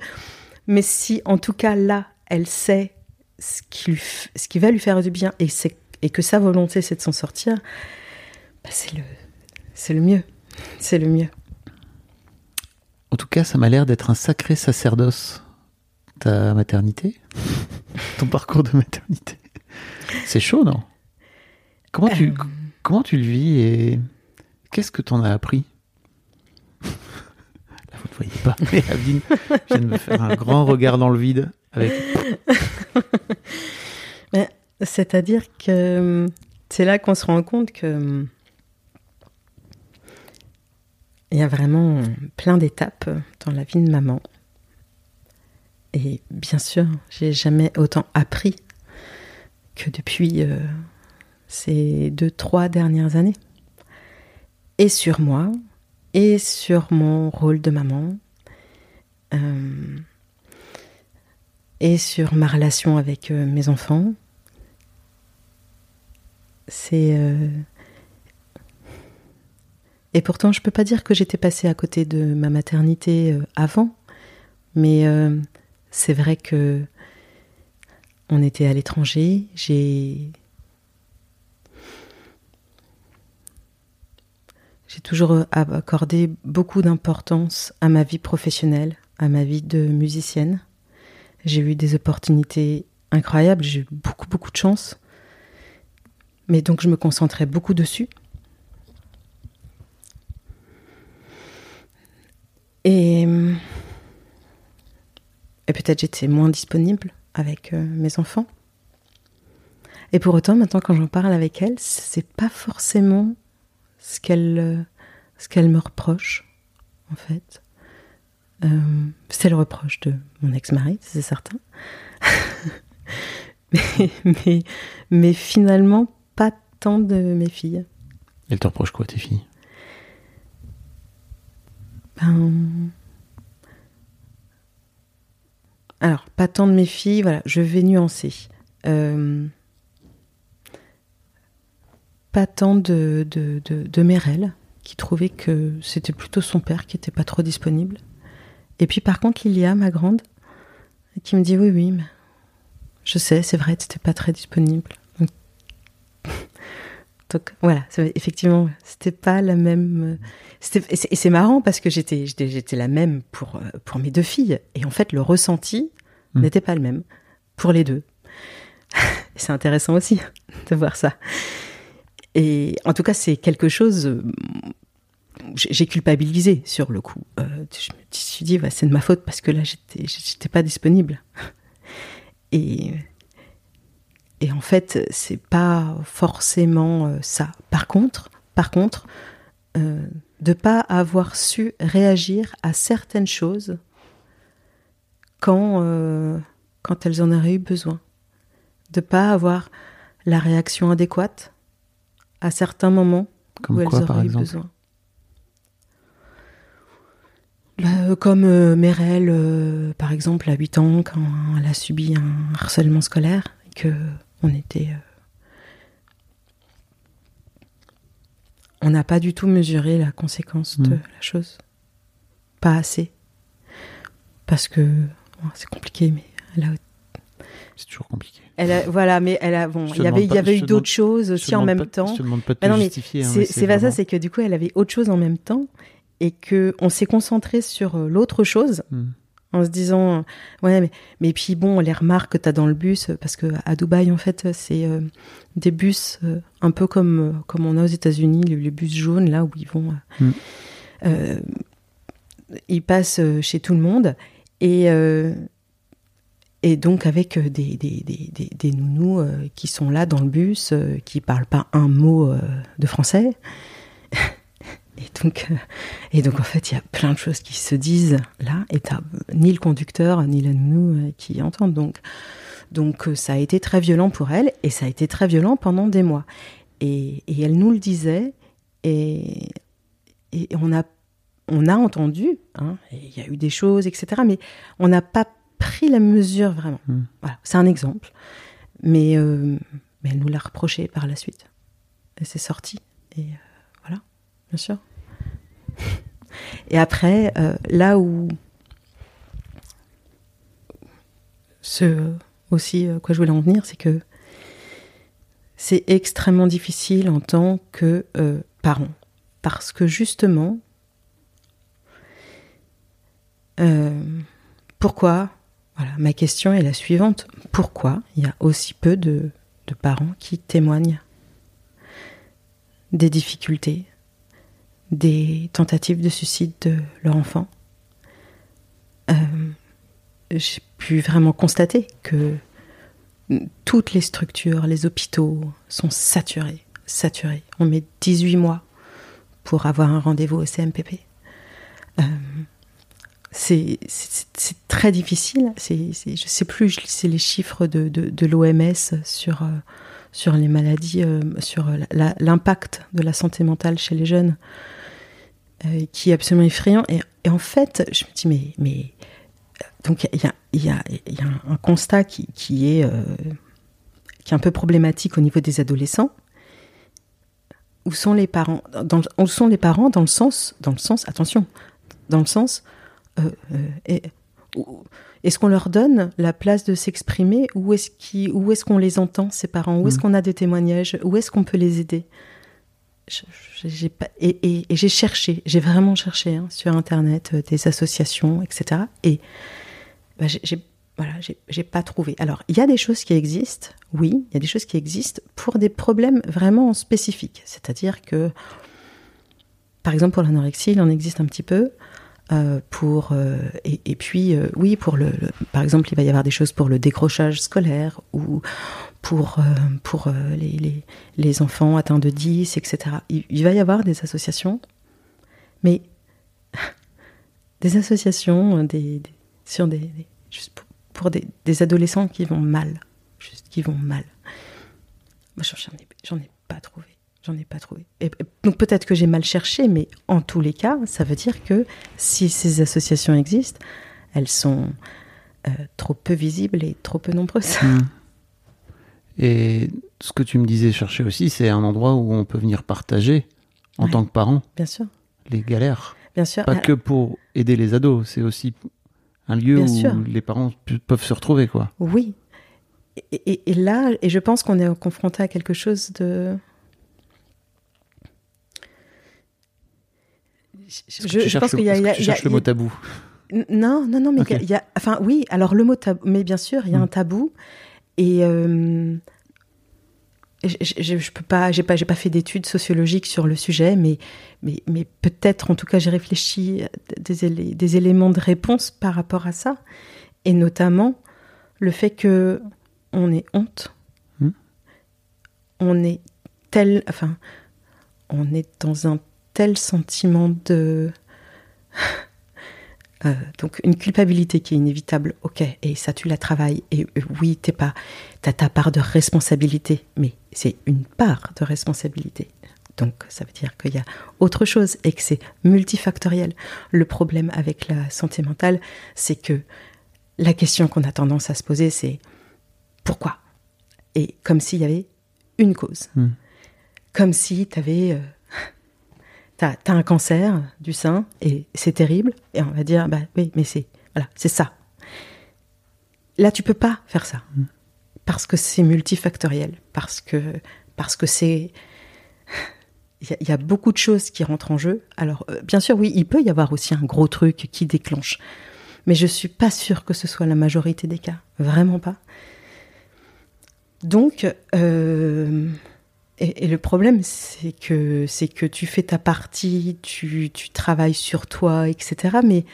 Speaker 1: Mais si, en tout cas, là, elle sait ce qui, lui f- ce qui va lui faire du bien et, c'est- et que sa volonté, c'est de s'en sortir, bah, c'est le, c'est le mieux. C'est le mieux.
Speaker 3: En tout cas, ça m'a l'air d'être un sacré sacerdoce. Ta maternité [LAUGHS] Ton parcours de maternité C'est chaud, non? Comment tu,
Speaker 1: Euh.
Speaker 3: comment tu le vis et qu'est-ce que t'en as appris? Ne voyez pas, mais Adeline vient de me faire un grand regard dans le vide [LAUGHS]
Speaker 1: C'est-à-dire que hum, c'est là qu'on se rend compte que hum, il y a vraiment plein d'étapes dans la vie de maman. Et bien sûr, j'ai jamais autant appris que depuis euh, ces deux, trois dernières années. Et sur moi, et sur mon rôle de maman, euh, et sur ma relation avec euh, mes enfants. C'est. euh, Et pourtant, je peux pas dire que j'étais passée à côté de ma maternité avant, mais c'est vrai que on était à l'étranger. J'ai j'ai toujours euh, accordé beaucoup d'importance à ma vie professionnelle, à ma vie de musicienne. J'ai eu des opportunités incroyables, j'ai eu beaucoup, beaucoup de chance. Mais donc je me concentrais beaucoup dessus. Et, peut-être j'étais moins disponible avec euh, mes enfants. Et pour autant, maintenant quand j'en parle avec elle, c'est pas forcément ce qu'elle euh, ce qu'elle me reproche, en fait. Euh, c'est le reproche de mon ex-mari, c'est certain. [LAUGHS] mais, mais, mais finalement, pas tant de mes filles.
Speaker 3: Elle te reproche quoi, tes filles?
Speaker 1: Ben... Alors, pas tant de mes filles, voilà, je vais nuancer. Euh, Pas tant de, de, de, qui trouvait que c'était plutôt son père qui était pas trop disponible. Et puis par contre, Lilia, ma grande, qui me dit oui, oui, mais je sais, c'est vrai, t'étais pas très disponible. Donc, [LAUGHS] Donc, voilà, effectivement, c'était pas la même. Et c'est- marrant parce que j'étais j'étais la même pour, pour mes deux filles. Et en fait, le ressenti
Speaker 3: Mm.
Speaker 1: n'était pas le même pour les deux. [LAUGHS] C'est intéressant aussi [LAUGHS] de voir ça. Et en tout cas, c'est quelque chose. euh, j'ai culpabilisé sur le coup. Euh, je me suis dit, ouais, c'est de ma faute parce que là, j'étais, pas disponible. [LAUGHS] Et, en fait, c'est pas forcément euh, ça. Par contre, par contre, de pas avoir su réagir à certaines choses quand, quand elles en auraient eu besoin. De pas avoir la réaction adéquate à certains moments
Speaker 3: Comme
Speaker 1: où
Speaker 3: quoi,
Speaker 1: elles auraient eu
Speaker 3: exemple
Speaker 1: besoin. Bah, euh, comme euh, Merel, euh, par exemple, à 8 ans, quand elle a subi un harcèlement scolaire, et que On était. euh, On n'a pas du tout mesuré la conséquence de
Speaker 3: Mm.
Speaker 1: la chose. Pas assez. Parce que. bon, c'est compliqué, mais a
Speaker 3: C'est toujours compliqué.
Speaker 1: Elle a- voilà, mais elle a bon, il y avait, il y avait eu d'autres choses aussi en même
Speaker 3: pas-
Speaker 1: temps.
Speaker 3: Je te demande pas de
Speaker 1: Mais
Speaker 3: te
Speaker 1: non, mais
Speaker 3: justifier. hein,
Speaker 1: c'est pas ça, c'est que du coup, elle avait autre chose en même temps et que on s'est concentré sur euh, l'autre chose
Speaker 3: Hmm.
Speaker 1: en se disant ouais, mais mais puis bon, les remarques que t'as dans le bus euh, parce que à Dubaï en fait, c'est euh, des bus euh, un peu comme comme on a aux États-Unis, les, les bus jaunes là où ils vont, euh,
Speaker 3: Mm.
Speaker 1: euh, ils passent chez tout le monde et et donc avec euh, des, des, des, des, nounous euh, qui sont là dans le bus, euh, qui parlent pas un mot euh, de français. [LAUGHS] Et donc, et donc en fait, il y a plein de choses qui se disent là, et t'as ni le conducteur ni la nounou qui entendent. Donc, donc ça a été très violent pour elle, et ça a été très violent pendant des mois. Et, et elle nous le disait, et, et on a on a entendu, hein, il y a eu des choses, etc. Mais on n'a pas pris la mesure vraiment.
Speaker 3: Mm.
Speaker 1: Voilà, c'est un exemple. Mais, euh, mais elle nous l'a reproché par la suite. Et c'est sorti. Et euh, voilà, bien sûr. [LAUGHS] Et après, euh, là où. Ce aussi, quoi je voulais en venir, c'est que c'est extrêmement difficile en tant que parent. Parce que justement, pourquoi Voilà, ma question est la suivante. Pourquoi il y a aussi peu de, parents qui témoignent des difficultés, des tentatives de suicide de leur enfant? Euh, J'ai pu vraiment constater que toutes les structures, les hôpitaux sont saturés, saturés. On met 18 mois pour avoir un rendez-vous au CMPP. C'est très difficile. C'est, c'est- je sais plus, c'est les chiffres de, de, l'OMS sur, euh, sur les maladies, euh, sur l'impact de la santé mentale chez les jeunes, euh, qui est absolument effrayant. Et, en fait, je me dis, mais. mais donc il y a, y, a, y a un- constat qui, qui est, qui est un peu problématique au niveau des adolescents. Où sont les parents? Où sont les parents? Dans le sens, dans le sens, attention, dans le sens, euh, euh, est-ce qu'on leur donne la place de s'exprimer ou est-ce qu'ils- où est-ce qu'on les entend ces parents? Où est-ce
Speaker 3: Mhm.
Speaker 1: qu'on a des témoignages? Où est-ce qu'on peut les aider? J'ai pas, et, et- et j'ai cherché, j'ai vraiment cherché hein, sur internet euh, des associations, etc. Et bah, j'ai- voilà, j'ai pas trouvé. Alors, il y a des choses qui existent, oui, il y a des choses qui existent pour des problèmes vraiment spécifiques. C'est-à-dire que, par exemple, pour l'anorexie, il en existe un petit peu. Euh, pour euh, et, puis euh, oui pour le, par exemple il va y avoir des choses pour le décrochage scolaire ou pour pour les, les, les enfants atteints de 10 etc il, va y avoir des associations mais [LAUGHS] des associations des, sur des, juste pour, pour des, adolescents qui vont mal juste qui vont mal. Moi j'en ai, ai pas trouvé j'en ai pas trouvé et, donc peut-être que j'ai mal cherché mais en tous les cas ça veut dire que si ces associations existent elles sont euh, trop peu visibles et trop peu nombreuses
Speaker 3: Hmm. [LAUGHS] Et ce que tu me disais chercher aussi, c'est un endroit où on peut venir partager, en
Speaker 1: Ouais.
Speaker 3: tant que parent,
Speaker 1: bien sûr
Speaker 3: les galères.
Speaker 1: bien sûr
Speaker 3: Pas
Speaker 1: Ah,
Speaker 3: que pour aider les ados, c'est aussi un lieu
Speaker 1: Bien
Speaker 3: où
Speaker 1: sûr.
Speaker 3: les parents peuvent se retrouver, quoi.
Speaker 1: Oui. Et, et- et là, et je pense qu'on est confronté à quelque chose de. Je, pense qu'il y a. y a- y
Speaker 3: le mot tabou?
Speaker 1: Non, non, non, mais il y a-
Speaker 3: Ok.
Speaker 1: il y, a. Enfin, oui, alors le mot tabou. Mais bien sûr, il y a
Speaker 3: Mm.
Speaker 1: un tabou. Et. euh, je, je, peux pas, j'ai pas, j'ai pas fait d'études sociologiques sur le sujet, mais, mais, mais peut-être, en tout cas, j'ai réfléchi à des, des éléments de réponse par rapport à ça, et notamment le fait que on ait honte,
Speaker 3: Hmm.
Speaker 1: on est tel, enfin, on est dans un tel sentiment de [LAUGHS] euh, donc une culpabilité qui est inévitable, ok, et ça tu la travailles, et euh, oui, t'es pas, t'as ta part de responsabilité, mais c'est une part de responsabilité. Donc ça veut dire qu'il y a autre chose et que c'est multifactoriel. Le problème avec la santé mentale, c'est que la question qu'on a tendance à se poser, c'est pourquoi? Et comme s'il y avait une cause.
Speaker 3: Hmm.
Speaker 1: Comme si tu avais. T'as as un cancer du sein et c'est terrible. Et on va dire, bah oui, mais c'est voilà, c'est ça. Là, tu peux pas faire ça parce que c'est multifactoriel, parce que parce que c'est il y, a- il y a beaucoup de choses qui rentrent en jeu. Alors, euh, bien sûr, oui, il peut y avoir aussi un gros truc qui déclenche, mais je suis pas sûre que ce soit la majorité des cas, vraiment pas. Donc, euh, et, et le problème, c'est que c'est que tu fais ta partie, tu, tu travailles sur toi, etc. Mais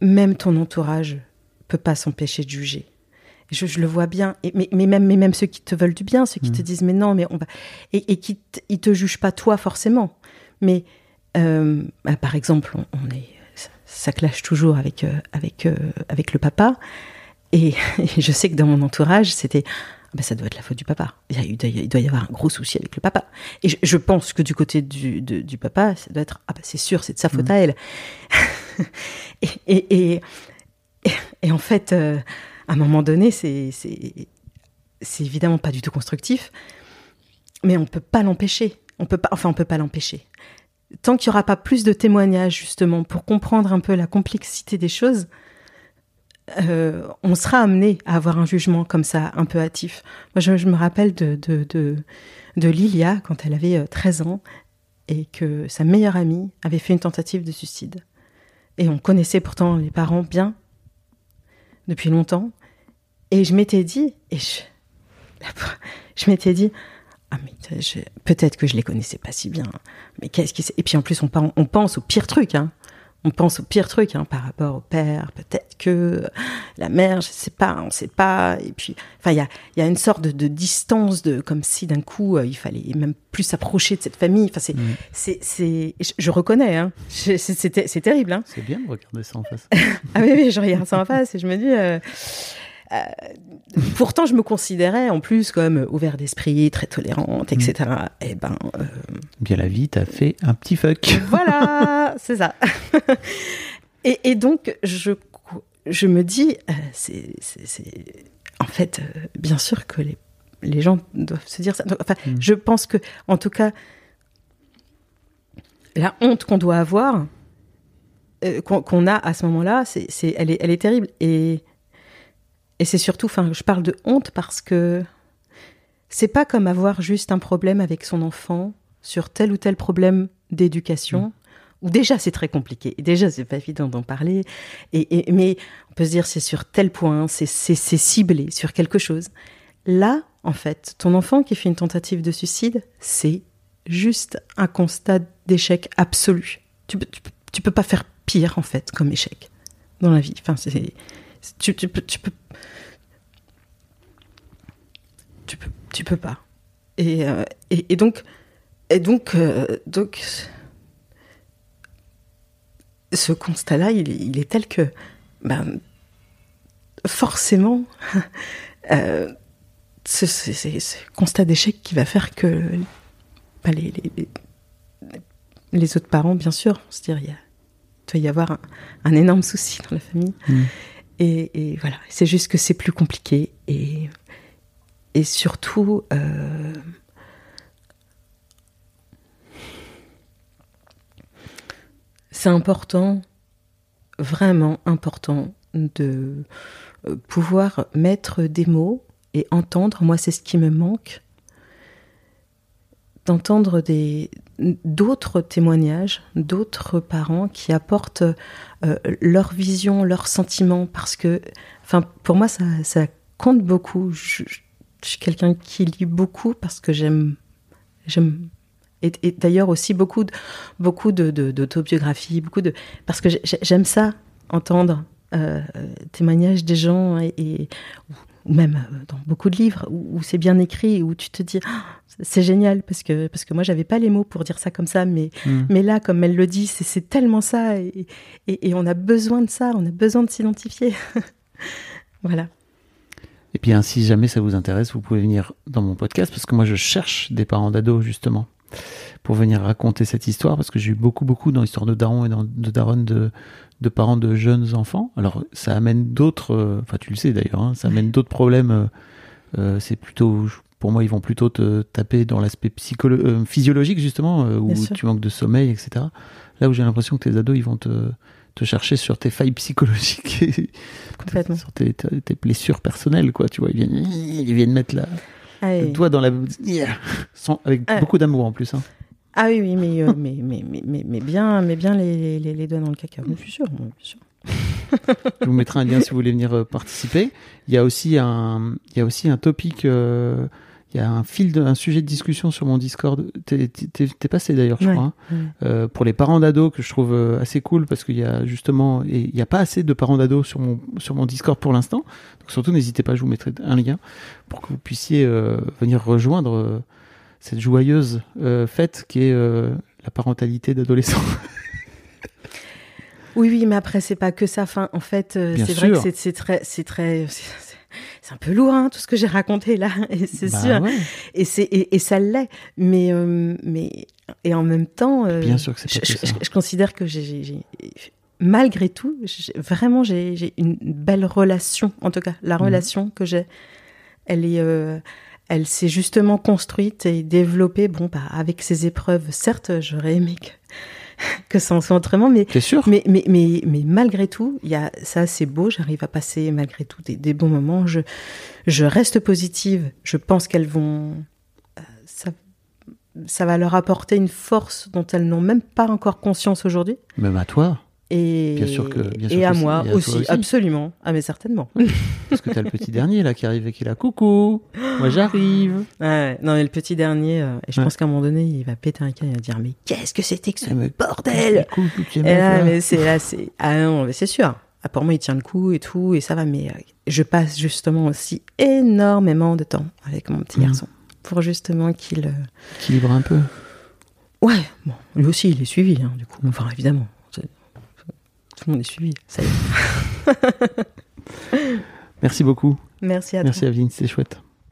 Speaker 1: même ton entourage peut pas s'empêcher de juger. Je, je le vois bien, et, mais, mais, même, mais même ceux qui te veulent du bien, ceux qui te disent mais non, mais on va. Et, et qui t- ils te jugent pas toi forcément. Mais euh, bah, par exemple, on, on est, ça, ça clash toujours avec, euh, avec, euh, avec le papa. Et, [LAUGHS] et je sais que dans mon entourage, c'était. Ah ben, ça doit être la faute du papa. Il, eu- il doit y avoir un gros souci avec le papa. Et je, je pense que du côté du, de- du papa, ça doit être. Ah bah c'est sûr, c'est de sa faute à elle. et, [LAUGHS] et, et, et- et en fait, euh, à un moment donné, c'est évidemment pas du tout constructif, mais on peut pas l'empêcher. On peut pas, enfin, on peut pas l'empêcher. Tant qu'il y aura pas plus de témoignages justement pour comprendre un peu la complexité des choses, euh, on sera amené à avoir un jugement comme ça, un peu hâtif. Moi, je, me rappelle de, de, de, Lilia quand elle avait euh, 13 ans et que sa meilleure amie avait fait une tentative de suicide. Et on connaissait pourtant les parents bien depuis longtemps. Et je m'étais dit, et je, je m'étais dit, ah mais peut-être que je les connaissais pas si bien. Mais qu'est-ce qui Et puis en plus, on pense au pire truc. Hein. On pense au pire truc hein, par rapport au père. Peut-être que la mère, je sais pas, on sait pas. Et puis, enfin, il y a, il y a une sorte de, de distance, de comme si d'un coup, euh, il fallait même plus s'approcher de cette famille. Enfin, c'est, c'est, c'est, je, je reconnais. Hein. Je- c'est- c'est terrible. Hein.
Speaker 3: C'est bien de regarder ça en face. [LAUGHS]
Speaker 1: Ah oui, oui, je regarde ça en face et je me dis. euh, euh, pourtant, je me considérais en plus comme ouvert d'esprit, très tolérante, etc. Et ben, euh,
Speaker 3: bien la vie, t'as fait un petit fuck.
Speaker 1: voilà, [LAUGHS] c'est ça. et, et donc, je, je me dis, euh, c'est, en fait, bien sûr que les, les gens doivent se dire ça. Enfin, je pense que, en tout cas, la honte qu'on doit avoir, qu'on, a à ce moment-là, c'est, c'est, elle, est, elle est terrible. Et, et c'est surtout, enfin, je parle de honte parce que c'est pas comme avoir juste un problème avec son enfant sur tel ou tel problème d'éducation, où déjà c'est très compliqué, et déjà c'est pas évident d'en parler, et, et- mais on peut se dire c'est sur tel point, c'est ciblé sur quelque chose. Là, en fait, ton enfant qui fait une tentative de suicide, c'est juste un constat d'échec absolu. Tu, tu peux pas faire pire, en fait, comme échec dans la vie. Enfin, c'est tu, peux, tu peux, tu peux, tu peux pas. Et, euh, et, donc, et donc, euh, donc, ce constat-là, il, est- tel que, ben, forcément, [LAUGHS] euh, ce, c'est ce constat d'échec qui va faire que ben, les, autres parents, bien sûr, vont se dire, il doit y avoir un, un énorme souci dans la famille. Et, voilà, c'est juste que c'est plus compliqué et, et surtout, euh, c'est important, vraiment important de euh, pouvoir mettre des mots et entendre. Moi, c'est ce qui me manque d'entendre des d'autres témoignages, d'autres parents qui apportent euh, leur vision, leurs sentiments, parce que, enfin, pour moi, ça, ça compte beaucoup. Je, suis quelqu'un qui lit beaucoup parce que j'aime, j'aime, et, et d'ailleurs aussi beaucoup, de, beaucoup de, d'autobiographies, beaucoup de, parce que j'ai- j'aime ça, entendre euh, témoignages des gens et- ou même euh, dans beaucoup de livres où, où c'est bien écrit, où tu te dis Ah, c'est génial parce que parce que moi j'avais pas les mots pour dire ça comme ça, mais mais là comme elle le dit, c'est, tellement ça et, et, et on a besoin de ça, on a besoin de s'identifier. [LAUGHS] voilà.
Speaker 3: Et bien, si jamais ça vous intéresse, vous pouvez venir dans mon podcast parce que moi, je cherche des parents d'ados, justement, pour venir raconter cette histoire parce que j'ai eu beaucoup, beaucoup dans l'histoire de Daron et dans- de Daron de, de parents de jeunes enfants. Alors, ça amène d'autres, euh, enfin, tu le sais d'ailleurs, hein, ça amène d'autres problèmes euh, Euh, c'est plutôt, pour moi, ils vont plutôt te taper dans l'aspect euh, physiologique justement, euh, où tu manques de sommeil, etc. Là où j'ai l'impression que tes ados, ils vont te, te chercher sur tes failles psychologiques, et sur tes blessures personnelles, quoi. Tu vois, ils viennent, ils viennent mettre la,
Speaker 1: Ah,
Speaker 3: doigt dans la, sans, avec
Speaker 1: Ouais.
Speaker 3: beaucoup d'amour en plus. Hein.
Speaker 1: ah oui, oui, mais, euh, mais, mais, mais, mais, bien, mais bien les, les, les doigts dans le caca. Je suis sûr, bien sûr. [LAUGHS]
Speaker 3: Je vous mettrai un lien si vous voulez venir euh, participer. Il y a aussi un, il y a aussi un topic, euh, il y a un fil, de, un sujet de discussion sur mon Discord. T'es, passé d'ailleurs, je
Speaker 1: Ouais,
Speaker 3: crois, hein,
Speaker 1: ouais.
Speaker 3: euh, pour les parents d'ados que je trouve euh, assez cool parce qu'il y a justement, et il n'y a pas assez de parents d'ados sur mon sur mon Discord pour l'instant. Donc surtout n'hésitez pas, je vous mettrai un lien pour que vous puissiez euh, venir rejoindre euh, cette joyeuse fête qui est la parentalité d'adolescents. [LAUGHS]
Speaker 1: Oui, oui, mais après, c'est pas que ça. Enfin, en fait, c'est vrai que c'est très, c'est très, c'est- un peu lourd, hein, tout ce que j'ai raconté là, [LAUGHS] et c'est
Speaker 3: Bah
Speaker 1: sûr.
Speaker 3: ouais.
Speaker 1: Et c'est et, et ça l'est, mais euh, mais et en même temps, euh,
Speaker 3: Bien sûr que c'est
Speaker 1: je, je- considère que j'ai- malgré tout, vraiment j'ai j'ai une belle relation, en tout cas
Speaker 3: Mhm.
Speaker 1: la relation que j'ai, elle est euh, elle s'est justement construite et développée, bon, bah, avec ses épreuves. Certes, j'aurais aimé que, [LAUGHS] que ça en soit autrement, mais
Speaker 3: T'es sûr?
Speaker 1: mais, mais, mais, mais malgré tout, y a, ça c'est beau, j'arrive à passer malgré tout des, des bons moments. Je, je reste positive. Je pense qu'elles vont. euh, Ça, ça va leur apporter une force dont elles n'ont même pas encore conscience aujourd'hui.
Speaker 3: Même à toi.
Speaker 1: Et,
Speaker 3: Bien sûr que- bien sûr
Speaker 1: et à
Speaker 3: que
Speaker 1: moi
Speaker 3: et à
Speaker 1: aussi,
Speaker 3: aussi.
Speaker 1: absolument. Ah, mais certainement. [LAUGHS]
Speaker 3: Parce que t'as le petit dernier là qui arrive et qui est là, coucou, moi j'arrive.
Speaker 1: Ouais, non, mais le petit dernier, euh, et je
Speaker 3: Ouais.
Speaker 1: pense qu'à un moment donné, il va péter un câble, il va dire Mais qu'est-ce que c'était que ce
Speaker 3: mais
Speaker 1: bordel
Speaker 3: ces
Speaker 1: Et là,
Speaker 3: là.
Speaker 1: mais c'est là, c'est ah non, mais c'est sûr. Ah, pour moi, il tient le coup et tout, et ça va. Mais euh, je passe justement aussi énormément de temps avec mon petit
Speaker 3: Mhm.
Speaker 1: garçon pour justement qu'il. euh,
Speaker 3: Équilibre un peu.
Speaker 1: Ouais, bon, lui aussi, il est suivi, hein, du coup. Enfin, évidemment, tout le monde est suivi. Ça y est. [LAUGHS]
Speaker 3: Merci beaucoup.
Speaker 1: Merci à
Speaker 3: Merci
Speaker 1: toi.
Speaker 3: Aveline, c'était chouette.